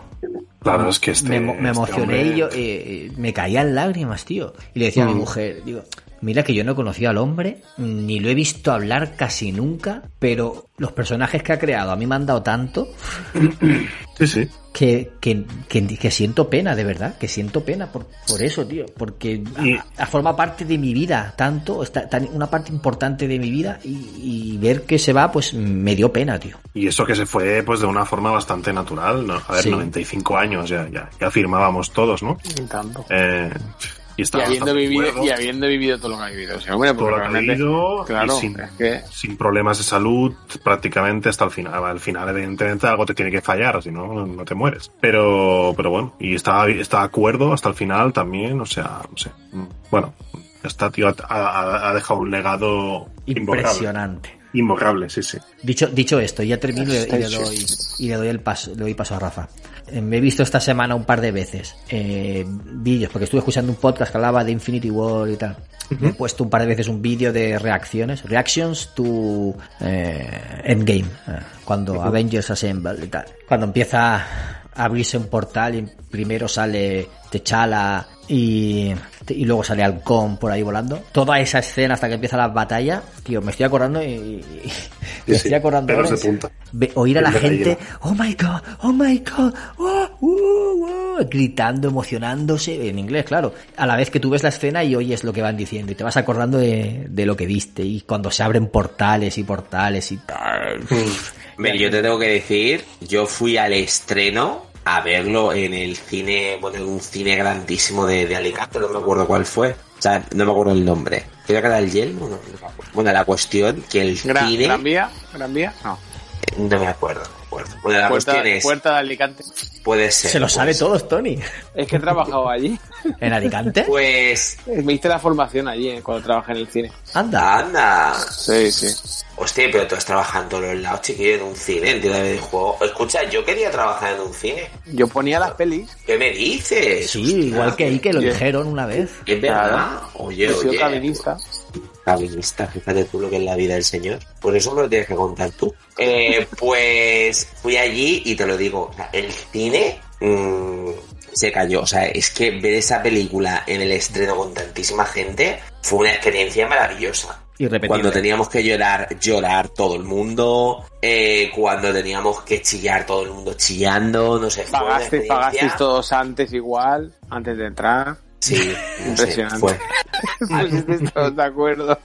Claro, es que este, me, me este emocioné hombre- y yo, eh, eh, me caían lágrimas, tío. Y le decía a mi Mm. mujer, digo, mira que yo no conocía al hombre, ni lo he visto hablar casi nunca, pero los personajes que ha creado a mí me han dado tanto Sí, sí. que, que, que, que siento pena, de verdad, que siento pena por, por eso, tío, porque Y- a- a- forma parte de mi vida, tanto, está, tan- una parte importante de mi vida y, y ver que se va, pues me dio pena, tío. Y eso que se fue pues de una forma bastante natural, ¿no? A ver, Sí. 95 años, ya, ya, ya firmábamos todos, ¿no? Tanto. Eh, y habiendo, vivido, cuerdo, y habiendo vivido todo lo que ha vivido hombre, todo lo que ha vivido, claro, sin, es que sin problemas de salud prácticamente hasta el final. Al final, evidentemente, algo te tiene que fallar, si no, no te mueres. Pero, pero bueno, y estaba, estaba cuerdo hasta el final también, o sea, no sé. Bueno, está, tío, ha, ha- ha dejado un legado. Impresionante. Imborrable, sí, sí. Dicho, dicho esto, ya termino y, y le doy, y le doy el paso, le doy paso a Rafa. Eh, me he visto esta semana un par de veces eh, vídeos, porque estuve escuchando un podcast que hablaba de Infinity War y tal. Me he puesto un par de veces un vídeo de reacciones, reactions to eh, Endgame, eh, cuando Avengers Assemble y tal. Cuando empieza abrirse un portal y primero sale T'Challa y, y luego sale Halcón por ahí volando. Toda esa escena hasta que empieza la batalla, tío, me estoy acordando y, y- me estoy acordando ahora, oír a la gente, oh my god, oh my god, oh, uh, uh", gritando, emocionándose, en inglés, claro, a la vez que tú ves la escena y oyes lo que van diciendo y te vas acordando de, de lo que viste y cuando se abren portales y portales y tal. Yo te tengo que decir, yo fui al estreno a verlo en el cine, bueno, en un cine grandísimo de, de Alicante, no me acuerdo cuál fue. O sea, no me acuerdo el nombre. Creo que era el Yelmo, no, no me acuerdo. Bueno, la cuestión que el Gran, cine... Gran Vía, Gran Vía, no. No me acuerdo, acuerdo. Bueno, la Puerta, cuestión es... Puerta de Alicante. Puede ser. Se lo puede sabe ser. todos, Tony. Es que he trabajado allí. ¿En Alicante? Pues... Me hice la formación allí eh, cuando trabajé en el cine. Anda. Anda. Sí, sí. Hostia, pero tú estás trabajando en los lados, chiquillo, en un cine, en tienda de videojuegos. Escucha, yo quería trabajar en un cine. Yo ponía las pelis. ¿Qué me dices? Sí, igual que ahí que lo Yo- dijeron una vez. Es verdad. Claro. Oye, Yo soy oye. Cabinista. Cabinista, fíjate tú lo que es la vida del señor. Por eso me lo tienes que contar tú. Eh, pues fui allí y te lo digo, o sea, el cine mm, se cayó. O sea, es que ver esa película en el estreno con tantísima gente fue una experiencia maravillosa. Irrepetible. Cuando teníamos que llorar, llorar todo el mundo. eh, cuando teníamos que chillar todo el mundo chillando. No sé, fue una Pagaste, experiencia- pagasteis todos antes igual, antes de entrar. Sí, Impresionante. fue. De acuerdo.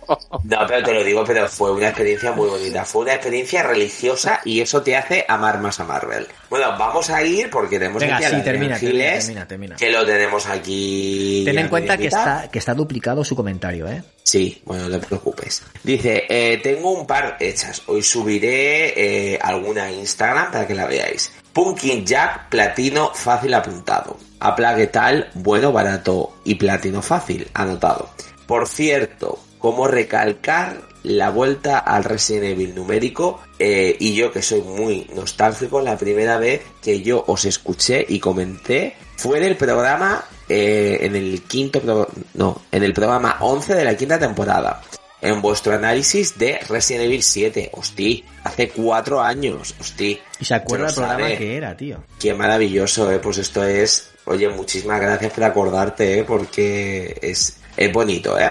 No, pero te lo digo, pero fue una experiencia muy bonita. Fue una experiencia religiosa y eso te hace amar más a Marvel. Bueno, vamos a ir porque tenemos Venga, aquí a sí, Adrián termina, termina, Giles, termina, termina. que lo tenemos aquí. Ten en cuenta que está, que está duplicado su comentario, ¿eh? Sí, bueno, no te preocupes. Dice, eh, tengo un par hechas. Hoy subiré eh, alguna a Instagram para que la veáis. Pumpkin Jack Platino Fácil apuntado. Aplague tal, bueno, barato y platino fácil anotado. Por cierto, cómo recalcar la vuelta al Resident Evil numérico eh, y yo que soy muy nostálgico, la primera vez que yo os escuché y comenté fue en el programa, eh, en el quinto, pro- no, en el programa 11 de la quinta temporada. En vuestro análisis de Resident Evil 7, hostia, hace cuatro años, hostia. Y se acuerda lo programa que era, tío. Qué maravilloso, eh. Pues esto es. Oye, muchísimas gracias por acordarte, eh, porque es, es bonito, eh.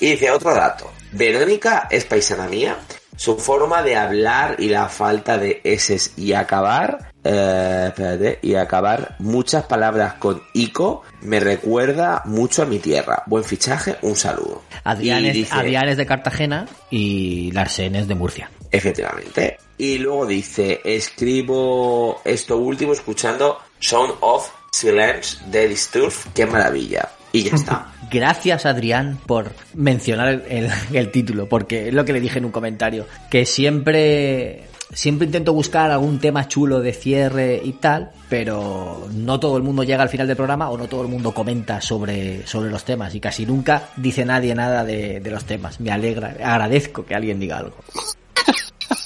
Y dice otro dato. Verónica es paisana mía. Su forma de hablar y la falta de S y acabar. eh, espérate, y acabar muchas palabras con ico me recuerda mucho a mi tierra. Buen fichaje, un saludo. Adrián es, dice- Adrián es de Cartagena y Larsen es de Murcia. Efectivamente. Y luego dice, escribo esto último escuchando Sound of Silence de Disturf. Qué maravilla. Y ya está. Gracias, Adrián, por mencionar el- el título, porque es lo que le dije en un comentario, que siempre, siempre intento buscar algún tema chulo de cierre y tal, pero no todo el mundo llega al final del programa o no todo el mundo comenta sobre, sobre los temas y casi nunca dice nadie nada de, de los temas. Me alegra, agradezco que alguien diga algo.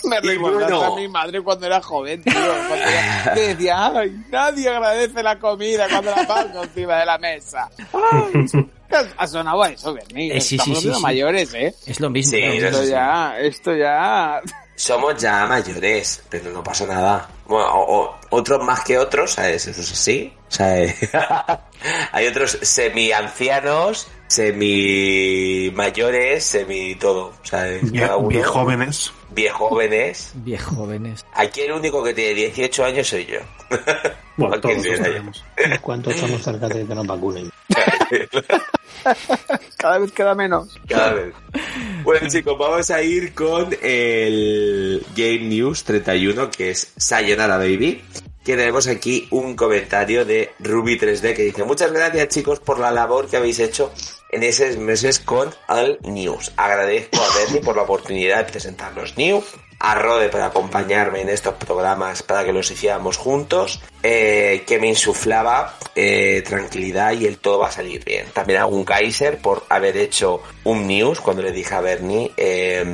Me recuerdas bueno. a mi madre cuando era joven, tío. Cuando era- decía, ay, nadie agradece la comida cuando la pongo encima de la mesa. Ay, ha sonado a eso, Bernie. Eh, sí, Estamos sí, sí, mayores, ¿eh? Es lo mismo. Esto ya, esto ya... Somos ya mayores, pero no pasa nada. Bueno, o- o- otros más que otros, ¿sabes? Eso es así. Hay otros semi-ancianos, semi-mayores, semi-todo. ¿sabes? Vie- Cada uno. Viejóvenes. Viejóvenes. Viejos jóvenes. Aquí el único que tiene 18 años soy yo. Bueno, todos sabemos. ¿Cuánto estamos cerca de que nos vacunen? Cada vez queda menos. Cada vez. Bueno, chicos, vamos a ir con el Game News 31, que es Sayonara Baby. Que tenemos aquí un comentario de Ruby 3D que dice: Muchas gracias, chicos, por la labor que habéis hecho en esos meses con All News. Agradezco a Bernie por la oportunidad de presentar los News. A Rode por acompañarme en estos programas para que los hiciéramos juntos, eh, que me insuflaba eh, tranquilidad y el todo va a salir bien. También a un Kaiser por haber hecho un news cuando le dije a Bernie eh,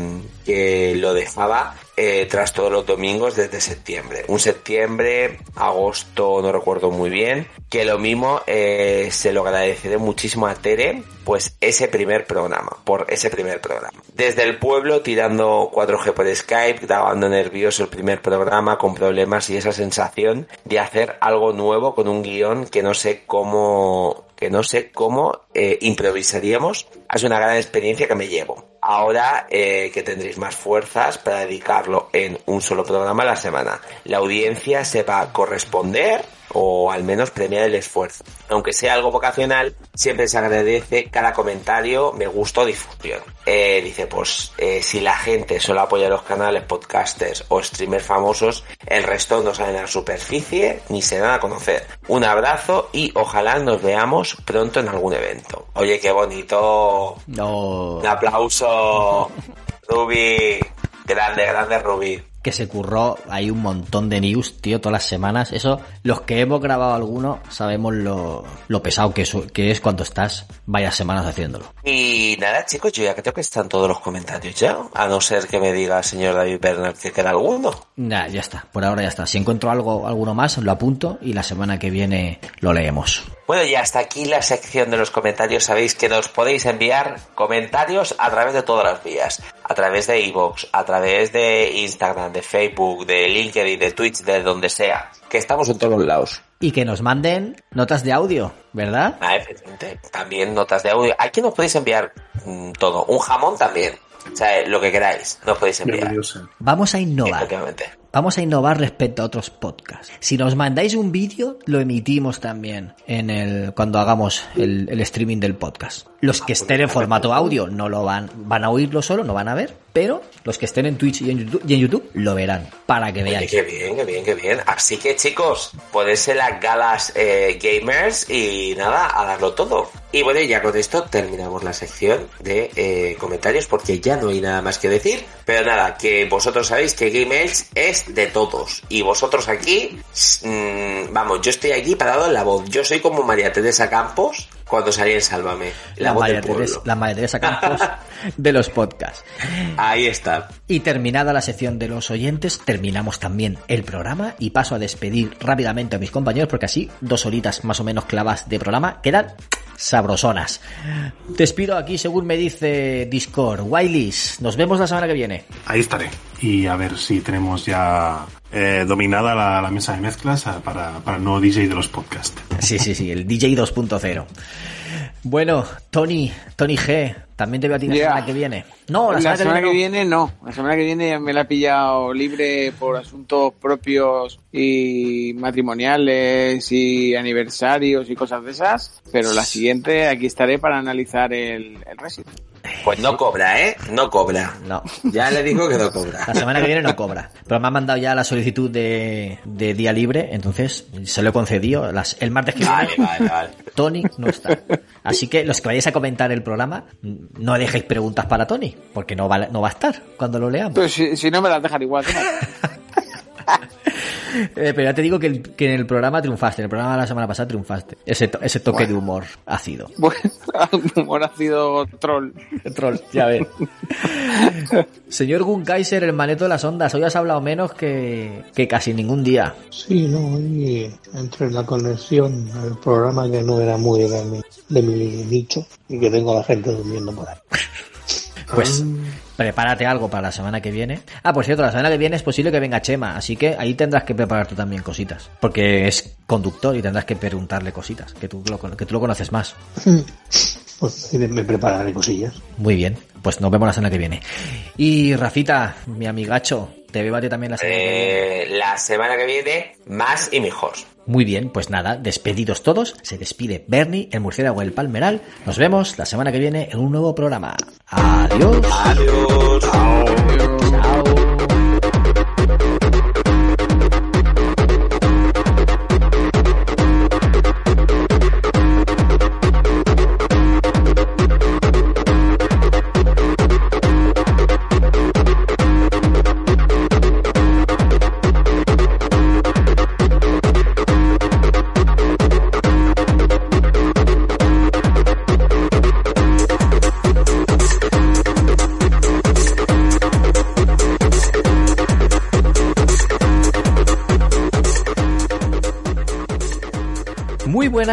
que lo dejaba eh, tras todos los domingos desde septiembre. Un septiembre, agosto, no recuerdo muy bien, que lo mismo eh, se lo agradeceré muchísimo a Tere, pues ese primer programa, por ese primer programa. Desde el pueblo tirando 4G por Skype, grabando nervioso el primer programa con problemas y esa sensación de hacer algo nuevo con un guion que no sé cómo que no sé cómo eh, improvisaríamos. Es una gran experiencia que me llevo. Ahora eh, que tendréis más fuerzas para dedicarlo en un solo programa a la semana. La audiencia se va a corresponder o al menos premiar el esfuerzo. Aunque sea algo vocacional, siempre se agradece cada comentario, me gusta o difusión. Eh, dice, pues eh, si la gente solo apoya los canales podcasters o streamers famosos, el resto no salen a la superficie ni se dan a conocer. Un abrazo y ojalá nos veamos pronto en algún evento. Oye, qué bonito. No. Un aplauso. Ruby. Grande, grande Ruby. Que se curró hay un montón de news, tío, todas las semanas. Eso, los que hemos grabado alguno, sabemos lo, lo pesado que es, que es cuando estás varias semanas haciéndolo. Y nada, chicos, yo ya creo que están todos los comentarios ya. A no ser que me diga el señor David Bernard que queda alguno. Ya, ya está, por ahora ya está. Si encuentro algo, alguno más, lo apunto y la semana que viene lo leemos. Bueno, y hasta aquí la sección de los comentarios. Sabéis que nos podéis enviar comentarios a través de todas las vías. A través de iVoox, a través de Instagram, de Facebook, de LinkedIn, de Twitch, de donde sea. Que estamos en todos lados. Y que nos manden notas de audio, ¿verdad? Ah, efectivamente. También notas de audio. Aquí nos podéis enviar mm, todo. Un jamón también. O sea, lo que queráis. Nos podéis enviar. Vamos a innovar. Efectivamente. Vamos a innovar respecto a otros podcasts. Si nos mandáis un vídeo, lo emitimos también en el cuando hagamos el, el streaming del podcast. Los que estén en formato audio no lo van, van a oírlo solo, no van a ver, pero los que estén en Twitch y en YouTube, lo verán para que veáis. qué bien, qué bien, qué bien. Así que chicos, ponerse las galas eh, gamers y nada, a darlo todo. Y bueno, ya con esto terminamos la sección de eh, comentarios porque ya no hay nada más que decir. Pero nada, que vosotros sabéis que Gamers es de todos. Y vosotros aquí, mm, vamos, yo estoy aquí parado en la voz. Yo soy como María Teresa Campos cuando salí en Sálvame. La, La voz María, del pueblo. Teresa, la María Teresa Campos de los podcasts. Ahí está. Y terminada la sección de los oyentes, terminamos también el programa y paso a despedir rápidamente a mis compañeros porque así dos horitas más o menos clavas de programa quedan sabrosonas. Despido aquí según me dice Discord. Wileys, nos vemos la semana que viene. Ahí estaré. Y a ver si tenemos ya eh, dominada la, la mesa de mezclas para, para el nuevo DJ de los podcasts. Sí, sí, sí, el DJ 2.0. Bueno, Tony, Tony G, también te veo a ti la semana que viene. No, la, La, semana, semana que no. viene no. La semana que viene me la he pillado libre por asuntos propios y matrimoniales y aniversarios y cosas de esas. Pero la siguiente aquí estaré para analizar el, el Resident. Pues no cobra, ¿eh? No cobra. No. Ya le digo que no cobra. La semana que viene no cobra. Pero me han mandado ya la solicitud de, de día libre, entonces se lo he concedido. Las, el martes que viene, Vale, vale, vale. Tony no está. Así que los que vayáis a comentar el programa, no dejéis preguntas para Tony, porque no va, no va a estar cuando lo leamos. Pero si, si no me las dejan igual. Eh, pero ya te digo que, el- que en el programa triunfaste, en el programa de la semana pasada triunfaste. Ese, to- ese toque de humor ácido. Bueno, humor ha sido troll. Troll, ya ves. Señor Gunkaiser, el maneto de las ondas, hoy has hablado menos que, que casi ningún día. Sí, no, y entre la conexión, el programa que no era muy de mi, de mi nicho y que tengo a la gente durmiendo por ahí. Pues prepárate algo para la semana que viene. Ah, por cierto, la semana que viene es posible que venga Chema, así que ahí tendrás que preparar tú también cositas. Porque es conductor y tendrás que preguntarle cositas, que tú lo, que tú lo conoces más. Pues me prepararé cosillas. Muy bien, pues nos vemos la semana que viene. Y Rafita, mi amigacho, te veo a ti también la semana que viene. Eh, la semana que viene, más y mejor. Muy bien, pues nada, despedidos todos. Se despide Bernie, el murciélago del Palmeral. Nos vemos la semana que viene en un nuevo programa. Adiós. Adiós. Chao.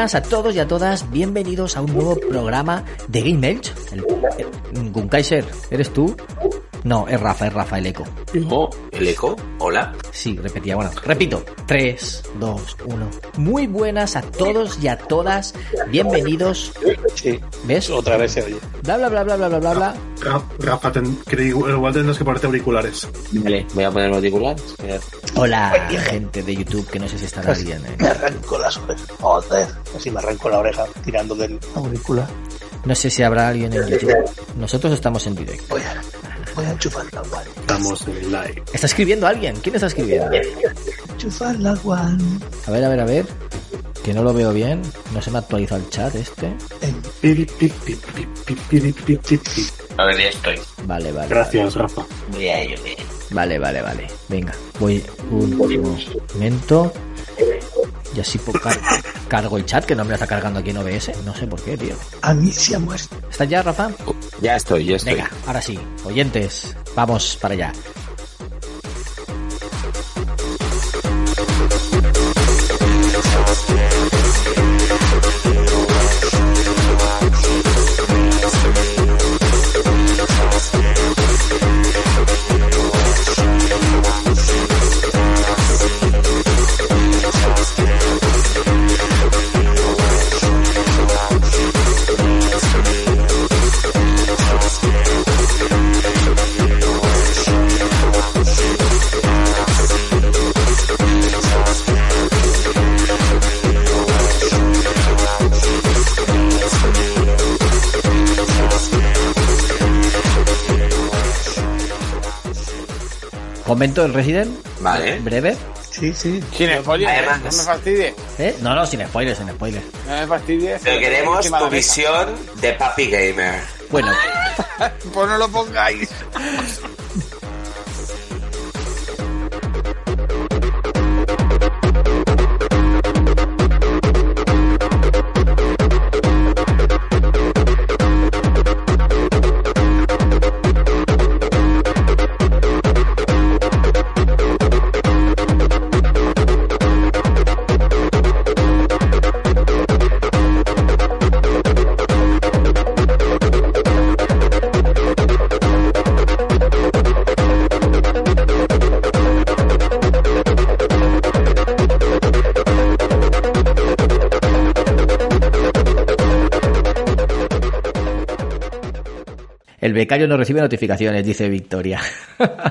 Buenas a todos y a todas, bienvenidos a un nuevo programa de Game Elch. El, el- Gunkaiser, ¿eres tú? No, es Rafa, es Rafa el eco. Oh, el eco. Hola. Sí, repetía. Bueno, repito. 3, 2, 1. Muy buenas a todos y a todas. Bienvenidos. Sí, ¿Ves? otra vez se oye. Bla, bla, bla, bla, bla, bla, bla, bla. Ra- Rafa, ten- que igual tendrás que ponerte auriculares. Vale, voy a poner el auricular. Hola, gente de YouTube, que no sé si estará bien. ¿eh? Me arranco las orejas. Joder, así me arranco la oreja tirando del auricular. No sé si habrá alguien en YouTube. Nosotros estamos en directo. Voy a, voy a enchufar la. Estamos en el live. ¿Está escribiendo alguien? ¿Quién está escribiendo? Enchufar la one. A ver, a ver, a ver. Que no lo veo bien. No se me ha actualizado el chat este. A ver, ya estoy. Vale, vale. Gracias, Rafa. Voy a ello, bien. Vale, vale, vale. Venga, voy un momento. Y así po- car- cargo el chat, que no me lo está cargando aquí en OBS. No sé por qué, tío. A mí se ha muerto. ¿Estás ya, Rafa? Ya estoy, ya estoy. Venga, ahora sí. Oyentes, vamos para allá. Comento el Resident, Vale. breve. Sí, sí. Sin spoilers, ¿eh? Además- no me fastidies. ¿Eh? No, no, sin spoilers, sin spoilers. No me fastidies. Pero queremos tu visión de Papi Gamer. Bueno, Pues no lo pongáis. becario no recibe notificaciones, dice Victoria.